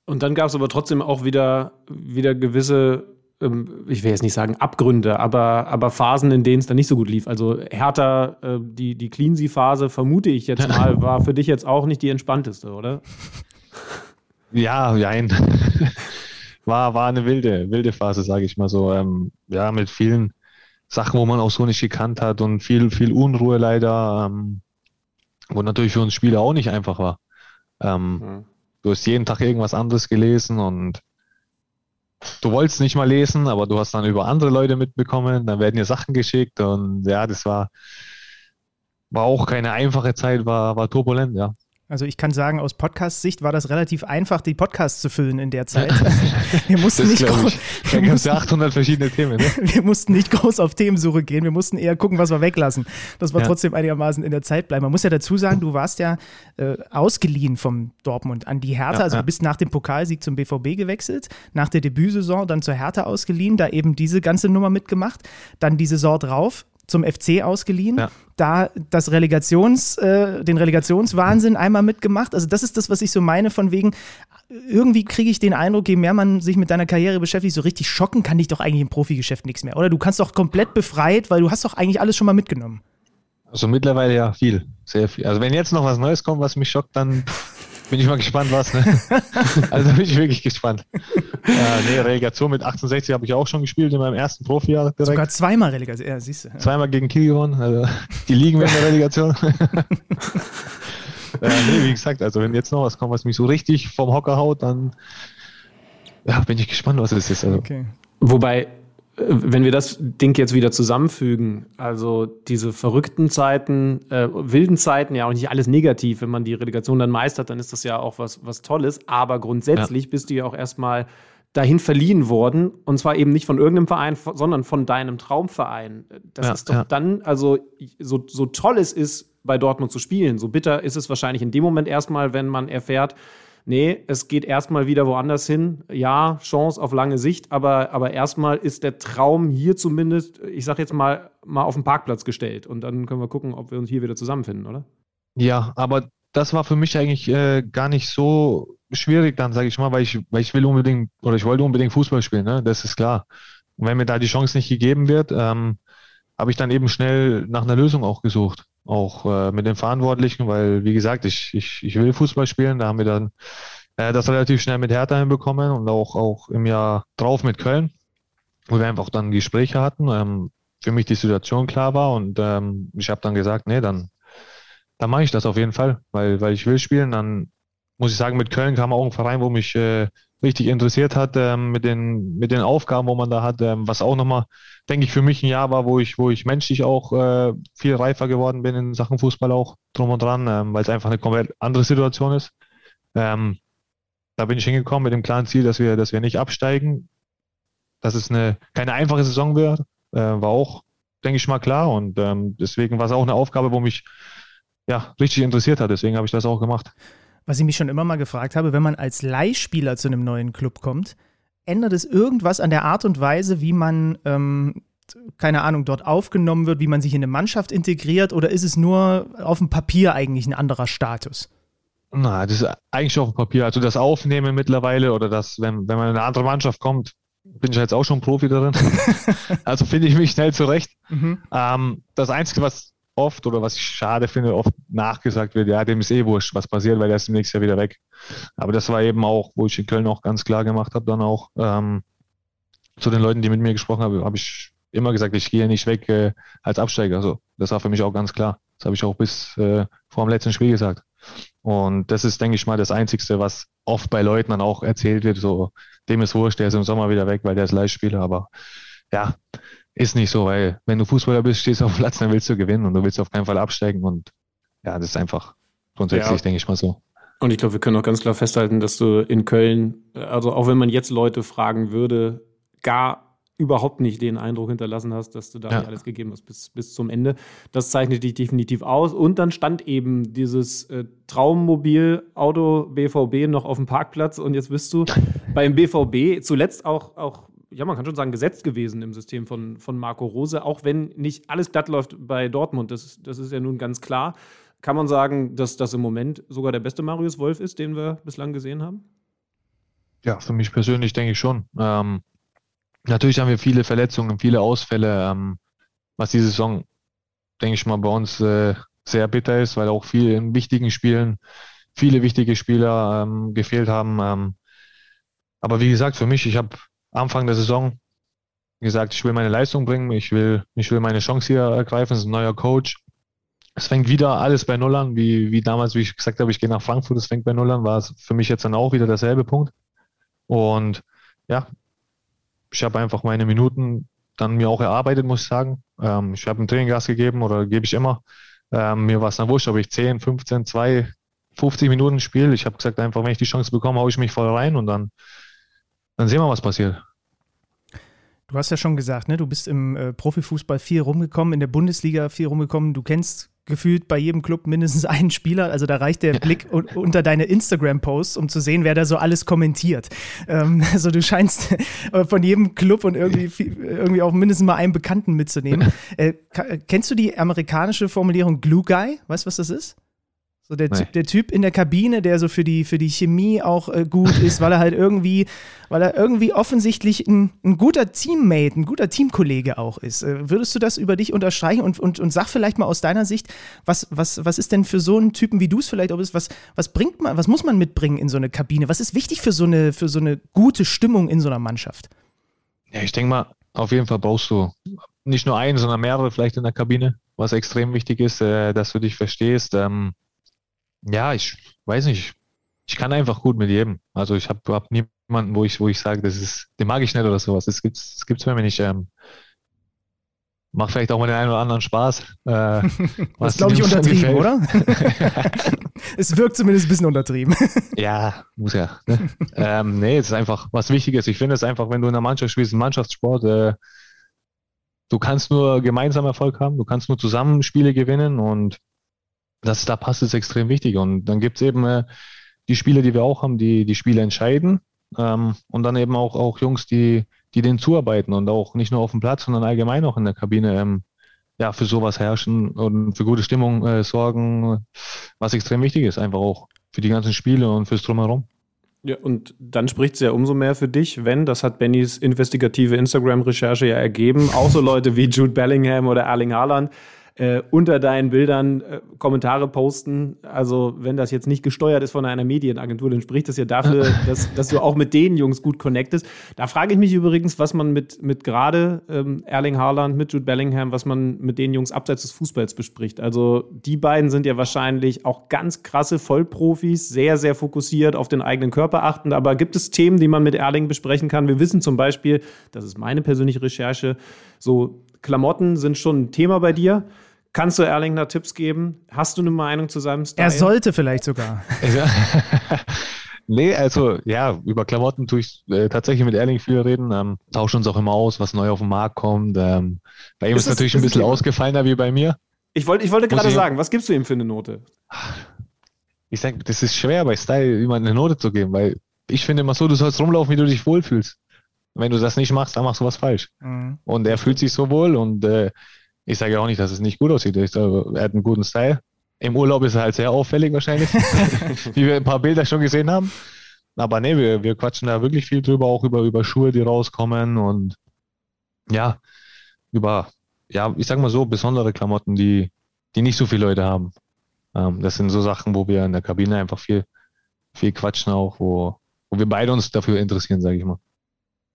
Und dann gab es aber trotzdem auch wieder, wieder gewisse, ähm, ich will jetzt nicht sagen Abgründe, aber, aber Phasen, in denen es dann nicht so gut lief. Also Hertha, äh, die, die Cleansy-Phase, vermute ich jetzt mal, war für dich jetzt auch nicht die entspannteste, oder? Ja, nein. war, war eine wilde, wilde Phase, sage ich mal so. Ähm, ja, mit vielen Sachen, wo man auch so nicht gekannt hat und viel, viel Unruhe leider, ähm, wo natürlich für uns Spieler auch nicht einfach war. Ähm, mhm. Du hast jeden Tag irgendwas anderes gelesen und du wolltest nicht mal lesen, aber du hast dann über andere Leute mitbekommen, dann werden dir Sachen geschickt und ja, das war, war auch keine einfache Zeit, war, war turbulent, ja. Also ich kann sagen, aus Podcast-Sicht war das relativ einfach, die Podcasts zu füllen in der Zeit. wir mussten nicht groß, da gab es ja 800 verschiedene Themen. Ne? wir mussten nicht groß auf Themensuche gehen, wir mussten eher gucken, was wir weglassen. Das war ja. trotzdem einigermaßen in der Zeit bleiben. Man muss ja dazu sagen, du warst ja äh, ausgeliehen vom Dortmund an die Hertha. Ja, also du bist nach dem Pokalsieg zum BVB gewechselt, nach der Debütsaison dann zur Hertha ausgeliehen, da eben diese ganze Nummer mitgemacht. Dann die Saison drauf zum FC ausgeliehen, ja. da das Relegations, äh, den Relegationswahnsinn einmal mitgemacht. Also das ist das, was ich so meine, von wegen, irgendwie kriege ich den Eindruck, je mehr man sich mit deiner Karriere beschäftigt, so richtig schocken kann dich doch eigentlich im Profigeschäft nichts mehr. Oder du kannst doch komplett befreit, weil du hast doch eigentlich alles schon mal mitgenommen. Also mittlerweile ja viel, sehr viel. Also wenn jetzt noch was Neues kommt, was mich schockt, dann bin ich mal gespannt, was. Ne? also bin ich wirklich gespannt. äh, nee, Relegation mit 68 habe ich auch schon gespielt in meinem ersten Profijahr direkt. Sogar zweimal Relegation, ja, siehst du. Ja. Zweimal gegen Kiel gewonnen, also die liegen wir in der Relegation. äh, nee, wie gesagt, also wenn jetzt noch was kommt, was mich so richtig vom Hocker haut, dann ja, bin ich gespannt, was es ist. Also. Okay. Wobei, wenn wir das Ding jetzt wieder zusammenfügen, also diese verrückten Zeiten, äh, wilden Zeiten, ja auch nicht alles negativ, wenn man die Relegation dann meistert, dann ist das ja auch was, was Tolles, aber grundsätzlich ja. bist du ja auch erstmal dahin verliehen worden und zwar eben nicht von irgendeinem Verein, sondern von deinem Traumverein. Das ja, ist doch ja. dann, also so, so toll es ist, bei Dortmund zu spielen, so bitter ist es wahrscheinlich in dem Moment erstmal, wenn man erfährt, nee, es geht erstmal wieder woanders hin. Ja, Chance auf lange Sicht, aber, aber erstmal ist der Traum hier zumindest, ich sag jetzt mal, mal auf den Parkplatz gestellt. Und dann können wir gucken, ob wir uns hier wieder zusammenfinden, oder? Ja, aber das war für mich eigentlich äh, gar nicht so schwierig dann, sage ich mal, weil ich, weil ich will unbedingt oder ich wollte unbedingt Fußball spielen, ne? das ist klar. Und wenn mir da die Chance nicht gegeben wird, ähm, habe ich dann eben schnell nach einer Lösung auch gesucht, auch äh, mit den Verantwortlichen, weil wie gesagt, ich, ich, ich will Fußball spielen, da haben wir dann äh, das relativ schnell mit Hertha hinbekommen und auch, auch im Jahr drauf mit Köln, wo wir einfach dann Gespräche hatten, ähm, für mich die Situation klar war und ähm, ich habe dann gesagt, nee, dann dann mache ich das auf jeden Fall, weil, weil ich will spielen. Dann muss ich sagen, mit Köln kam auch ein Verein, wo mich äh, richtig interessiert hat, ähm, mit, den, mit den Aufgaben, wo man da hat, ähm, was auch nochmal, denke ich, für mich ein Jahr war, wo ich, wo ich menschlich auch äh, viel reifer geworden bin in Sachen Fußball auch drum und dran, ähm, weil es einfach eine komplett andere Situation ist. Ähm, da bin ich hingekommen mit dem klaren Ziel, dass wir, dass wir nicht absteigen, dass es eine, keine einfache Saison wird, äh, war auch, denke ich mal, klar. Und ähm, deswegen war es auch eine Aufgabe, wo mich ja, richtig interessiert hat. Deswegen habe ich das auch gemacht. Was ich mich schon immer mal gefragt habe, wenn man als Leihspieler zu einem neuen Club kommt, ändert es irgendwas an der Art und Weise, wie man, ähm, keine Ahnung, dort aufgenommen wird, wie man sich in eine Mannschaft integriert oder ist es nur auf dem Papier eigentlich ein anderer Status? Na, das ist eigentlich auf dem Papier. Also das Aufnehmen mittlerweile oder das, wenn, wenn man in eine andere Mannschaft kommt, bin ich jetzt auch schon Profi darin. also finde ich mich schnell zurecht. Mhm. Ähm, das Einzige, was oft oder was ich schade finde, oft nachgesagt wird, ja, dem ist eh wurscht, was passiert, weil er ist im nächsten Jahr wieder weg. Aber das war eben auch, wo ich in Köln auch ganz klar gemacht habe, dann auch ähm, zu den Leuten, die mit mir gesprochen haben, habe ich immer gesagt, ich gehe nicht weg äh, als Absteiger. Also das war für mich auch ganz klar. Das habe ich auch bis äh, vor dem letzten Spiel gesagt. Und das ist, denke ich mal, das Einzige, was oft bei Leuten dann auch erzählt wird, so, dem ist wurscht, der ist im Sommer wieder weg, weil der ist Leihspieler. Aber ja, ist nicht so, weil wenn du Fußballer bist, stehst du auf dem Platz, dann willst du gewinnen und du willst auf keinen Fall absteigen und ja, das ist einfach grundsätzlich, ja. denke ich mal so. Und ich glaube, wir können auch ganz klar festhalten, dass du in Köln, also auch wenn man jetzt Leute fragen würde, gar überhaupt nicht den Eindruck hinterlassen hast, dass du da ja. alles gegeben hast bis, bis zum Ende. Das zeichnet dich definitiv aus. Und dann stand eben dieses äh, Traummobil-Auto BVB noch auf dem Parkplatz und jetzt bist du beim BVB zuletzt auch, auch ja, man kann schon sagen, gesetzt gewesen im System von, von Marco Rose, auch wenn nicht alles glatt läuft bei Dortmund. Das, das ist ja nun ganz klar. Kann man sagen, dass das im Moment sogar der beste Marius Wolf ist, den wir bislang gesehen haben? Ja, für mich persönlich denke ich schon. Ähm, natürlich haben wir viele Verletzungen, viele Ausfälle, ähm, was die Saison, denke ich mal, bei uns äh, sehr bitter ist, weil auch viel in wichtigen Spielen viele wichtige Spieler ähm, gefehlt haben. Ähm, aber wie gesagt, für mich, ich habe Anfang der Saison gesagt, ich will meine Leistung bringen, ich will, ich will meine Chance hier ergreifen, es ist ein neuer Coach. Es fängt wieder alles bei Null an, wie, wie damals, wie ich gesagt habe, ich gehe nach Frankfurt, es fängt bei Null an, war es für mich jetzt dann auch wieder derselbe Punkt. Und ja, ich habe einfach meine Minuten dann mir auch erarbeitet, muss ich sagen. Ähm, ich habe ein Training Gas gegeben oder gebe ich immer. Ähm, mir war es dann wurscht, ob ich 10, 15, 2, 50 Minuten spiele. Ich habe gesagt, einfach, wenn ich die Chance bekomme, haue ich mich voll rein und dann dann sehen wir, was passiert. Du hast ja schon gesagt, ne, du bist im äh, Profifußball viel rumgekommen, in der Bundesliga viel rumgekommen. Du kennst gefühlt bei jedem Club mindestens einen Spieler. Also da reicht der Blick unter deine Instagram-Posts, um zu sehen, wer da so alles kommentiert. Ähm, also du scheinst äh, von jedem Club und irgendwie, irgendwie auch mindestens mal einen Bekannten mitzunehmen. Äh, kennst du die amerikanische Formulierung Glue Guy? Weißt du, was das ist? So der, nee. der Typ in der Kabine, der so für die, für die Chemie auch äh, gut ist, weil er halt irgendwie, weil er irgendwie offensichtlich ein, ein guter Teammate, ein guter Teamkollege auch ist. Äh, würdest du das über dich unterstreichen und, und, und sag vielleicht mal aus deiner Sicht, was, was, was ist denn für so einen Typen, wie du es vielleicht auch bist, was, was bringt man, was muss man mitbringen in so eine Kabine? Was ist wichtig für so eine, für so eine gute Stimmung in so einer Mannschaft? Ja, ich denke mal, auf jeden Fall brauchst du nicht nur einen, sondern mehrere vielleicht in der Kabine, was extrem wichtig ist, äh, dass du dich verstehst. Ähm, ja, ich weiß nicht. Ich kann einfach gut mit jedem. Also ich habe hab niemanden, wo ich, wo ich sage, das ist, den mag ich nicht oder sowas. Das gibt's, das gibt's bei mir nicht. Ähm, macht vielleicht auch mal den einen oder anderen Spaß. Äh, das glaube ich untertrieben, oder? es wirkt zumindest ein bisschen untertrieben. ja, muss ja. Ne? ähm, nee, es ist einfach was Wichtiges. Ich finde es einfach, wenn du in einer Mannschaft spielst, ein Mannschaftssport, äh, du kannst nur gemeinsam Erfolg haben, du kannst nur zusammen Spiele gewinnen und dass da passt, ist extrem wichtig. Und dann gibt es eben äh, die Spiele, die wir auch haben, die die Spiele entscheiden. Ähm, und dann eben auch, auch Jungs, die, die denen zuarbeiten und auch nicht nur auf dem Platz, sondern allgemein auch in der Kabine ähm, ja, für sowas herrschen und für gute Stimmung äh, sorgen, was extrem wichtig ist, einfach auch für die ganzen Spiele und fürs Drumherum. Ja, und dann spricht es ja umso mehr für dich, wenn, das hat Bennys investigative Instagram-Recherche ja ergeben, auch so Leute wie Jude Bellingham oder Erling Haaland äh, unter deinen Bildern äh, Kommentare posten. Also, wenn das jetzt nicht gesteuert ist von einer Medienagentur, dann spricht das ja dafür, dass, dass du auch mit den Jungs gut connectest. Da frage ich mich übrigens, was man mit, mit gerade ähm, Erling Haaland, mit Jude Bellingham, was man mit den Jungs abseits des Fußballs bespricht. Also, die beiden sind ja wahrscheinlich auch ganz krasse Vollprofis, sehr, sehr fokussiert auf den eigenen Körper achten. Aber gibt es Themen, die man mit Erling besprechen kann? Wir wissen zum Beispiel, das ist meine persönliche Recherche, so Klamotten sind schon ein Thema bei dir. Kannst du Erling da Tipps geben? Hast du eine Meinung zu seinem Style? Er sollte vielleicht sogar. nee, also ja, über Klamotten tue ich äh, tatsächlich mit Erling viel reden. Ähm, tauschen uns auch immer aus, was neu auf den Markt kommt. Ähm, bei ihm ist, es natürlich ein bisschen ausgefallener wie bei mir. Ich, wollt, ich wollte gerade sagen, was gibst du ihm für eine Note? Ich sage, das ist schwer bei Style, jemand eine Note zu geben, weil ich finde immer so, du sollst rumlaufen, wie du dich wohlfühlst. Wenn du das nicht machst, dann machst du was falsch. Mhm. Und er fühlt sich so wohl und äh, ich sage auch nicht, dass es nicht gut aussieht. Ich sage, er hat einen guten Style. Im Urlaub ist er halt sehr auffällig wahrscheinlich, wie wir ein paar Bilder schon gesehen haben. Aber nee, wir, wir quatschen da wirklich viel drüber, auch über, über Schuhe, die rauskommen und ja, über, ja, ich sag mal so, besondere Klamotten, die, die nicht so viele Leute haben. Ähm, das sind so Sachen, wo wir in der Kabine einfach viel, viel quatschen auch, wo, wo wir beide uns dafür interessieren, sage ich mal.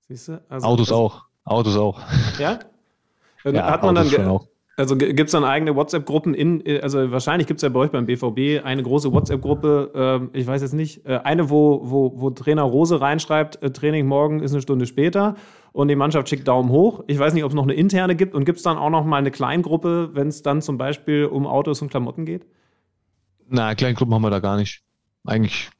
Siehst du? Also Autos auch. Autos auch. Ja? ja hat man dann. Also gibt es dann eigene WhatsApp-Gruppen in, also wahrscheinlich gibt es ja bei euch beim BVB eine große WhatsApp-Gruppe, äh, ich weiß jetzt nicht, äh, eine, wo, wo, wo Trainer Rose reinschreibt, äh, Training morgen ist eine Stunde später und die Mannschaft schickt Daumen hoch. Ich weiß nicht, ob es noch eine interne gibt und gibt es dann auch noch mal eine Kleingruppe, wenn es dann zum Beispiel um Autos und Klamotten geht? Na, Kleingruppen haben wir da gar nicht. Eigentlich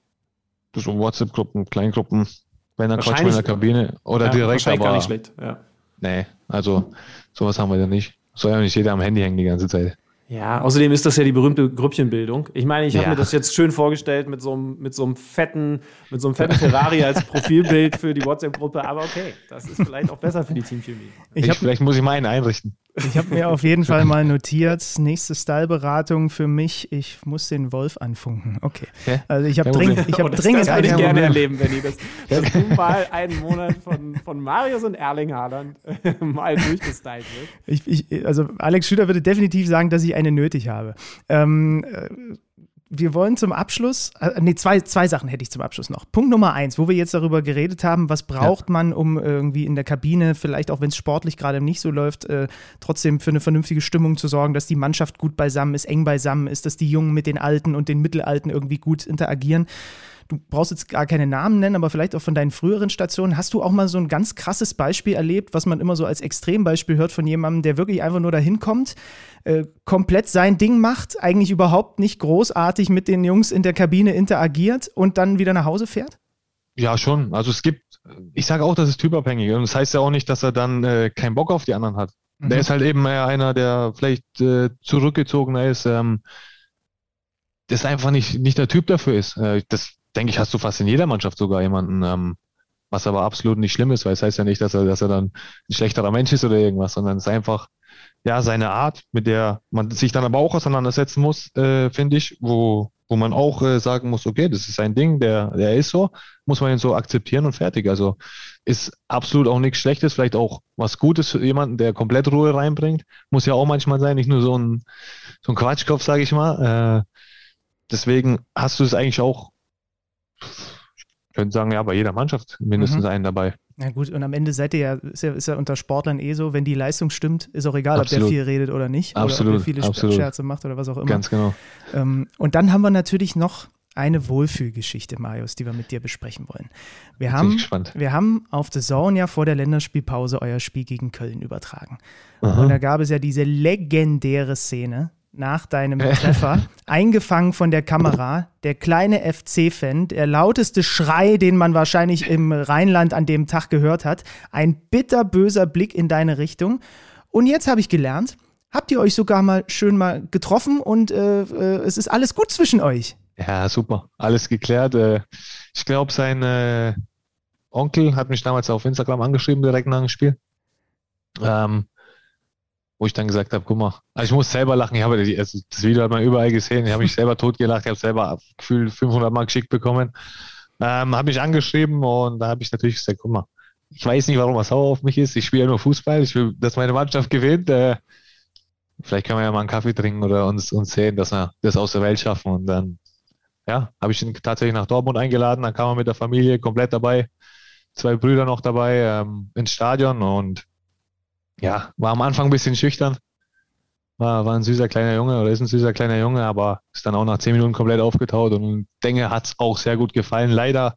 so WhatsApp-Gruppen, Kleingruppen, wenn dann quatschen wir in der Kabine oder ja, direkt, aber. Gar nicht schlecht, ja. Nee, also sowas haben wir ja nicht. Soll ja nicht jeder am Handy hängen die ganze Zeit. Ja, außerdem ist das ja die berühmte Grüppchenbildung. Ich meine, ich habe ja. mir das jetzt schön vorgestellt mit so einem, mit so einem fetten, mit so einem fetten Ferrari als Profilbild für die WhatsApp-Gruppe, aber okay, das ist vielleicht auch besser für die Teamchemie. Ich ich, vielleicht muss ich meinen einrichten. Ich habe mir auf jeden Fall mal notiert, nächste Styleberatung für mich, ich muss den Wolf anfunken. Okay. okay. Also ich habe dring, hab oh, das, dringend... Das würde ich gerne erleben, Benny, dass, dass du mal einen Monat von, von Marius und Erling Haaland mal durchgestylt wird. Ich, ich, also Alex Schüler würde definitiv sagen, dass ich eine nötig habe. Ähm, äh, wir wollen zum Abschluss, äh, nee, zwei, zwei Sachen hätte ich zum Abschluss noch. Punkt Nummer eins, wo wir jetzt darüber geredet haben, was braucht ja. man, um irgendwie in der Kabine, vielleicht auch wenn es sportlich gerade nicht so läuft, äh, trotzdem für eine vernünftige Stimmung zu sorgen, dass die Mannschaft gut beisammen ist, eng beisammen ist, dass die Jungen mit den Alten und den Mittelalten irgendwie gut interagieren du brauchst jetzt gar keine Namen nennen, aber vielleicht auch von deinen früheren Stationen. Hast du auch mal so ein ganz krasses Beispiel erlebt, was man immer so als Extrembeispiel hört von jemandem, der wirklich einfach nur dahin kommt, äh, komplett sein Ding macht, eigentlich überhaupt nicht großartig mit den Jungs in der Kabine interagiert und dann wieder nach Hause fährt? Ja, schon. Also es gibt, ich sage auch, das ist typabhängig. Und das heißt ja auch nicht, dass er dann äh, keinen Bock auf die anderen hat. Mhm. Der ist halt eben eher einer, der vielleicht äh, zurückgezogener ist, ähm, das einfach nicht, nicht der Typ dafür ist. Äh, das denke ich, hast du fast in jeder Mannschaft sogar jemanden, ähm, was aber absolut nicht schlimm ist, weil es heißt ja nicht, dass er, dass er dann ein schlechterer Mensch ist oder irgendwas, sondern es ist einfach, ja, seine Art, mit der man sich dann aber auch auseinandersetzen muss, äh, finde ich, wo, wo man auch äh, sagen muss, okay, das ist sein Ding, der, der ist so, muss man ihn so akzeptieren und fertig. Also ist absolut auch nichts Schlechtes, vielleicht auch was Gutes für jemanden, der komplett Ruhe reinbringt. Muss ja auch manchmal sein, nicht nur so ein, so ein Quatschkopf, sage ich mal. Äh, deswegen hast du es eigentlich auch ich könnte sagen, ja, bei jeder Mannschaft mindestens mhm. einen dabei. Na gut, und am Ende seid ihr ja ist, ja, ist ja unter Sportlern eh so, wenn die Leistung stimmt, ist auch egal, absolut. ob der viel redet oder nicht. Absolut. Oder ob der viele absolut. Scherze macht oder was auch immer. Ganz genau. Ähm, und dann haben wir natürlich noch eine Wohlfühlgeschichte, Marius, die wir mit dir besprechen wollen. Wir haben, wir haben auf The Zone ja vor der Länderspielpause euer Spiel gegen Köln übertragen. Aha. Und da gab es ja diese legendäre Szene, nach deinem Treffer, eingefangen von der Kamera, der kleine FC-Fan, der lauteste Schrei, den man wahrscheinlich im Rheinland an dem Tag gehört hat, ein bitterböser Blick in deine Richtung. Und jetzt habe ich gelernt, habt ihr euch sogar mal schön mal getroffen und äh, äh, es ist alles gut zwischen euch. Ja, super. Alles geklärt. Äh, ich glaube, sein äh, Onkel hat mich damals auf Instagram angeschrieben, direkt nach dem Spiel. Ähm, wo ich dann gesagt habe, guck mal, also ich muss selber lachen, ich habe die, also das Video hat man überall gesehen, ich habe mich selber totgelacht, ich habe selber gefühlt 500 Mark geschickt bekommen, ähm, habe mich angeschrieben und da habe ich natürlich gesagt, guck mal, ich weiß nicht, warum er sauer auf mich ist, ich spiele ja nur Fußball, ich will, dass meine Mannschaft gewinnt, äh, vielleicht können wir ja mal einen Kaffee trinken oder uns, uns sehen, dass wir das aus der Welt schaffen und dann, ja, habe ich ihn tatsächlich nach Dortmund eingeladen, dann kam er mit der Familie komplett dabei, zwei Brüder noch dabei ähm, ins Stadion und ja, war am Anfang ein bisschen schüchtern. War, war ein süßer kleiner Junge oder ist ein süßer kleiner Junge, aber ist dann auch nach zehn Minuten komplett aufgetaut und denke, hat es auch sehr gut gefallen. Leider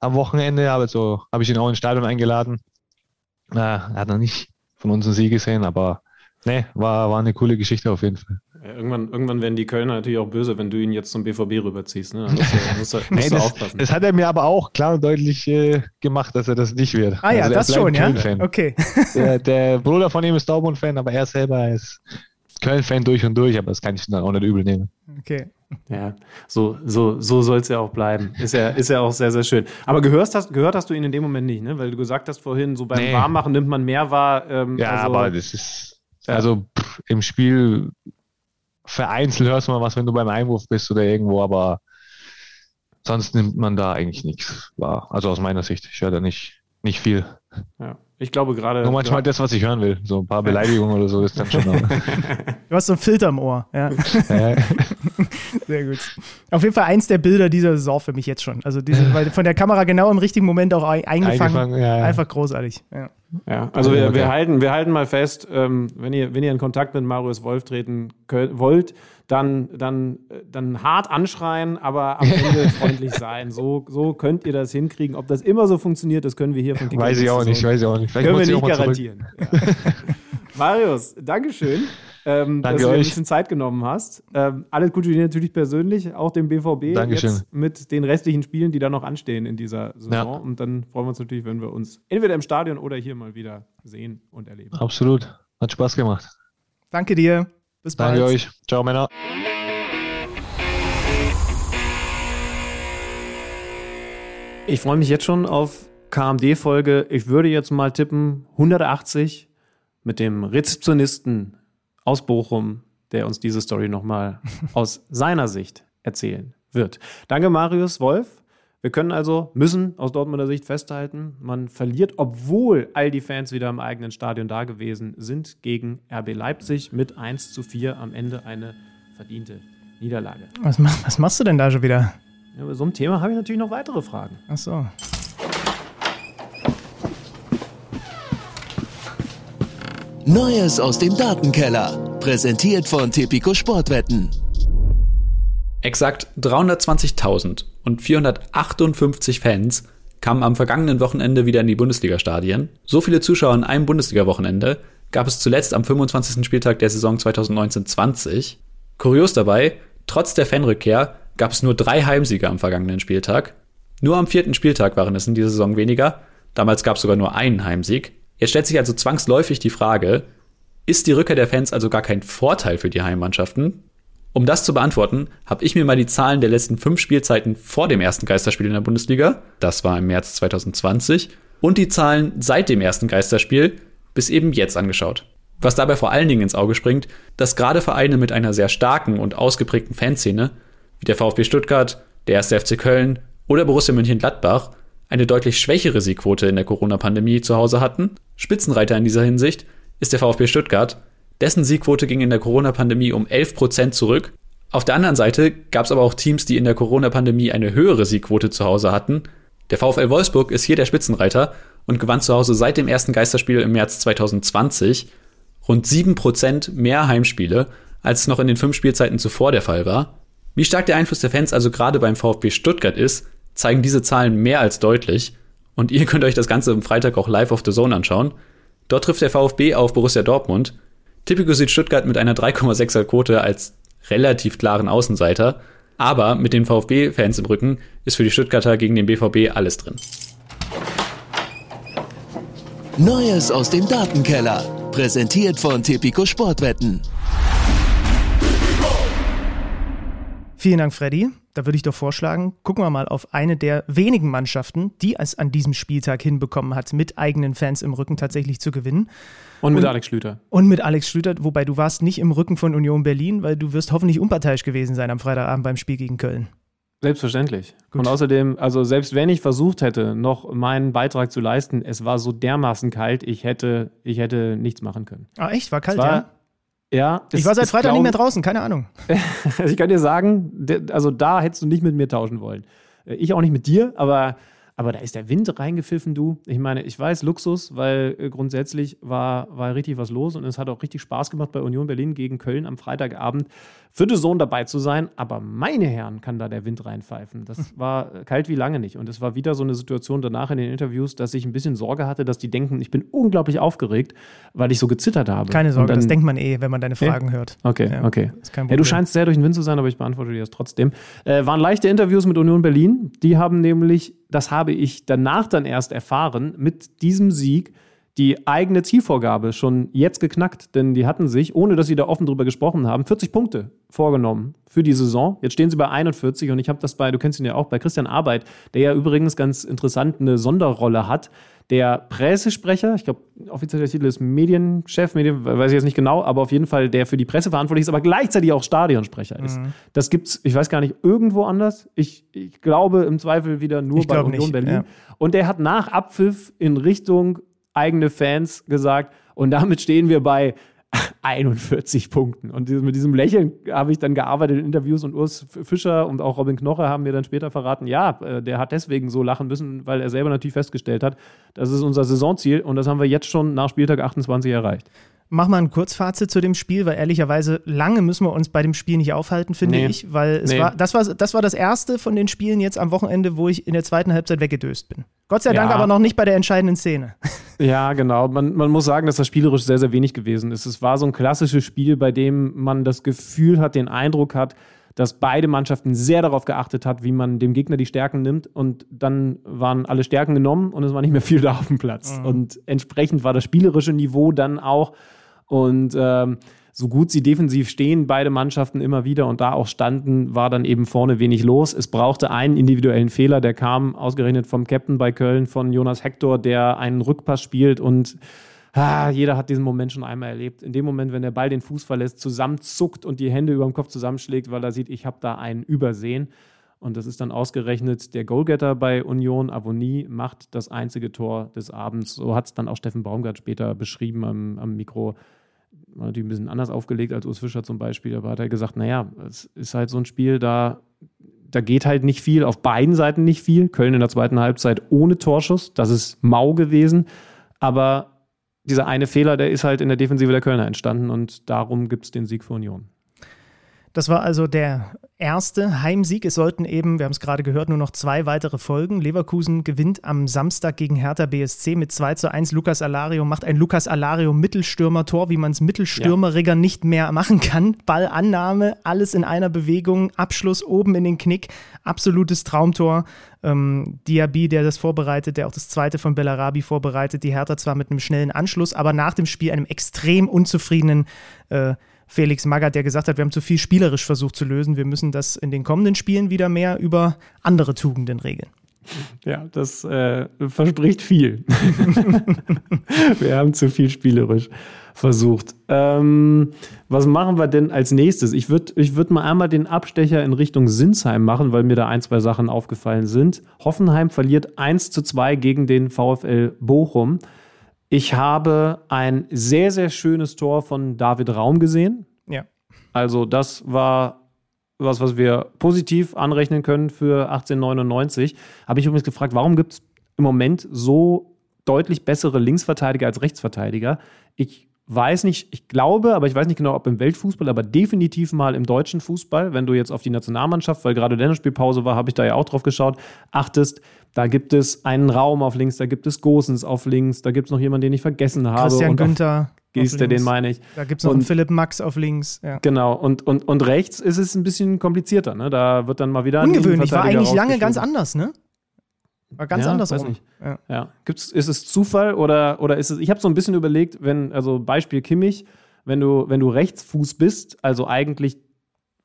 am Wochenende also, habe ich ihn auch ins Stadion eingeladen. Er hat noch nicht von uns einen Sieg gesehen, aber nee, war, war eine coole Geschichte auf jeden Fall. Ja, irgendwann, irgendwann werden die Kölner natürlich auch böse, wenn du ihn jetzt zum BVB rüberziehst. Ne? Da musst du, musst du, musst nee, du das, aufpassen. das hat er mir aber auch klar und deutlich äh, gemacht, dass er das nicht wird. Ah ja, Also das schon, ja. Okay. Der, der Bruder von ihm ist Dortmund-Fan, aber er selber ist Köln-Fan durch und durch, aber das kann ich ihm dann auch nicht übel nehmen. Okay. Ja, so, so, so soll es ja auch bleiben. Ist ja, ist ja auch sehr, sehr schön. Aber gehört hast, gehört hast du ihn in dem Moment nicht, ne? Weil du gesagt hast vorhin, so beim Nee. Warmmachen nimmt man mehr wahr. Ähm, Ja, also, aber das ist, also pff, im Spiel vereinzelt hörst du mal was, wenn du beim Einwurf bist oder irgendwo, aber sonst nimmt man da eigentlich nichts wahr. Also aus meiner Sicht, ich höre da nicht, nicht viel. ja. Ich glaube gerade. Nur manchmal das, was ich hören will. So ein paar Beleidigungen oder so ist dann schon. Du hast so einen Filter im Ohr. Ja, ja. sehr gut. Auf jeden Fall eins der Bilder dieser Saison für mich jetzt schon. Also diese, weil von der Kamera genau im richtigen Moment auch ein- eingefangen. Eingefangen, ja, ja. Einfach großartig. Ja. Ja, also wir, Okay. wir, halten, wir halten mal fest, ähm, wenn, ihr, wenn ihr in Kontakt mit Marius Wolf treten könnt, wollt, dann, dann, äh, dann hart anschreien, aber am Ende freundlich sein. So, so könnt ihr das hinkriegen. Ob das immer so funktioniert, das können wir hier von Kicker Weiß ich auch nicht, weiß ich auch nicht. Vielleicht Können wir ich nicht garantieren. Ja. Marius, Dankeschön, ähm, dass Danke du dir ein bisschen Zeit genommen hast. Ähm, alles Gute dir natürlich persönlich, auch dem BVB Dankeschön. jetzt mit den restlichen Spielen, die da noch anstehen in dieser Saison. Ja. Und dann freuen wir uns natürlich, wenn wir uns entweder im Stadion oder hier mal wieder sehen und erleben. Absolut. Hat Spaß gemacht. Danke dir. Bis bald. Danke euch. Ciao, Männer. Ich freue mich jetzt schon auf KMD-Folge. Ich würde jetzt mal tippen 180 mit dem Rezeptionisten aus Bochum, der uns diese Story nochmal aus seiner Sicht erzählen wird. Danke, Marius Wolf. Wir können also, müssen aus Dortmunder Sicht festhalten, man verliert, obwohl all die Fans wieder im eigenen Stadion da gewesen sind, gegen RB Leipzig mit 1 zu 4 am Ende eine verdiente Niederlage. Was, was machst du denn da schon wieder? Ja, bei so einem Thema habe ich natürlich noch weitere Fragen. Ach so. Neues aus dem Datenkeller. Präsentiert von Tipico Sportwetten. Exakt 320.000 und 458 Fans kamen am vergangenen Wochenende wieder in die Bundesliga-Stadien. So viele Zuschauer in einem Bundesliga-Wochenende gab es zuletzt am 25. Spieltag der Saison 2019-20. Kurios dabei, trotz der Fanrückkehr gab es nur drei Heimsieger am vergangenen Spieltag. Nur am vierten Spieltag waren es in dieser Saison weniger. Damals gab es sogar nur einen Heimsieg. Jetzt stellt sich also zwangsläufig die Frage, ist die Rückkehr der Fans also gar kein Vorteil für die Heimmannschaften? Um das zu beantworten, habe ich mir mal die Zahlen der letzten fünf Spielzeiten vor dem ersten Geisterspiel in der Bundesliga, das war im März 2020, und die Zahlen seit dem ersten Geisterspiel bis eben jetzt angeschaut. Was dabei vor allen Dingen ins Auge springt, dass gerade Vereine mit einer sehr starken und ausgeprägten Fanszene, wie der VfB Stuttgart, der 1. FC Köln oder Borussia Mönchengladbach, eine deutlich schwächere Siegquote in der Corona-Pandemie zu Hause hatten. Spitzenreiter in dieser Hinsicht ist der VfB Stuttgart, dessen Siegquote ging in der Corona-Pandemie um 11% zurück. Auf der anderen Seite gab es aber auch Teams, die in der Corona-Pandemie eine höhere Siegquote zu Hause hatten. Der VfL Wolfsburg ist hier der Spitzenreiter und gewann zu Hause seit dem ersten Geisterspiel im März 2020 rund 7% mehr Heimspiele, als es noch in den fünf Spielzeiten zuvor der Fall war. Wie stark der Einfluss der Fans also gerade beim VfB Stuttgart ist, zeigen diese Zahlen mehr als deutlich. Und ihr könnt euch das Ganze am Freitag auch live auf The Zone anschauen. Dort trifft der VfB auf Borussia Dortmund. Tipico sieht Stuttgart mit einer 3,6er Quote als relativ klaren Außenseiter. Aber mit den VfB-Fans im Rücken ist für die Stuttgarter gegen den BVB alles drin. Neues aus dem Datenkeller. Präsentiert von Tipico Sportwetten. Vielen Dank, Freddy. Da würde ich doch vorschlagen, gucken wir mal auf eine der wenigen Mannschaften, die es an diesem Spieltag hinbekommen hat, mit eigenen Fans im Rücken tatsächlich zu gewinnen. Und mit und, Alex Schlüter. Und mit Alex Schlüter, wobei du warst nicht im Rücken von Union Berlin, weil du wirst hoffentlich unparteiisch gewesen sein am Freitagabend beim Spiel gegen Köln. Selbstverständlich. Gut. Und außerdem, also selbst wenn ich versucht hätte, noch meinen Beitrag zu leisten, es war so dermaßen kalt, ich hätte, ich hätte nichts machen können. Ah, echt? War kalt, war, ja? Ja. Ich war seit Freitag glaub, nicht mehr draußen, keine Ahnung. also ich kann dir sagen, also da hättest du nicht mit mir tauschen wollen. Äh, ich auch nicht mit dir, aber aber da ist der Wind reingepfiffen, du. Ich meine, ich weiß, Luxus, weil äh, grundsätzlich war, war richtig was los und es hat auch richtig Spaß gemacht bei Union Berlin gegen Köln am Freitagabend für den Sohn dabei zu sein. Aber meine Herren, kann da der Wind reinpfeifen. Das hm. war äh, kalt wie lange nicht. Und es war wieder so eine Situation danach in den Interviews, dass ich ein bisschen Sorge hatte, dass die denken, ich bin unglaublich aufgeregt, weil ich so gezittert habe. Keine Sorge, dann, das denkt man eh, wenn man deine Fragen ja? hört. Okay, ja, okay. Ja, du scheinst sehr durch den Wind zu sein, aber ich beantworte dir das trotzdem. Äh, waren leichte Interviews mit Union Berlin. Die haben nämlich das habe ich danach dann erst erfahren, mit diesem Sieg die eigene Zielvorgabe schon jetzt geknackt, denn die hatten sich, ohne dass sie da offen drüber gesprochen haben, 40 Punkte vorgenommen für die Saison. Jetzt stehen sie bei 41 und ich habe das bei, du kennst ihn ja auch, bei Christian Arbeit, der ja übrigens ganz interessant eine Sonderrolle hat. Der Pressesprecher, ich glaube, offizieller Titel ist Medienchef, Medien, weiß ich jetzt nicht genau, aber auf jeden Fall der für die Presse verantwortlich ist, aber gleichzeitig auch Stadionsprecher ist. Mhm. Das gibt's, ich weiß gar nicht, irgendwo anders. Ich, ich glaube im Zweifel wieder nur ich bei Union nicht, Berlin. Ja. Und der hat nach Abpfiff in Richtung eigene Fans gesagt, und damit stehen wir bei 41 Punkten. Und mit diesem Lächeln habe ich dann gearbeitet in Interviews und Urs Fischer und auch Robin Knoche haben mir dann später verraten, ja, äh, der hat deswegen so lachen müssen, weil er selber natürlich festgestellt hat, das ist unser Saisonziel und das haben wir jetzt schon nach Spieltag 28 erreicht. Mach mal ein Kurzfazit zu dem Spiel, weil ehrlicherweise lange müssen wir uns bei dem Spiel nicht aufhalten, finde nee. ich, weil es nee. war, das war, das war das erste von den Spielen jetzt am Wochenende, wo ich in der zweiten Halbzeit weggedöst bin. Gott sei Dank aber noch nicht bei der entscheidenden Szene. Ja, genau. Man, man muss sagen, dass das spielerisch sehr, sehr wenig gewesen ist. Es war so ein klassisches Spiel, bei dem man das Gefühl hat, den Eindruck hat, dass beide Mannschaften sehr darauf geachtet hat, wie man dem Gegner die Stärken nimmt. Und dann waren alle Stärken genommen und es war nicht mehr viel da auf dem Platz. Mhm. Und entsprechend war das spielerische Niveau dann auch und ähm, so gut sie defensiv stehen, beide Mannschaften immer wieder und da auch standen, war dann eben vorne wenig los. Es brauchte einen individuellen Fehler, der kam ausgerechnet vom Captain bei Köln, von Jonas Hector, der einen Rückpass spielt und ah, jeder hat diesen Moment schon einmal erlebt. In dem Moment, wenn der Ball den Fuß verlässt, zusammenzuckt und die Hände über dem Kopf zusammenschlägt, weil er sieht, ich habe da einen übersehen. Und das ist dann ausgerechnet der Goalgetter bei Union. Avonie macht das einzige Tor des Abends. So hat es dann auch Steffen Baumgart später beschrieben am, am Mikro war natürlich ein bisschen anders aufgelegt als Urs Fischer zum Beispiel, aber hat er gesagt, naja, es ist halt so ein Spiel, da, da geht halt nicht viel, auf beiden Seiten nicht viel. Köln in der zweiten Halbzeit ohne Torschuss, das ist mau gewesen, aber dieser eine Fehler, der ist halt in der Defensive der Kölner entstanden und darum gibt es den Sieg für Union. Das war also der erste Heimsieg. Es sollten eben, wir haben es gerade gehört, nur noch zwei weitere Folgen. Leverkusen gewinnt am Samstag gegen Hertha BSC mit 2 zu 1. Lukas Alario macht ein Lukas Alario Mittelstürmer-Tor, wie man es Mittelstürmeriger ja. nicht mehr machen kann. Ballannahme, alles in einer Bewegung, Abschluss oben in den Knick, absolutes Traumtor. Ähm, Diaby, der das vorbereitet, der auch das zweite von Bellarabi vorbereitet. Die Hertha zwar mit einem schnellen Anschluss, aber nach dem Spiel einem extrem unzufriedenen äh, Felix Magath, der gesagt hat, wir haben zu viel spielerisch versucht zu lösen. Wir müssen das in den kommenden Spielen wieder mehr über andere Tugenden regeln. Ja, das äh, verspricht viel. wir haben zu viel spielerisch versucht. Ähm, was machen wir denn als nächstes? Ich würde ich würd mal einmal den Abstecher in Richtung Sinsheim machen, weil mir da ein, zwei Sachen aufgefallen sind. Hoffenheim verliert 1 zu 2 gegen den VfL Bochum. Ich habe ein sehr, sehr schönes Tor von David Raum gesehen. Ja. Also, das war was, was wir positiv anrechnen können für 1899. Habe ich übrigens gefragt, warum gibt es im Moment so deutlich bessere Linksverteidiger als Rechtsverteidiger? Ich weiß nicht, ich glaube, aber ich weiß nicht genau, ob im Weltfußball, aber definitiv mal im deutschen Fußball, wenn du jetzt auf die Nationalmannschaft, weil gerade Länderspielpause war, habe ich da ja auch drauf geschaut, achtest, da gibt es einen Raum auf links, da gibt es Gosens auf links, da gibt es noch jemanden, den ich vergessen habe. Christian Günther. Gießt der, den meine ich. Da gibt es noch und, einen Philipp Max auf links. Ja. Genau, und, und, und rechts ist es ein bisschen komplizierter. Ne? Da wird dann mal wieder Ungewöhnlich, war eigentlich lange ganz anders, ne? War ganz ja, anders. Weiß nicht. Ja. ja. Gibt's, ist es Zufall oder, oder ist es. Ich habe so ein bisschen überlegt, wenn, also Beispiel Kimmich, wenn du, wenn du Rechtsfuß bist, also eigentlich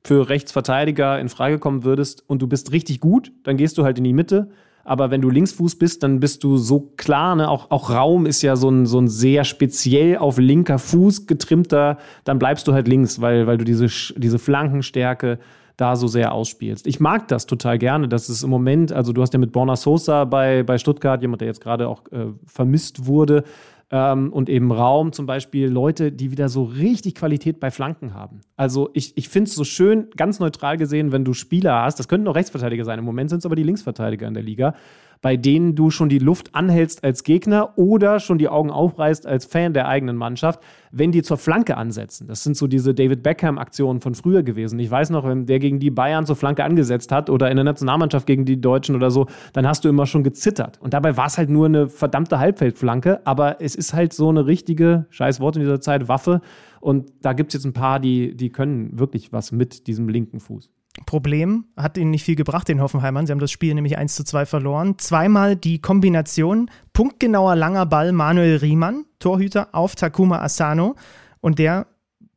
für Rechtsverteidiger in Frage kommen würdest und du bist richtig gut, dann gehst du halt in die Mitte. Aber wenn du Linksfuß bist, dann bist du so klar, ne? auch, auch Raum ist ja so ein, so ein sehr speziell auf linker Fuß getrimmter, dann bleibst du halt links, weil, weil du diese, diese Flankenstärke da so sehr ausspielst. Ich mag das total gerne, dass es im Moment, also du hast ja mit Borna Sosa bei, bei Stuttgart, jemand, der jetzt gerade auch äh, vermisst wurde, ähm, und eben Raum zum Beispiel Leute, die wieder so richtig Qualität bei Flanken haben. Also ich, ich finde es so schön, ganz neutral gesehen, wenn du Spieler hast, das könnten auch Rechtsverteidiger sein, im Moment sind es aber die Linksverteidiger in der Liga, bei denen du schon die Luft anhältst als Gegner oder schon die Augen aufreißt als Fan der eigenen Mannschaft, wenn die zur Flanke ansetzen. Das sind so diese David Beckham-Aktionen von früher gewesen. Ich weiß noch, wenn der gegen die Bayern zur Flanke angesetzt hat oder in der Nationalmannschaft gegen die Deutschen oder so, dann hast du immer schon gezittert. Und dabei war es halt nur eine verdammte Halbfeldflanke, aber es ist halt so eine richtige, scheiß Wort in dieser Zeit, Waffe. Und da gibt es jetzt ein paar, die, die können wirklich was mit diesem linken Fuß. Problem, hat ihnen nicht viel gebracht, den Hoffenheimern. Sie haben das Spiel nämlich 1 zu 2 verloren. Zweimal die Kombination, punktgenauer langer Ball Manuel Riemann, Torhüter, auf Takuma Asano. Und der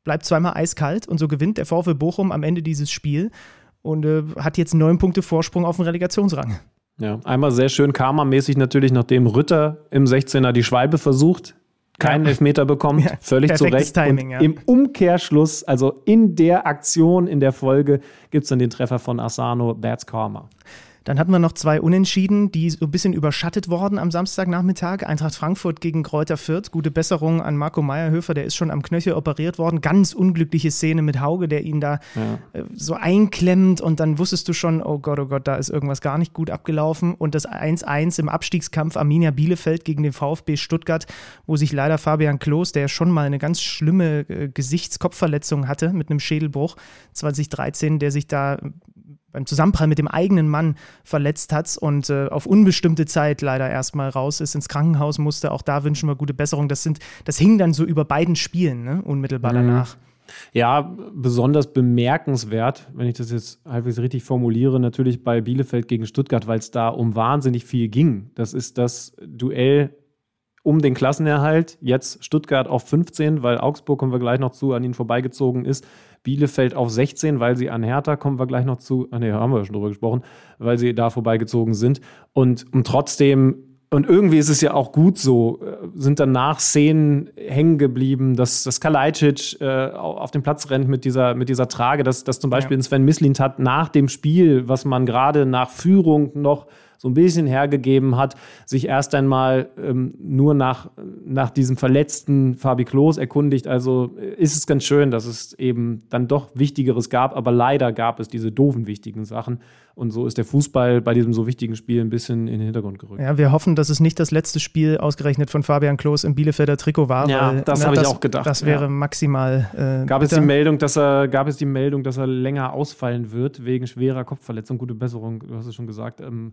bleibt zweimal eiskalt und so gewinnt der VfL Bochum am Ende dieses Spiel und äh, hat jetzt neun Punkte Vorsprung auf den Relegationsrang. Ja, einmal sehr schön karmamäßig natürlich, nachdem Rütter im 16er die Schwalbe versucht, keinen. Elfmeter bekommt, ja, völlig zu Recht. Timing, ja. Im Umkehrschluss, also in der Aktion, in der Folge, gibt es dann den Treffer von Asano, That's Karma. Dann hatten wir noch zwei Unentschieden, die so ein bisschen überschattet worden am Samstagnachmittag. Eintracht Frankfurt gegen Kräuter Fürth. Gute Besserung an Marco Meyerhöfer, der ist schon am Knöchel operiert worden. Ganz unglückliche Szene mit Hauge, der ihn da ja. äh, so einklemmt und dann wusstest du schon, oh Gott, oh Gott, da ist irgendwas gar nicht gut abgelaufen. Und das 1-1 im Abstiegskampf Arminia Bielefeld gegen den VfB Stuttgart, wo sich leider Fabian Klos, der schon mal eine ganz schlimme äh, Gesichtskopfverletzung hatte mit einem Schädelbruch 2013, der sich da beim Zusammenprall mit dem eigenen Mann verletzt hat und äh, auf unbestimmte Zeit leider erstmal raus ist, ins Krankenhaus musste. Auch da wünschen wir gute Besserung. Das, sind, das hing dann so über beiden Spielen, ne? unmittelbar mhm. danach. Ja, besonders bemerkenswert, wenn ich das jetzt halbwegs richtig formuliere, natürlich bei Bielefeld gegen Stuttgart, weil es da um wahnsinnig viel ging. Das ist das Duell um den Klassenerhalt. Jetzt Stuttgart auf 15, weil Augsburg, kommen wir gleich noch zu, an ihnen vorbeigezogen ist. Bielefeld auf 16, weil sie an Hertha, kommen wir gleich noch zu, ah nee, haben wir schon drüber gesprochen, weil sie da vorbeigezogen sind. Und, und trotzdem und irgendwie ist es ja auch gut so, äh, sind danach Szenen hängen geblieben, dass, dass Kalajdzic äh, auf den Platz rennt mit dieser, mit dieser Trage, dass, dass zum Beispiel ja. Sven Mislint hat nach dem Spiel, was man gerade nach Führung noch so ein bisschen hergegeben hat, sich erst einmal ähm, nur nach, nach diesem verletzten Fabi Klos erkundigt. Also äh, ist es ganz schön, dass es eben dann doch Wichtigeres gab, aber leider gab es diese doofen wichtigen Sachen. Und so ist der Fußball bei diesem so wichtigen Spiel ein bisschen in den Hintergrund gerückt. Ja, wir hoffen, dass es nicht das letzte Spiel ausgerechnet von Fabian Klos im Bielefelder Trikot war. Ja, weil, das ne, habe ich auch gedacht. Das wäre ja. maximal. Äh, gab, es die Meldung, dass er, gab es die Meldung, dass er länger ausfallen wird wegen schwerer Kopfverletzung? Gute Besserung, du hast es schon gesagt. Ähm,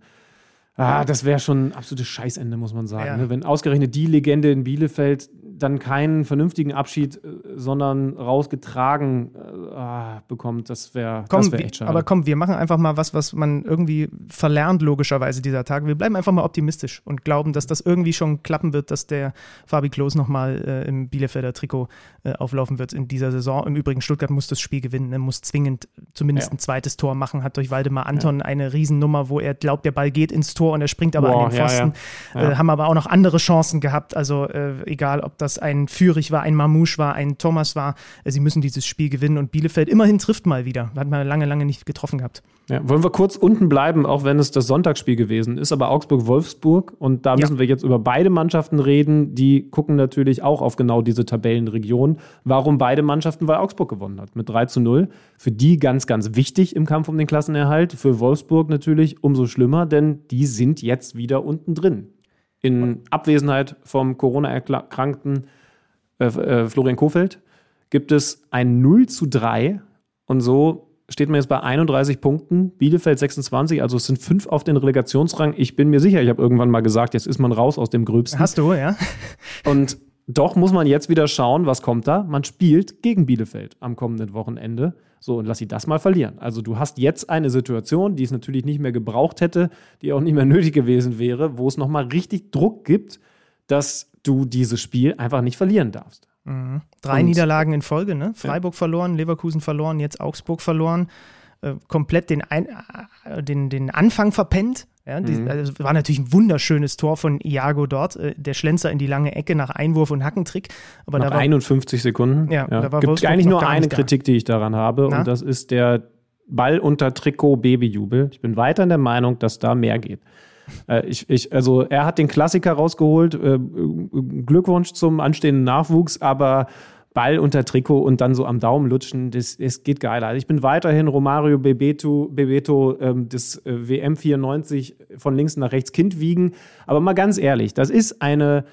Ah, das wäre schon ein absolutes Scheißende, muss man sagen. Ja. Ne? Wenn ausgerechnet die Legende in Bielefeld dann keinen vernünftigen Abschied, äh, sondern rausgetragen äh, bekommt, das wäre wär echt schade. Aber komm, wir machen einfach mal was, was man irgendwie verlernt, logischerweise dieser Tag. Wir bleiben einfach mal optimistisch und glauben, dass das irgendwie schon klappen wird, dass der Fabi Klos nochmal äh, im Bielefelder Trikot äh, auflaufen wird in dieser Saison. Im Übrigen, Stuttgart muss das Spiel gewinnen, ne? muss zwingend zumindest ja. ein zweites Tor machen, hat durch Waldemar Anton ja. eine Riesennummer, wo er glaubt, der Ball geht ins Tor und er springt aber Boah, an den Pfosten. Ja, ja. Äh, haben aber auch noch andere Chancen gehabt. Also äh, egal, ob das ein Fürich war, ein Mamouche war, ein Thomas war, äh, sie müssen dieses Spiel gewinnen und Bielefeld immerhin trifft mal wieder. Hat man lange, lange nicht getroffen gehabt. Ja, wollen wir kurz unten bleiben, auch wenn es das Sonntagsspiel gewesen ist, aber Augsburg-Wolfsburg und da müssen wir jetzt über beide Mannschaften reden. Die gucken natürlich auch auf genau diese Tabellenregion. Warum beide Mannschaften? Weil Augsburg gewonnen hat mit 3 zu 0. Für die ganz, ganz wichtig im Kampf um den Klassenerhalt. Für Wolfsburg natürlich umso schlimmer, denn die sind jetzt wieder unten drin. In Abwesenheit vom Corona-erkrankten äh, äh, Florian Kofeld gibt es ein 0 zu 3 und so steht man jetzt bei 31 Punkten, Bielefeld 26, also es sind fünf auf den Relegationsrang. Ich bin mir sicher, ich habe irgendwann mal gesagt, jetzt ist man raus aus dem Gröbsten. Hast du, ja. Und doch muss man jetzt wieder schauen, was kommt da. Man spielt gegen Bielefeld am kommenden Wochenende. So, und lass sie das mal verlieren. Also du hast jetzt eine Situation, die es natürlich nicht mehr gebraucht hätte, die auch nicht mehr nötig gewesen wäre, wo es nochmal richtig Druck gibt, dass du dieses Spiel einfach nicht verlieren darfst. Mhm. Drei und, Niederlagen in Folge, ne? Freiburg ja. verloren, Leverkusen verloren, jetzt Augsburg verloren. Äh, komplett den, Ein äh, den, den Anfang verpennt. Ja, die, mhm. also war natürlich ein wunderschönes Tor von Iago dort, äh, der Schlenzer in die lange Ecke nach Einwurf und Hackentrick. Aber nach da war, 51 Sekunden. Ja, ja. Da war gibt Wolfsburg eigentlich nur eine Kritik, die ich daran habe, Na? und das ist der Ball unter Trikot Babyjubel. Ich bin weiter in der Meinung, dass da mehr geht. Äh, ich, ich, also er hat den Klassiker rausgeholt. Äh, Glückwunsch zum anstehenden Nachwuchs, aber Ball unter Trikot und dann so am Daumen lutschen, das, das geht geiler. Also ich bin weiterhin Romario Bebeto, Bebeto ähm, das äh, WM 94 von links nach rechts Kind wiegen. Aber mal ganz ehrlich, das ist eine,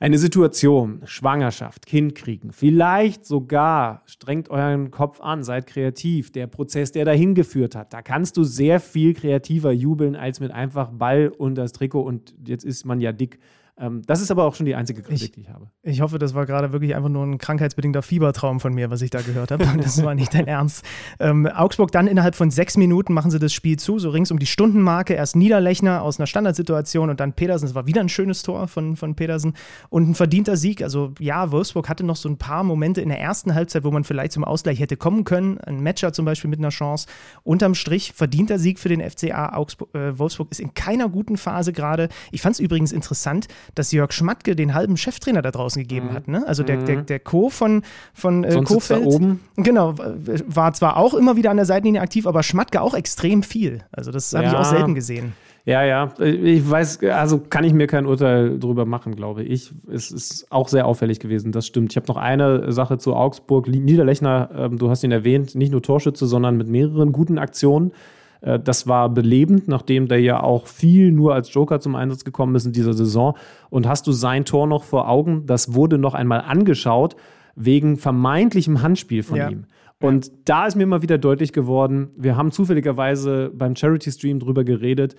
eine Situation, Schwangerschaft, Kind kriegen, vielleicht sogar, strengt euren Kopf an, seid kreativ. Der Prozess, der dahin geführt hat, da kannst du sehr viel kreativer jubeln als mit einfach Ball unter das Trikot und jetzt ist man ja dick. Ähm, das ist aber auch schon die einzige Kritik, ich, die ich habe. Ich hoffe, das war gerade wirklich einfach nur ein krankheitsbedingter Fiebertraum von mir, was ich da gehört habe. das war nicht dein Ernst. Ähm, Augsburg dann innerhalb von sechs Minuten machen sie das Spiel zu, so rings um die Stundenmarke. Erst Niederlechner aus einer Standardsituation und dann Pedersen. Das war wieder ein schönes Tor von, von Pedersen und ein verdienter Sieg. Also ja, Wolfsburg hatte noch so ein paar Momente in der ersten Halbzeit, wo man vielleicht zum Ausgleich hätte kommen können. Ein Matcher zum Beispiel mit einer Chance. Unterm Strich verdienter Sieg für den FCA. Augsburg, äh, Wolfsburg ist in keiner guten Phase gerade. Ich fand es übrigens interessant, dass Jörg Schmatke den halben Cheftrainer da draußen gegeben mhm. hat. Ne? Also der, der, mhm. der Co. von, von äh, Kofeld. oben. Genau, war zwar auch immer wieder an der Seitenlinie aktiv, aber Schmatke auch extrem viel. Also das habe ja. ich auch selten gesehen. Ja, ja. Ich weiß, also kann ich mir kein Urteil drüber machen, glaube ich. Es ist auch sehr auffällig gewesen, das stimmt. Ich habe noch eine Sache zu Augsburg. Niederlechner, ähm, du hast ihn erwähnt, nicht nur Torschütze, sondern mit mehreren guten Aktionen. Äh, das war belebend, nachdem der ja auch viel nur als Joker zum Einsatz gekommen ist in dieser Saison. Und hast du sein Tor noch vor Augen? Das wurde noch einmal angeschaut wegen vermeintlichem Handspiel von ja. ihm. Und da ist mir immer wieder deutlich geworden, wir haben zufälligerweise beim Charity Stream drüber geredet,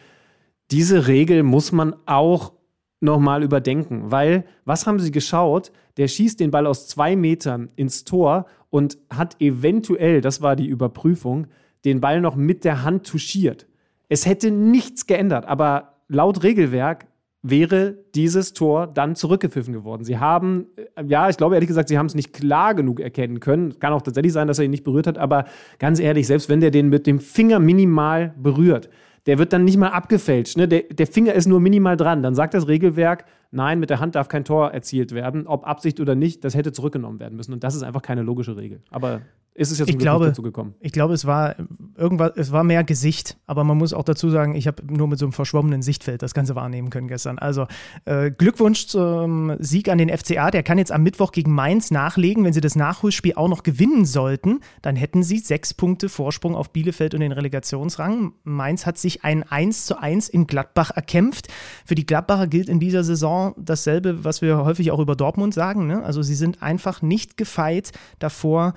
diese Regel muss man auch nochmal überdenken, weil was haben sie geschaut? Der schießt den Ball aus zwei Metern ins Tor und hat eventuell, das war die Überprüfung, den Ball noch mit der Hand touchiert. Es hätte nichts geändert, aber laut Regelwerk wäre dieses Tor dann zurückgepfiffen geworden. Sie haben, äh, ja, ich glaube ehrlich gesagt, sie haben es nicht klar genug erkennen können. Kann auch tatsächlich sein, dass er ihn nicht berührt hat, aber ganz ehrlich, selbst wenn der den mit dem Finger minimal berührt, der wird dann nicht mal abgefälscht. Ne? Der, der Finger ist nur minimal dran. Dann sagt das Regelwerk, nein, mit der Hand darf kein Tor erzielt werden. Ob Absicht oder nicht, das hätte zurückgenommen werden müssen. Und das ist einfach keine logische Regel. Aber ist es jetzt ich glaube, dazu gekommen? Ich glaube, es war irgendwas, es war mehr Gesicht, aber man muss auch dazu sagen, ich habe nur mit so einem verschwommenen Sichtfeld das Ganze wahrnehmen können gestern. Also äh, Glückwunsch zum Sieg an den FCA. Der kann jetzt am Mittwoch gegen Mainz nachlegen. Wenn sie das Nachholspiel auch noch gewinnen sollten, dann hätten sie sechs Punkte Vorsprung auf Bielefeld und den Relegationsrang. Mainz hat sich ein 1 zu 1 in Gladbach erkämpft. Für die Gladbacher gilt in dieser Saison dasselbe, was wir häufig auch über Dortmund sagen. Ne? Also sie sind einfach nicht gefeit davor,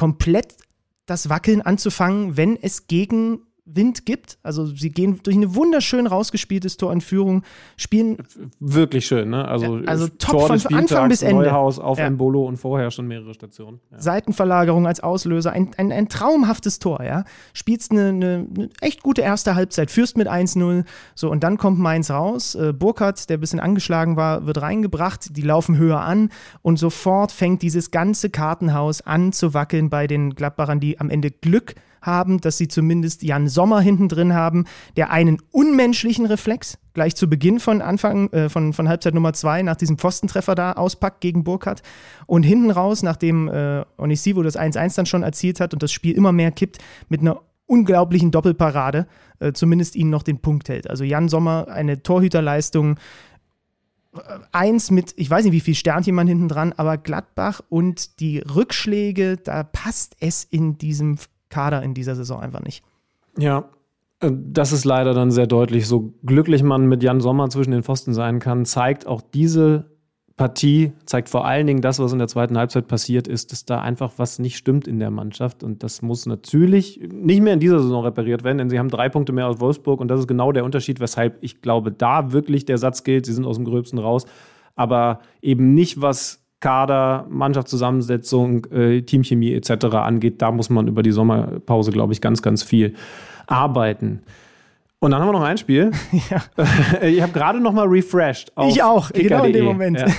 komplett das Wackeln anzufangen, wenn es gegen Wind gibt. Also sie gehen durch eine wunderschön rausgespieltes Tor in Führung, spielen. Wirklich schön, ne? Also, ja, also top von Anfang bis Ende. Neuhaus auf ja. Embolo und vorher schon mehrere Stationen. Ja. Seitenverlagerung als Auslöser, ein, ein, ein traumhaftes Tor, ja. Spielst eine, eine, eine, echt gute erste Halbzeit, führst mit 1-0. So, und dann kommt Mainz raus. Äh, Burkhardt, der ein bisschen angeschlagen war, wird reingebracht. Die laufen höher an und sofort fängt dieses ganze Kartenhaus an zu wackeln bei den Gladbachern, die am Ende Glück haben, dass sie zumindest Jan Sommer hinten drin haben, der einen unmenschlichen Reflex gleich zu Beginn von Anfang äh, von, von Halbzeit Nummer zwei nach diesem Pfostentreffer da auspackt gegen Burkhardt und hinten raus, nachdem äh, Onisivo das 1-1 dann schon erzielt hat und das Spiel immer mehr kippt, mit einer unglaublichen Doppelparade äh, zumindest ihnen noch den Punkt hält. Also Jan Sommer, eine Torhüterleistung, äh, eins mit, ich weiß nicht, wie viel Sternchen man hinten dran, aber Gladbach und die Rückschläge, da passt es in diesem Kader in dieser Saison einfach nicht. Ja, äh, das ist leider dann sehr deutlich. So glücklich man mit Jan Sommer zwischen den Pfosten sein kann, zeigt auch diese Partie, zeigt vor allen Dingen das, was in der zweiten Halbzeit passiert ist, dass da einfach was nicht stimmt in der Mannschaft. Und das muss natürlich nicht mehr in dieser Saison repariert werden, denn sie haben drei Punkte mehr aus Wolfsburg und das ist genau der Unterschied, weshalb ich glaube, da wirklich der Satz gilt, sie sind aus dem Gröbsten raus, aber eben nicht was Kader, Mannschaftszusammensetzung, äh, Teamchemie etc. angeht, da muss man über die Sommerpause, glaube ich, ganz, ganz viel arbeiten. Und dann haben wir noch ein Spiel. Ja. Ich habe gerade noch mal refreshed. ich auch, genau in dem Moment. Ja.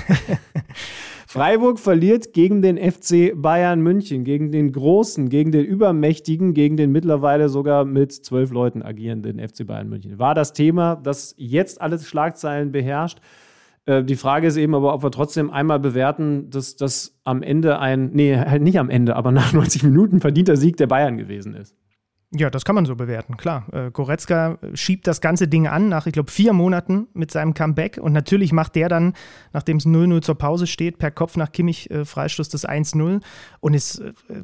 Freiburg verliert gegen den FC Bayern München, gegen den großen, gegen den übermächtigen, gegen den mittlerweile sogar mit zwölf Leuten agierenden FC Bayern München. War das Thema, das jetzt alles Schlagzeilen beherrscht. Äh, die Frage ist eben aber, ob wir trotzdem einmal bewerten, dass das am Ende ein, nee, halt nicht am Ende, aber nach 90 Minuten verdienter Sieg der Bayern gewesen ist. Ja, das kann man so bewerten, klar. Äh, Goretzka schiebt das ganze Ding an nach, ich glaube, vier Monaten mit seinem Comeback. Und natürlich macht der dann, nachdem es 0-0 zur Pause steht, per Kopf nach Kimmich äh, Freistoß das 1-0. Und ist, äh,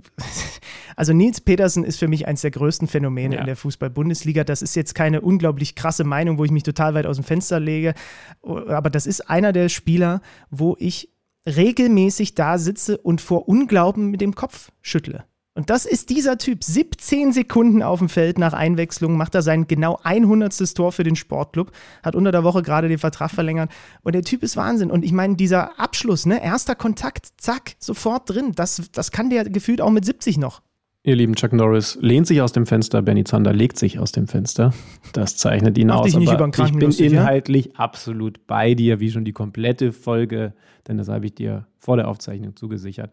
also Nils Petersen ist für mich eines der größten Phänomene ja. in der Fußball-Bundesliga. Das ist jetzt keine unglaublich krasse Meinung, wo ich mich total weit aus dem Fenster lege. Aber das ist einer der Spieler, wo ich regelmäßig da sitze und vor Unglauben mit dem Kopf schüttle. Und das ist dieser Typ. 17 Sekunden auf dem Feld nach Einwechslung macht er sein genau 100. Tor für den Sportclub, hat unter der Woche gerade den Vertrag verlängert. Und der Typ ist Wahnsinn. Und ich meine, dieser Abschluss, ne, erster Kontakt, zack, sofort drin. Das, das kann der gefühlt auch mit 70 noch. Ihr lieben Chuck Norris lehnt sich aus dem Fenster, Benny Zander legt sich aus dem Fenster. Das zeichnet ihn Mach aus. Dich nicht aber ich bin lustig, inhaltlich ja? absolut bei dir, wie schon die komplette Folge, denn das habe ich dir vor der Aufzeichnung zugesichert.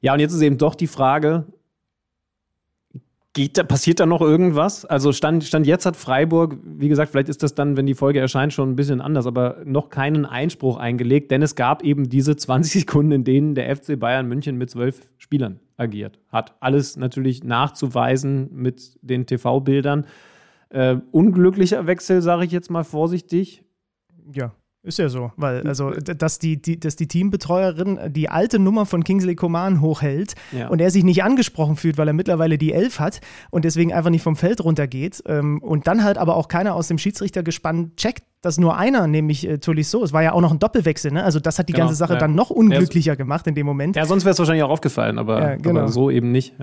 Ja, und jetzt ist eben doch die Frage, Geht da, passiert da noch irgendwas? Also Stand, Stand jetzt hat Freiburg, wie gesagt, vielleicht ist das dann, wenn die Folge erscheint, schon ein bisschen anders, aber noch keinen Einspruch eingelegt, denn es gab eben diese 20 Sekunden, in denen der FC Bayern München mit zwölf Spielern agiert hat. Alles natürlich nachzuweisen mit den TV-Bildern. Äh, unglücklicher Wechsel, sage ich jetzt mal vorsichtig. Ja. Ist ja so, weil also dass die, die, dass die Teambetreuerin die alte Nummer von Kingsley Coman hochhält ja. und er sich nicht angesprochen fühlt, weil er mittlerweile die Elf hat und deswegen einfach nicht vom Feld runtergeht ähm, und dann halt aber auch keiner aus dem Schiedsrichtergespann checkt, dass nur einer, nämlich äh, Tolisso, es war ja auch noch ein Doppelwechsel, ne? Also das hat die genau, ganze Sache ja. dann noch unglücklicher ja, gemacht in dem Moment. Ja, sonst wäre es wahrscheinlich auch aufgefallen, aber, ja, genau. aber, so eben nicht.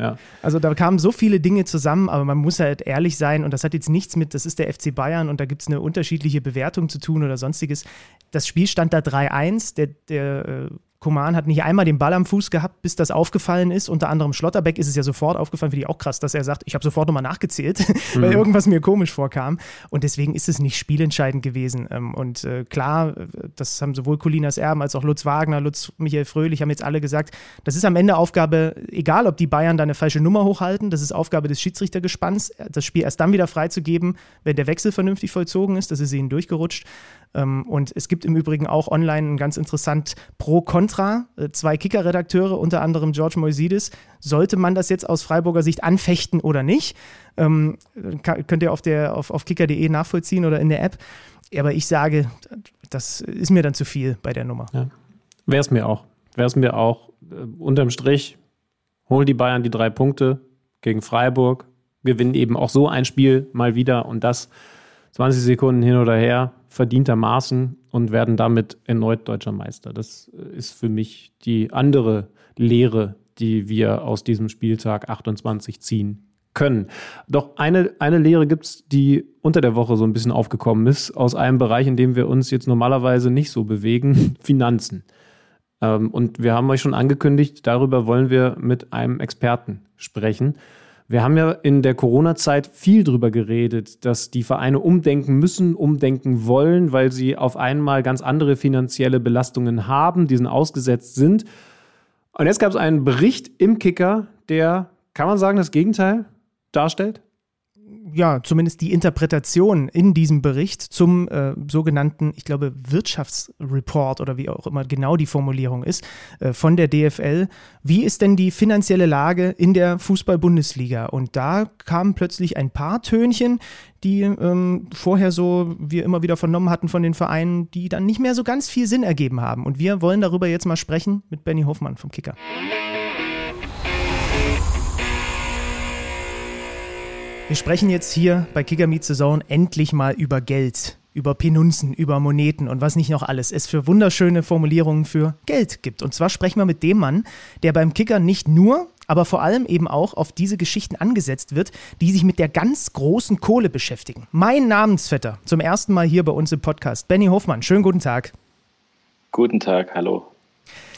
Also da kamen so viele Dinge zusammen, aber man muss halt ehrlich sein und das hat jetzt nichts mit, das ist der FC Bayern und da gibt es eine unterschiedliche Bewertung zu tun oder sonstiges. Das Spiel stand da 3-1, der, der äh, Koman hat nicht einmal den Ball am Fuß gehabt, bis das aufgefallen ist. Unter anderem Schlotterbeck ist es ja sofort aufgefallen, finde ich auch krass, dass er sagt, ich habe sofort nochmal nachgezählt, mhm. weil irgendwas mir komisch vorkam. Und deswegen ist es nicht spielentscheidend gewesen. Ähm, und äh, klar, das haben sowohl Colinas Erben als auch Lutz Wagner, Lutz Michael Fröhlich haben jetzt alle gesagt, das ist am Ende Aufgabe, egal ob die Bayern da eine falsche Nummer hochhalten, das ist Aufgabe des Schiedsrichtergespanns, das Spiel erst dann wieder freizugeben, wenn der Wechsel vernünftig vollzogen ist. Das ist ihnen durchgerutscht. Ähm, und es gibt im Übrigen auch online ein ganz interessant Pro-Contra. Äh, zwei Kicker-Redakteure, unter anderem George Moisidis. Sollte man das jetzt aus Freiburger Sicht anfechten oder nicht? Ähm, könnt ihr auf, auf, auf kicker.de nachvollziehen oder in der App. Aber ich sage, das ist mir dann zu viel bei der Nummer. Ja. Wäre es mir auch. Wäre es mir auch. Äh, unterm Strich, hol die Bayern die drei Punkte gegen Freiburg, gewinnen eben auch so ein Spiel mal wieder und das 20 Sekunden hin oder her verdientermaßen und werden damit erneut deutscher Meister. Das ist für mich die andere Lehre, die wir aus diesem Spieltag 28 ziehen können. Doch eine, eine Lehre gibt es, die unter der Woche so ein bisschen aufgekommen ist, aus einem Bereich, in dem wir uns jetzt normalerweise nicht so bewegen, Finanzen. Ähm, und wir haben euch schon angekündigt, darüber wollen wir mit einem Experten sprechen. Wir haben ja in der Corona-Zeit viel darüber geredet, dass die Vereine umdenken müssen, umdenken wollen, weil sie auf einmal ganz andere finanzielle Belastungen haben, diesen ausgesetzt sind. Und jetzt gab es einen Bericht im Kicker, der, kann man sagen, das Gegenteil darstellt? Ja, zumindest die Interpretation in diesem Bericht zum äh, sogenannten, ich glaube, Wirtschaftsreport oder wie auch immer genau die Formulierung ist, äh, von der DFL. Wie ist denn die finanzielle Lage in der Fußball-Bundesliga? Und da kamen plötzlich ein paar Tönchen, die ähm, vorher so wir immer wieder vernommen hatten von den Vereinen, die dann nicht mehr so ganz viel Sinn ergeben haben. Und wir wollen darüber jetzt mal sprechen mit Benny Hoffmann vom Kicker. Wir sprechen jetzt hier bei Kicker Meet Saison endlich mal über Geld, über Penunzen, über Moneten und was nicht noch alles es für wunderschöne Formulierungen für Geld gibt. Und zwar sprechen wir mit dem Mann, der beim Kicker nicht nur, aber vor allem eben auch auf diese Geschichten angesetzt wird, die sich mit der ganz großen Kohle beschäftigen. Mein Namensvetter, zum ersten Mal hier bei uns im Podcast, Benny Hofmann. Schönen guten Tag. Guten Tag, hallo.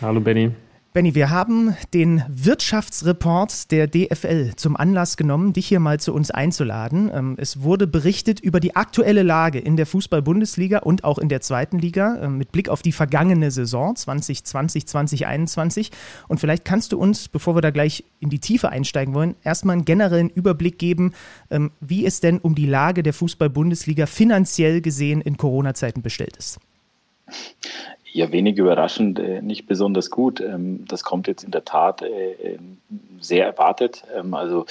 Hallo Benny. Benny, wir haben den Wirtschaftsreport der DFL zum Anlass genommen, dich hier mal zu uns einzuladen. Ähm, es wurde berichtet über die aktuelle Lage in der Fußball-Bundesliga und auch in der zweiten Liga ähm, mit Blick auf die vergangene Saison 2020, 2021. Und vielleicht kannst du uns, bevor wir da gleich in die Tiefe einsteigen wollen, erstmal einen generellen Überblick geben, ähm, wie es denn um die Lage der Fußball-Bundesliga finanziell gesehen in Corona-Zeiten bestellt ist. Ja, wenig überraschend, äh, nicht besonders gut. Ähm, das kommt jetzt in der Tat äh, ähm, sehr erwartet. Ähm, also,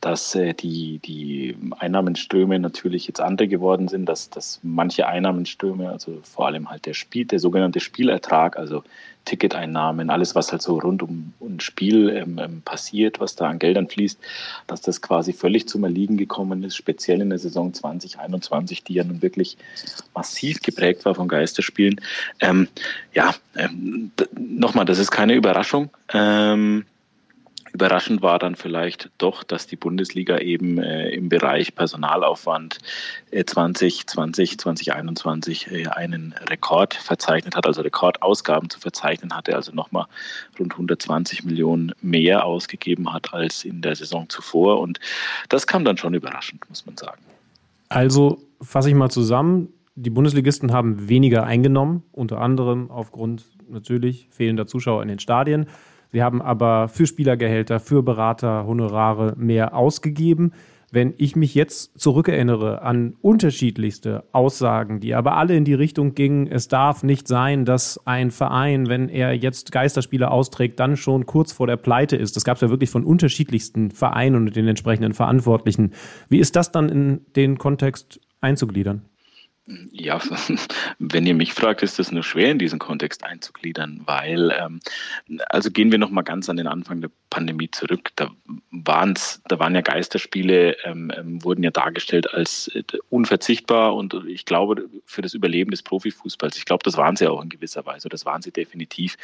dass äh, die, die Einnahmenströme natürlich jetzt andere geworden sind, dass, dass manche Einnahmenströme, also vor allem halt der Spiel, der sogenannte Spielertrag, also Ticketeinnahmen, alles, was halt so rund um ein Spiel ähm, ähm, passiert, was da an Geldern fließt, dass das quasi völlig zum Erliegen gekommen ist, speziell in der Saison 2021, die ja nun wirklich massiv geprägt war von Geisterspielen. Ähm, ja, ähm, nochmal, das ist keine Überraschung. Ähm, Überraschend war dann vielleicht doch, dass die Bundesliga eben äh, im Bereich Personalaufwand äh, 2020, 2021 äh, einen Rekord verzeichnet hat, also Rekordausgaben zu verzeichnen hatte, also nochmal rund 120 Millionen mehr ausgegeben hat als in der Saison zuvor. Und das kam dann schon überraschend, muss man sagen. Also fasse ich mal zusammen. Die Bundesligisten haben weniger eingenommen, unter anderem aufgrund natürlich fehlender Zuschauer in den Stadien. Sie haben aber für Spielergehälter, für Berater, Honorare mehr ausgegeben. Wenn ich mich jetzt zurückerinnere an unterschiedlichste Aussagen, die aber alle in die Richtung gingen, es darf nicht sein, dass ein Verein, wenn er jetzt Geisterspiele austrägt, dann schon kurz vor der Pleite ist. Das gab es ja wirklich von unterschiedlichsten Vereinen und den entsprechenden Verantwortlichen. Wie ist das dann in den Kontext einzugliedern? Ja, wenn ihr mich fragt, ist das nur schwer in diesen Kontext einzugliedern, weil, ähm, also gehen wir nochmal ganz an den Anfang der Pandemie zurück. Da waren's, da waren ja Geisterspiele, ähm, ähm, wurden ja dargestellt als äh, unverzichtbar und ich glaube für das Überleben des Profifußballs. Ich glaube, das waren sie auch in gewisser Weise. Das waren sie definitiv,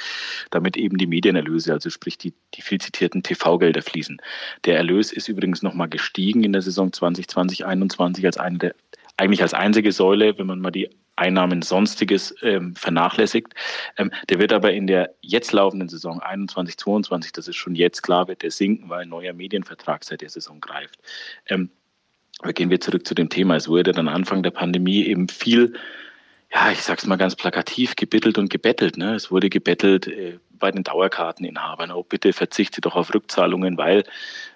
damit eben die Medienerlöse, also sprich die, die viel zitierten TV-Gelder fließen. Der Erlös ist übrigens nochmal gestiegen in der Saison 2020, 2021 als eine der eigentlich als einzige Säule, wenn man mal die Einnahmen Sonstiges ähm, vernachlässigt. Ähm, der wird aber in der jetzt laufenden Saison 21, 22, das ist schon jetzt klar, wird der sinken, weil ein neuer Medienvertrag seit der Saison greift. Ähm, aber gehen wir zurück zu dem Thema. Es wurde dann Anfang der Pandemie eben viel ja, ich sag's mal ganz plakativ, gebittelt und gebettelt. Ne? Es wurde gebettelt äh, bei den Dauerkarteninhabern, oh bitte verzichte doch auf Rückzahlungen, weil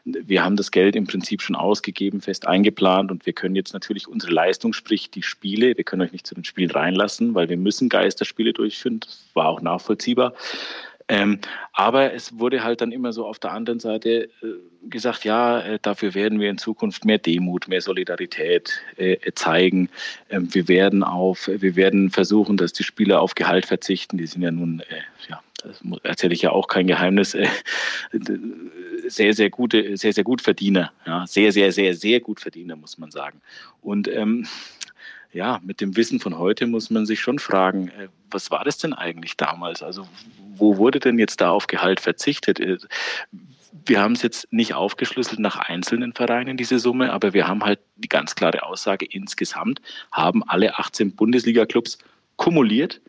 wir haben das Geld im Prinzip schon ausgegeben, fest eingeplant und wir können jetzt natürlich unsere Leistung, sprich die Spiele, wir können euch nicht zu den Spielen reinlassen, weil wir müssen Geisterspiele durchführen. Das war auch nachvollziehbar. Ähm, aber es wurde halt dann immer so auf der anderen Seite äh, gesagt, ja, äh, dafür werden wir in Zukunft mehr Demut, mehr Solidarität äh, zeigen. Ähm, wir werden auf, wir werden versuchen, dass die Spieler auf Gehalt verzichten. Die sind ja nun, äh, ja, das erzähle ich ja auch kein Geheimnis, äh, sehr, sehr gute, sehr, sehr gut Verdiener, ja, sehr, sehr, sehr, sehr gut Verdiener, muss man sagen. Und ähm, ja, mit dem Wissen von heute muss man sich schon fragen, äh, was war das denn eigentlich damals? Also wo wurde denn jetzt da auf Gehalt verzichtet? Äh, wir haben es jetzt nicht aufgeschlüsselt nach einzelnen Vereinen, diese Summe, aber wir haben halt die ganz klare Aussage, insgesamt haben alle 18 Bundesliga-Clubs kumuliert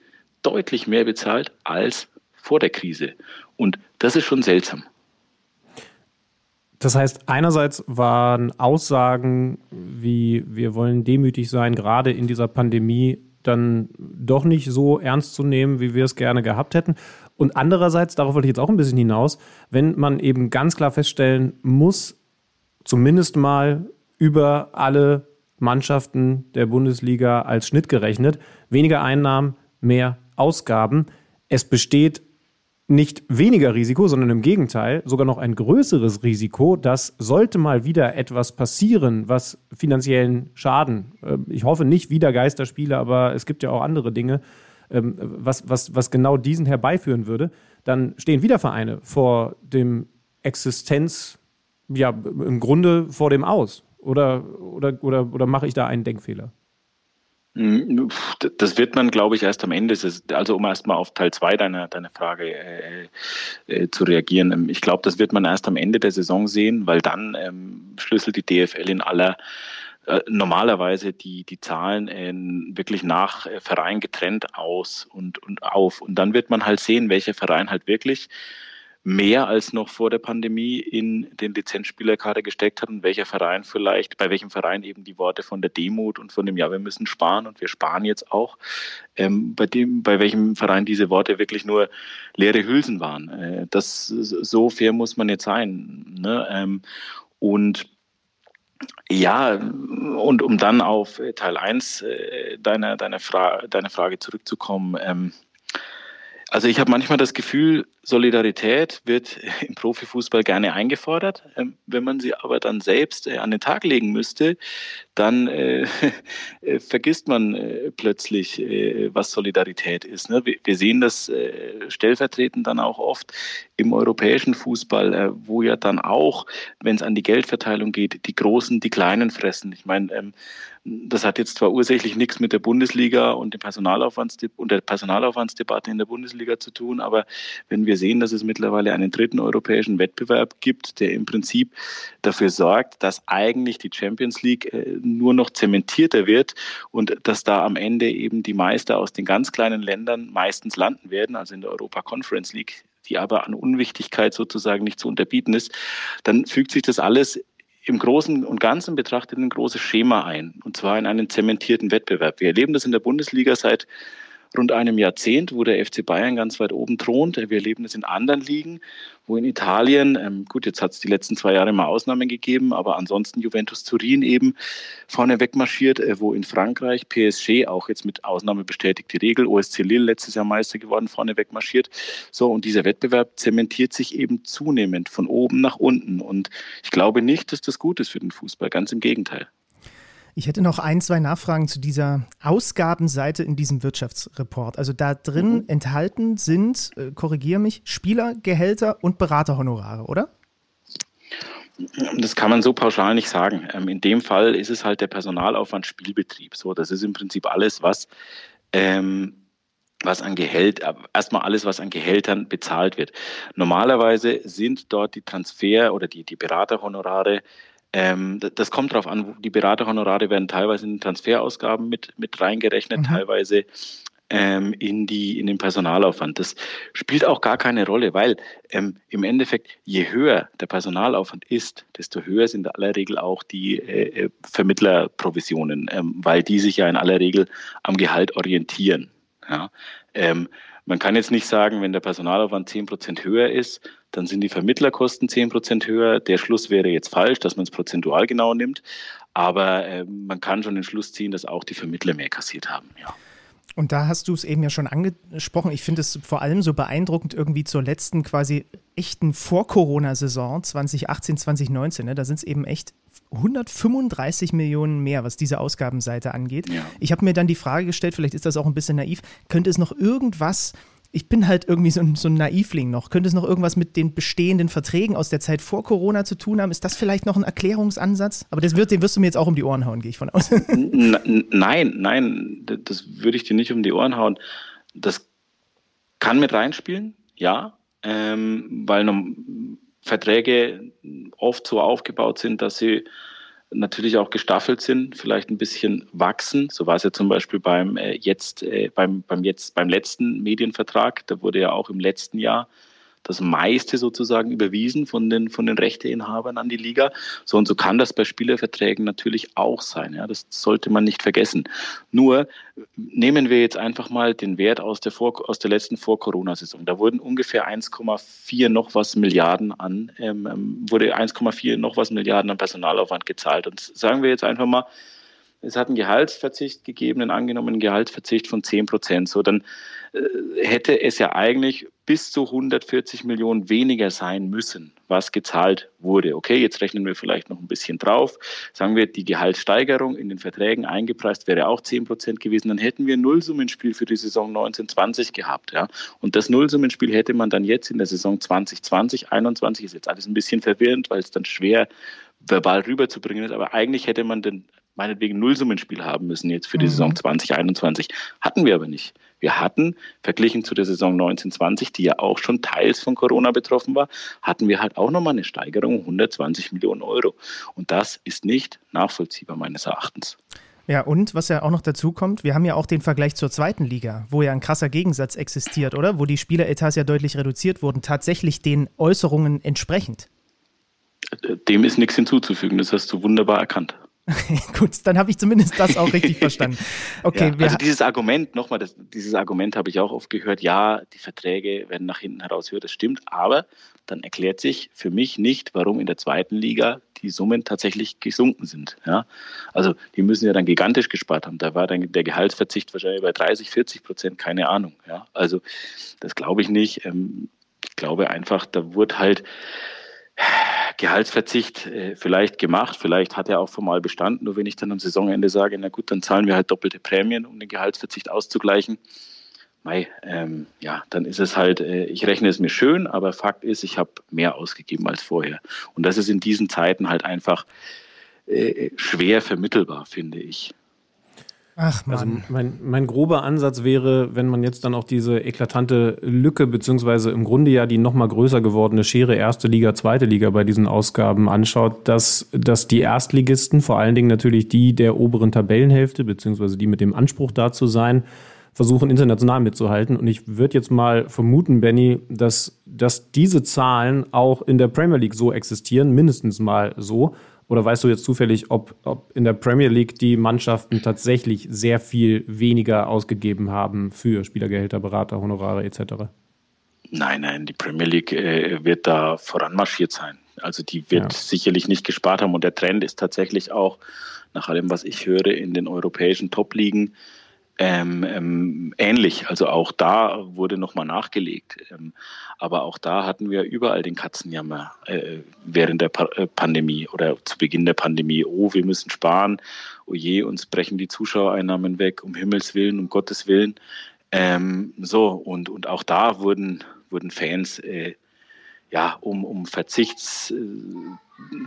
deutlich mehr bezahlt als vor der Krise. Und das ist schon seltsam. Das heißt, einerseits waren Aussagen wie wir wollen demütig sein, gerade in dieser Pandemie, dann doch nicht so ernst zu nehmen, wie wir es gerne gehabt hätten. Und andererseits, darauf wollte ich jetzt auch ein bisschen hinaus, wenn man eben ganz klar feststellen muss, zumindest mal über alle Mannschaften der Bundesliga als Schnitt gerechnet, weniger Einnahmen, mehr Ausgaben. Es besteht nicht weniger Risiko, sondern im Gegenteil sogar noch ein größeres Risiko, dass sollte mal wieder etwas passieren, was finanziellen Schaden, äh, ich hoffe nicht wieder Geisterspiele, aber es gibt ja auch andere Dinge, ähm, was, was, was genau diesen herbeiführen würde, dann stehen wieder Vereine vor dem Existenz, ja, im Grunde vor dem Aus. Oder, oder, oder, oder mache ich da einen Denkfehler? Hm, das wird man, glaube ich, erst am Ende. Also um erstmal auf Teil zwei deiner, deiner Frage äh, äh, zu reagieren. Ähm, ich glaube, das wird man erst am Ende der Saison sehen, weil dann ähm, schlüsselt die DFL in aller äh, normalerweise die, die Zahlen äh, wirklich nach Verein getrennt aus und, und auf. Und dann wird man halt sehen, welcher Verein halt wirklich mehr als noch vor der Pandemie in den Lizenzspielerkader gesteckt hat und welcher Verein vielleicht, bei welchem Verein eben die Worte von der Demut und von dem, ja, wir müssen sparen und wir sparen jetzt auch, ähm, bei dem, bei welchem Verein diese Worte wirklich nur leere Hülsen waren. Äh, das, so fair muss man jetzt sein. Ne? Ähm, und ja, und um dann auf Teil 1 äh, deiner, deiner, Fra deiner Frage zurückzukommen, ähm, also ich habe manchmal das Gefühl, Solidarität wird im Profifußball gerne eingefordert. Ähm, wenn man sie aber dann selbst äh, an den Tag legen müsste, dann äh, äh, vergisst man äh, plötzlich, was Solidarität ist. Ne? Wir, sehen das stellvertretend dann auch oft im europäischen Fußball, wo ja dann auch, wenn es an die Geldverteilung geht, die Großen die Kleinen fressen. Ich meine, ähm, das hat jetzt zwar ursächlich nichts mit der Bundesliga und, dem Personalaufwands und der Personalaufwandsdebatte in der Bundesliga zu tun, aber wenn wir sehen, dass es mittlerweile einen dritten europäischen Wettbewerb gibt, der im Prinzip dafür sorgt, dass eigentlich die Champions League äh, nur noch zementierter wird und dass da am Ende eben die Meister aus den ganz kleinen Ländern meistens landen werden, also in der Europa Conference League die aber an Unwichtigkeit sozusagen nicht zu unterbieten ist, dann fügt sich das alles im Großen und Ganzen betrachtet ein großes Schema ein, und zwar in einen zementierten Wettbewerb. Wir erleben das in der Bundesliga seit rund einem Jahrzehnt, wo der FC Bayern ganz weit oben thront. Wir erleben es in anderen Ligen, wo in Italien, ähm, gut, jetzt hat es die letzten zwei Jahre mal Ausnahmen gegeben, aber ansonsten Juventus Turin eben vorne wegmarschiert, äh, wo in Frankreich PSG auch jetzt mit Ausnahme bestätigt die Regel, OSC Lille letztes Jahr Meister geworden, vorne wegmarschiert. So, und dieser Wettbewerb zementiert sich eben zunehmend von oben nach unten. Und ich glaube nicht, dass das gut ist für den Fußball, ganz im Gegenteil. Ich hätte noch ein, zwei Nachfragen zu dieser Ausgabenseite in diesem Wirtschaftsreport. Also da drin mhm. enthalten sind, äh, korrigiere mich, Spielergehälter und Beraterhonorare, oder? Das kann man so pauschal nicht sagen. Ähm, in dem Fall ist es halt der Personalaufwand Spielbetrieb. So, das ist im Prinzip alles, was ähm, was an Gehalt, äh, erstmal alles, was an Gehältern bezahlt wird. Normalerweise sind dort die Transfer- oder die, die Beraterhonorare ähm, das kommt darauf an, die Beraterhonorare werden teilweise in den Transferausgaben mit, mit reingerechnet, mhm. teilweise ähm, in, die, in den Personalaufwand. Das spielt auch gar keine Rolle, weil ähm, im Endeffekt, je höher der Personalaufwand ist, desto höher sind in aller Regel auch die äh, äh Vermittlerprovisionen, ähm, weil die sich ja in aller Regel am Gehalt orientieren. Ja? Ähm, man kann jetzt nicht sagen, wenn der Personalaufwand 10 Prozent höher ist, dann sind die Vermittlerkosten 10 Prozent höher. Der Schluss wäre jetzt falsch, dass man es prozentual genau nimmt. Aber äh, man kann schon den Schluss ziehen, dass auch die Vermittler mehr kassiert haben. Ja. Und da hast du es eben ja schon angesprochen. Ich finde es vor allem so beeindruckend irgendwie zur letzten quasi echten Vor-Corona-Saison 2018, 2019. Ne? Da sind es eben echt 135 Millionen mehr, was diese Ausgabenseite angeht. Ja. Ich habe mir dann die Frage gestellt, vielleicht ist das auch ein bisschen naiv, könnte es noch irgendwas ich bin halt irgendwie so ein, so ein Naivling noch. Könnte es noch irgendwas mit den bestehenden Verträgen aus der Zeit vor Corona zu tun haben? Ist das vielleicht noch ein Erklärungsansatz? Aber das wird, den wirst du mir jetzt auch um die Ohren hauen, gehe ich von aus. Nein, nein, das würde ich dir nicht um die Ohren hauen. Das kann mit reinspielen, ja, ähm, weil Verträge oft so aufgebaut sind, dass sie natürlich auch gestaffelt sind, vielleicht ein bisschen wachsen. So war es ja zum Beispiel beim äh, jetzt, äh, beim, beim jetzt, beim letzten Medienvertrag. Da wurde ja auch im letzten Jahr das meiste sozusagen überwiesen von den, von den Rechteinhabern an die Liga. So und so kann das bei Spielerverträgen natürlich auch sein. Ja, das sollte man nicht vergessen. Nur nehmen wir jetzt einfach mal den Wert aus der, Vor aus der letzten Vor-Corona-Saison. Da wurden ungefähr 1,4 noch was Milliarden an, ähm, ähm wurde 1,4 noch was Milliarden an Personalaufwand gezahlt. Und sagen wir jetzt einfach mal, es hat einen Gehaltsverzicht gegeben, einen angenommenen Gehaltsverzicht von 10 Prozent. So, dann äh, hätte es ja eigentlich bis zu 140 Millionen weniger sein müssen, was gezahlt wurde. Okay, jetzt rechnen wir vielleicht noch ein bisschen drauf. Sagen wir, die Gehaltssteigerung in den Verträgen eingepreist wäre auch 10 Prozent gewesen. Dann hätten wir ein Nullsummenspiel für die Saison 1920 gehabt. Ja? Und das Nullsummenspiel hätte man dann jetzt in der Saison 2020, 2021, ist jetzt alles ein bisschen verwirrend, weil es dann schwer verbal rüberzubringen ist. Aber eigentlich hätte man den meinetwegen Nullsummenspiel haben müssen jetzt für die mhm. Saison 2021. Hatten wir aber nicht. Wir hatten, verglichen zu der Saison 1920, die ja auch schon teils von Corona betroffen war, hatten wir halt auch nochmal eine Steigerung um 120 Millionen Euro. Und das ist nicht nachvollziehbar meines Erachtens. Ja, und was ja auch noch dazu kommt, wir haben ja auch den Vergleich zur zweiten Liga, wo ja ein krasser Gegensatz existiert, oder? Wo die Spieleretats ja deutlich reduziert wurden, tatsächlich den Äußerungen entsprechend. Dem ist nichts hinzuzufügen, das hast du wunderbar erkannt. Gut, dann habe ich zumindest das auch richtig verstanden. Okay, ja, also dieses Argument, nochmal, dieses Argument habe ich auch oft gehört, ja, die Verträge werden nach hinten heraus höher, das stimmt, aber dann erklärt sich für mich nicht, warum in der zweiten Liga die Summen tatsächlich gesunken sind. Ja? Also die müssen ja dann gigantisch gespart haben. Da war dann der Gehaltsverzicht wahrscheinlich bei 30, 40 Prozent, keine Ahnung. Ja? Also das glaube ich nicht. Ähm, ich glaube einfach, da wurde halt Gehaltsverzicht äh, vielleicht gemacht, vielleicht hat er auch formal bestanden, nur wenn ich dann am Saisonende sage, na gut, dann zahlen wir halt doppelte Prämien, um den Gehaltsverzicht auszugleichen. Mei, ähm, ja, dann ist es halt, äh, ich rechne es mir schön, aber Fakt ist, ich habe mehr ausgegeben als vorher. Und das ist in diesen Zeiten halt einfach äh, schwer vermittelbar, finde ich. Ach Mann. Also mein, mein grober Ansatz wäre, wenn man jetzt dann auch diese eklatante Lücke, beziehungsweise im Grunde ja die nochmal größer gewordene Schere erste Liga, zweite Liga bei diesen Ausgaben anschaut, dass, dass die Erstligisten, vor allen Dingen natürlich die der oberen Tabellenhälfte, beziehungsweise die mit dem Anspruch da zu sein, versuchen international mitzuhalten. Und ich würde jetzt mal vermuten, Benny, dass, dass diese Zahlen auch in der Premier League so existieren, mindestens mal so. Oder weißt du jetzt zufällig, ob, ob in der Premier League die Mannschaften tatsächlich sehr viel weniger ausgegeben haben für Spielergehälter, Berater, Honorare etc.? Nein, nein, die Premier League äh, wird da voranmarschiert sein. Also die wird ja. sicherlich nicht gespart haben und der Trend ist tatsächlich auch, nach allem, was ich höre, in den europäischen Top-Ligen ähm, ähm, ähnlich. Also auch da wurde nochmal nachgelegt. Ähm, aber auch da hatten wir überall den Katzenjammer äh, während der pa äh, Pandemie oder zu Beginn der Pandemie. Oh, wir müssen sparen. Oh je, uns brechen die Zuschauereinnahmen weg. Um Himmels Willen, um Gottes Willen. Ähm, so, und, und auch da wurden, wurden Fans äh, ja, um, um Verzichts, äh,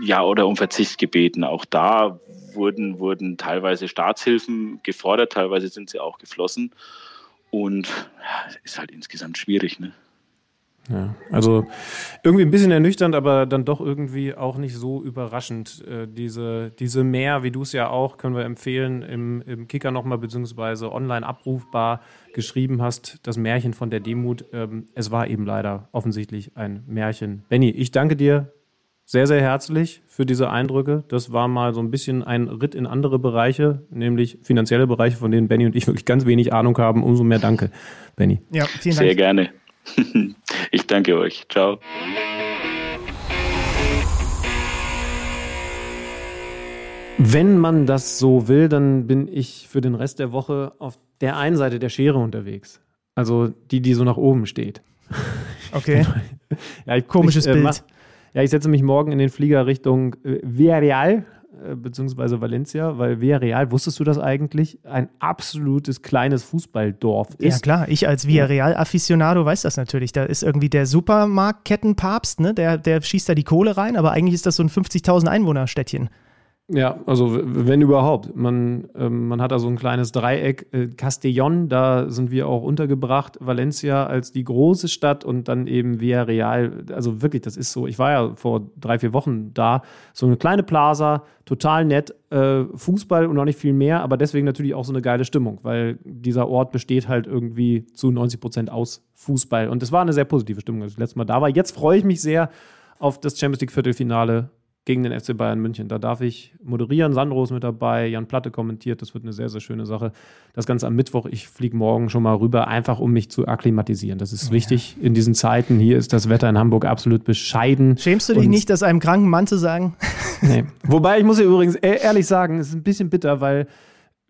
ja, oder um Verzicht. Auch da wurden, wurden teilweise Staatshilfen gefordert, teilweise sind sie auch geflossen. Und ja, ist halt insgesamt schwierig, ne? Ja, also irgendwie ein bisschen ernüchternd, aber dann doch irgendwie auch nicht so überraschend. Äh, diese, diese mehr, wie du es ja auch, können wir empfehlen, im, im Kicker nochmal, beziehungsweise online abrufbar geschrieben hast, das Märchen von der Demut. Ähm, es war eben leider offensichtlich ein Märchen. Benny, ich danke dir sehr, sehr herzlich für diese Eindrücke. Das war mal so ein bisschen ein Ritt in andere Bereiche, nämlich finanzielle Bereiche, von denen Benny und ich wirklich ganz wenig Ahnung haben. Umso mehr danke, Benny. Ja, vielen Dank. Sehr gerne. Ich danke euch. Ciao. Wenn man das so will, dann bin ich für den Rest der Woche auf der einen Seite der Schere unterwegs. Also die, die so nach oben steht. Okay. ja, ich, Komisches ich, äh, Bild. Ja, ich setze mich morgen in den Flieger Richtung äh, Villarreal, äh, beziehungsweise Valencia, weil Villarreal, wusstest du das eigentlich, ein absolutes kleines Fußballdorf ist? Ja klar, ich als Villarreal-Afficionado weiß das natürlich. Da ist irgendwie der Supermarktkettenpapst, ne? der, der schießt da die Kohle rein, aber eigentlich ist das so ein 50.000 Einwohner-Städtchen. Ja, also wenn überhaupt. Man, ähm, man hat da so ein kleines Dreieck. Äh, Castellón, da sind wir auch untergebracht. Valencia als die große Stadt und dann eben Villarreal. Also wirklich, das ist so. Ich war ja vor drei, vier Wochen da. So eine kleine Plaza, total nett. Äh, Fußball und noch nicht viel mehr, aber deswegen natürlich auch so eine geile Stimmung, weil dieser Ort besteht halt irgendwie zu 90 Prozent aus Fußball. Und es war eine sehr positive Stimmung, als ich letztes Mal da war. Jetzt freue ich mich sehr auf das Champions League Viertelfinale gegen den FC Bayern München. Da darf ich moderieren. Sandro ist mit dabei, Jan Platte kommentiert. Das wird eine sehr, sehr schöne Sache. Das Ganze am Mittwoch. Ich fliege morgen schon mal rüber, einfach um mich zu akklimatisieren. Das ist ja. wichtig in diesen Zeiten. Hier ist das Wetter in Hamburg absolut bescheiden. Schämst du dich nicht, das einem kranken Mann zu sagen? Nee. Wobei ich muss ja übrigens e-, ehrlich sagen, es ist ein bisschen bitter, weil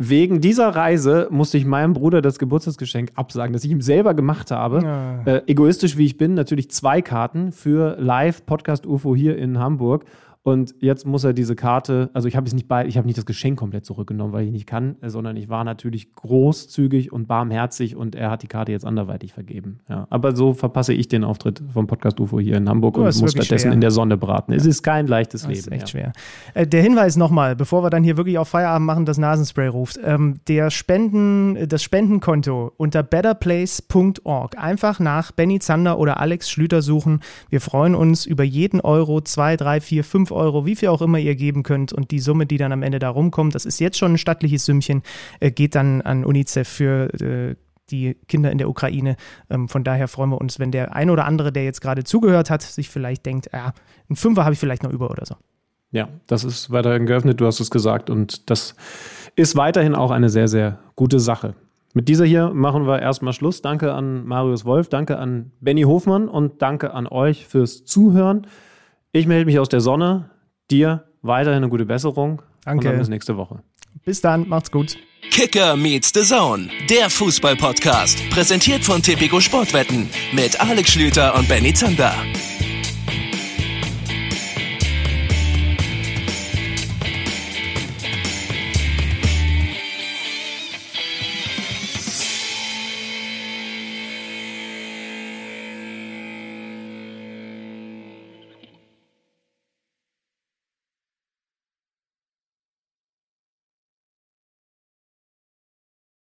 Wegen dieser Reise musste ich meinem Bruder das Geburtstagsgeschenk absagen, das ich ihm selber gemacht habe. Ja. Äh, egoistisch wie ich bin, natürlich zwei Karten für Live Podcast UFO hier in Hamburg. Und jetzt muss er diese Karte, also ich habe es nicht bei, ich habe nicht das Geschenk komplett zurückgenommen, weil ich nicht kann, sondern ich war natürlich großzügig und barmherzig und er hat die Karte jetzt anderweitig vergeben. Ja. Aber so verpasse ich den Auftritt vom Podcast UFO hier in Hamburg oh, und muss stattdessen schwer. in der Sonne braten. Es ist kein leichtes das Leben. Ist echt ja. schwer. Äh, der Hinweis nochmal, bevor wir dann hier wirklich auf Feierabend machen, das Nasenspray ruft. Ähm, der Spenden, das Spendenkonto unter betterplace.org. Einfach nach Benny Zander oder Alex Schlüter suchen. Wir freuen uns über jeden Euro, zwei, drei, vier, fünf Euro Euro, wie viel auch immer ihr geben könnt und die Summe, die dann am Ende da rumkommt, das ist jetzt schon ein stattliches Sümmchen, äh, geht dann an UNICEF für äh, die Kinder in der Ukraine. Ähm, von daher freuen wir uns, wenn der ein oder andere, der jetzt gerade zugehört hat, sich vielleicht denkt, ja, ein Fünfer habe ich vielleicht noch über oder so. Ja, das ist weiterhin geöffnet, du hast es gesagt. Und das ist weiterhin auch eine sehr, sehr gute Sache. Mit dieser hier machen wir erstmal Schluss. Danke an Marius Wolf, danke an Benny Hofmann und danke an euch fürs Zuhören. Ich melde mich aus der Sonne. Dir weiterhin eine gute Besserung. Danke. Und dann bis nächste Woche. Bis dann, macht's gut. Kicker meets the Zone, der Fußball-Podcast. Präsentiert von Tipico Sportwetten mit Alex Schlüter und Benny Zander.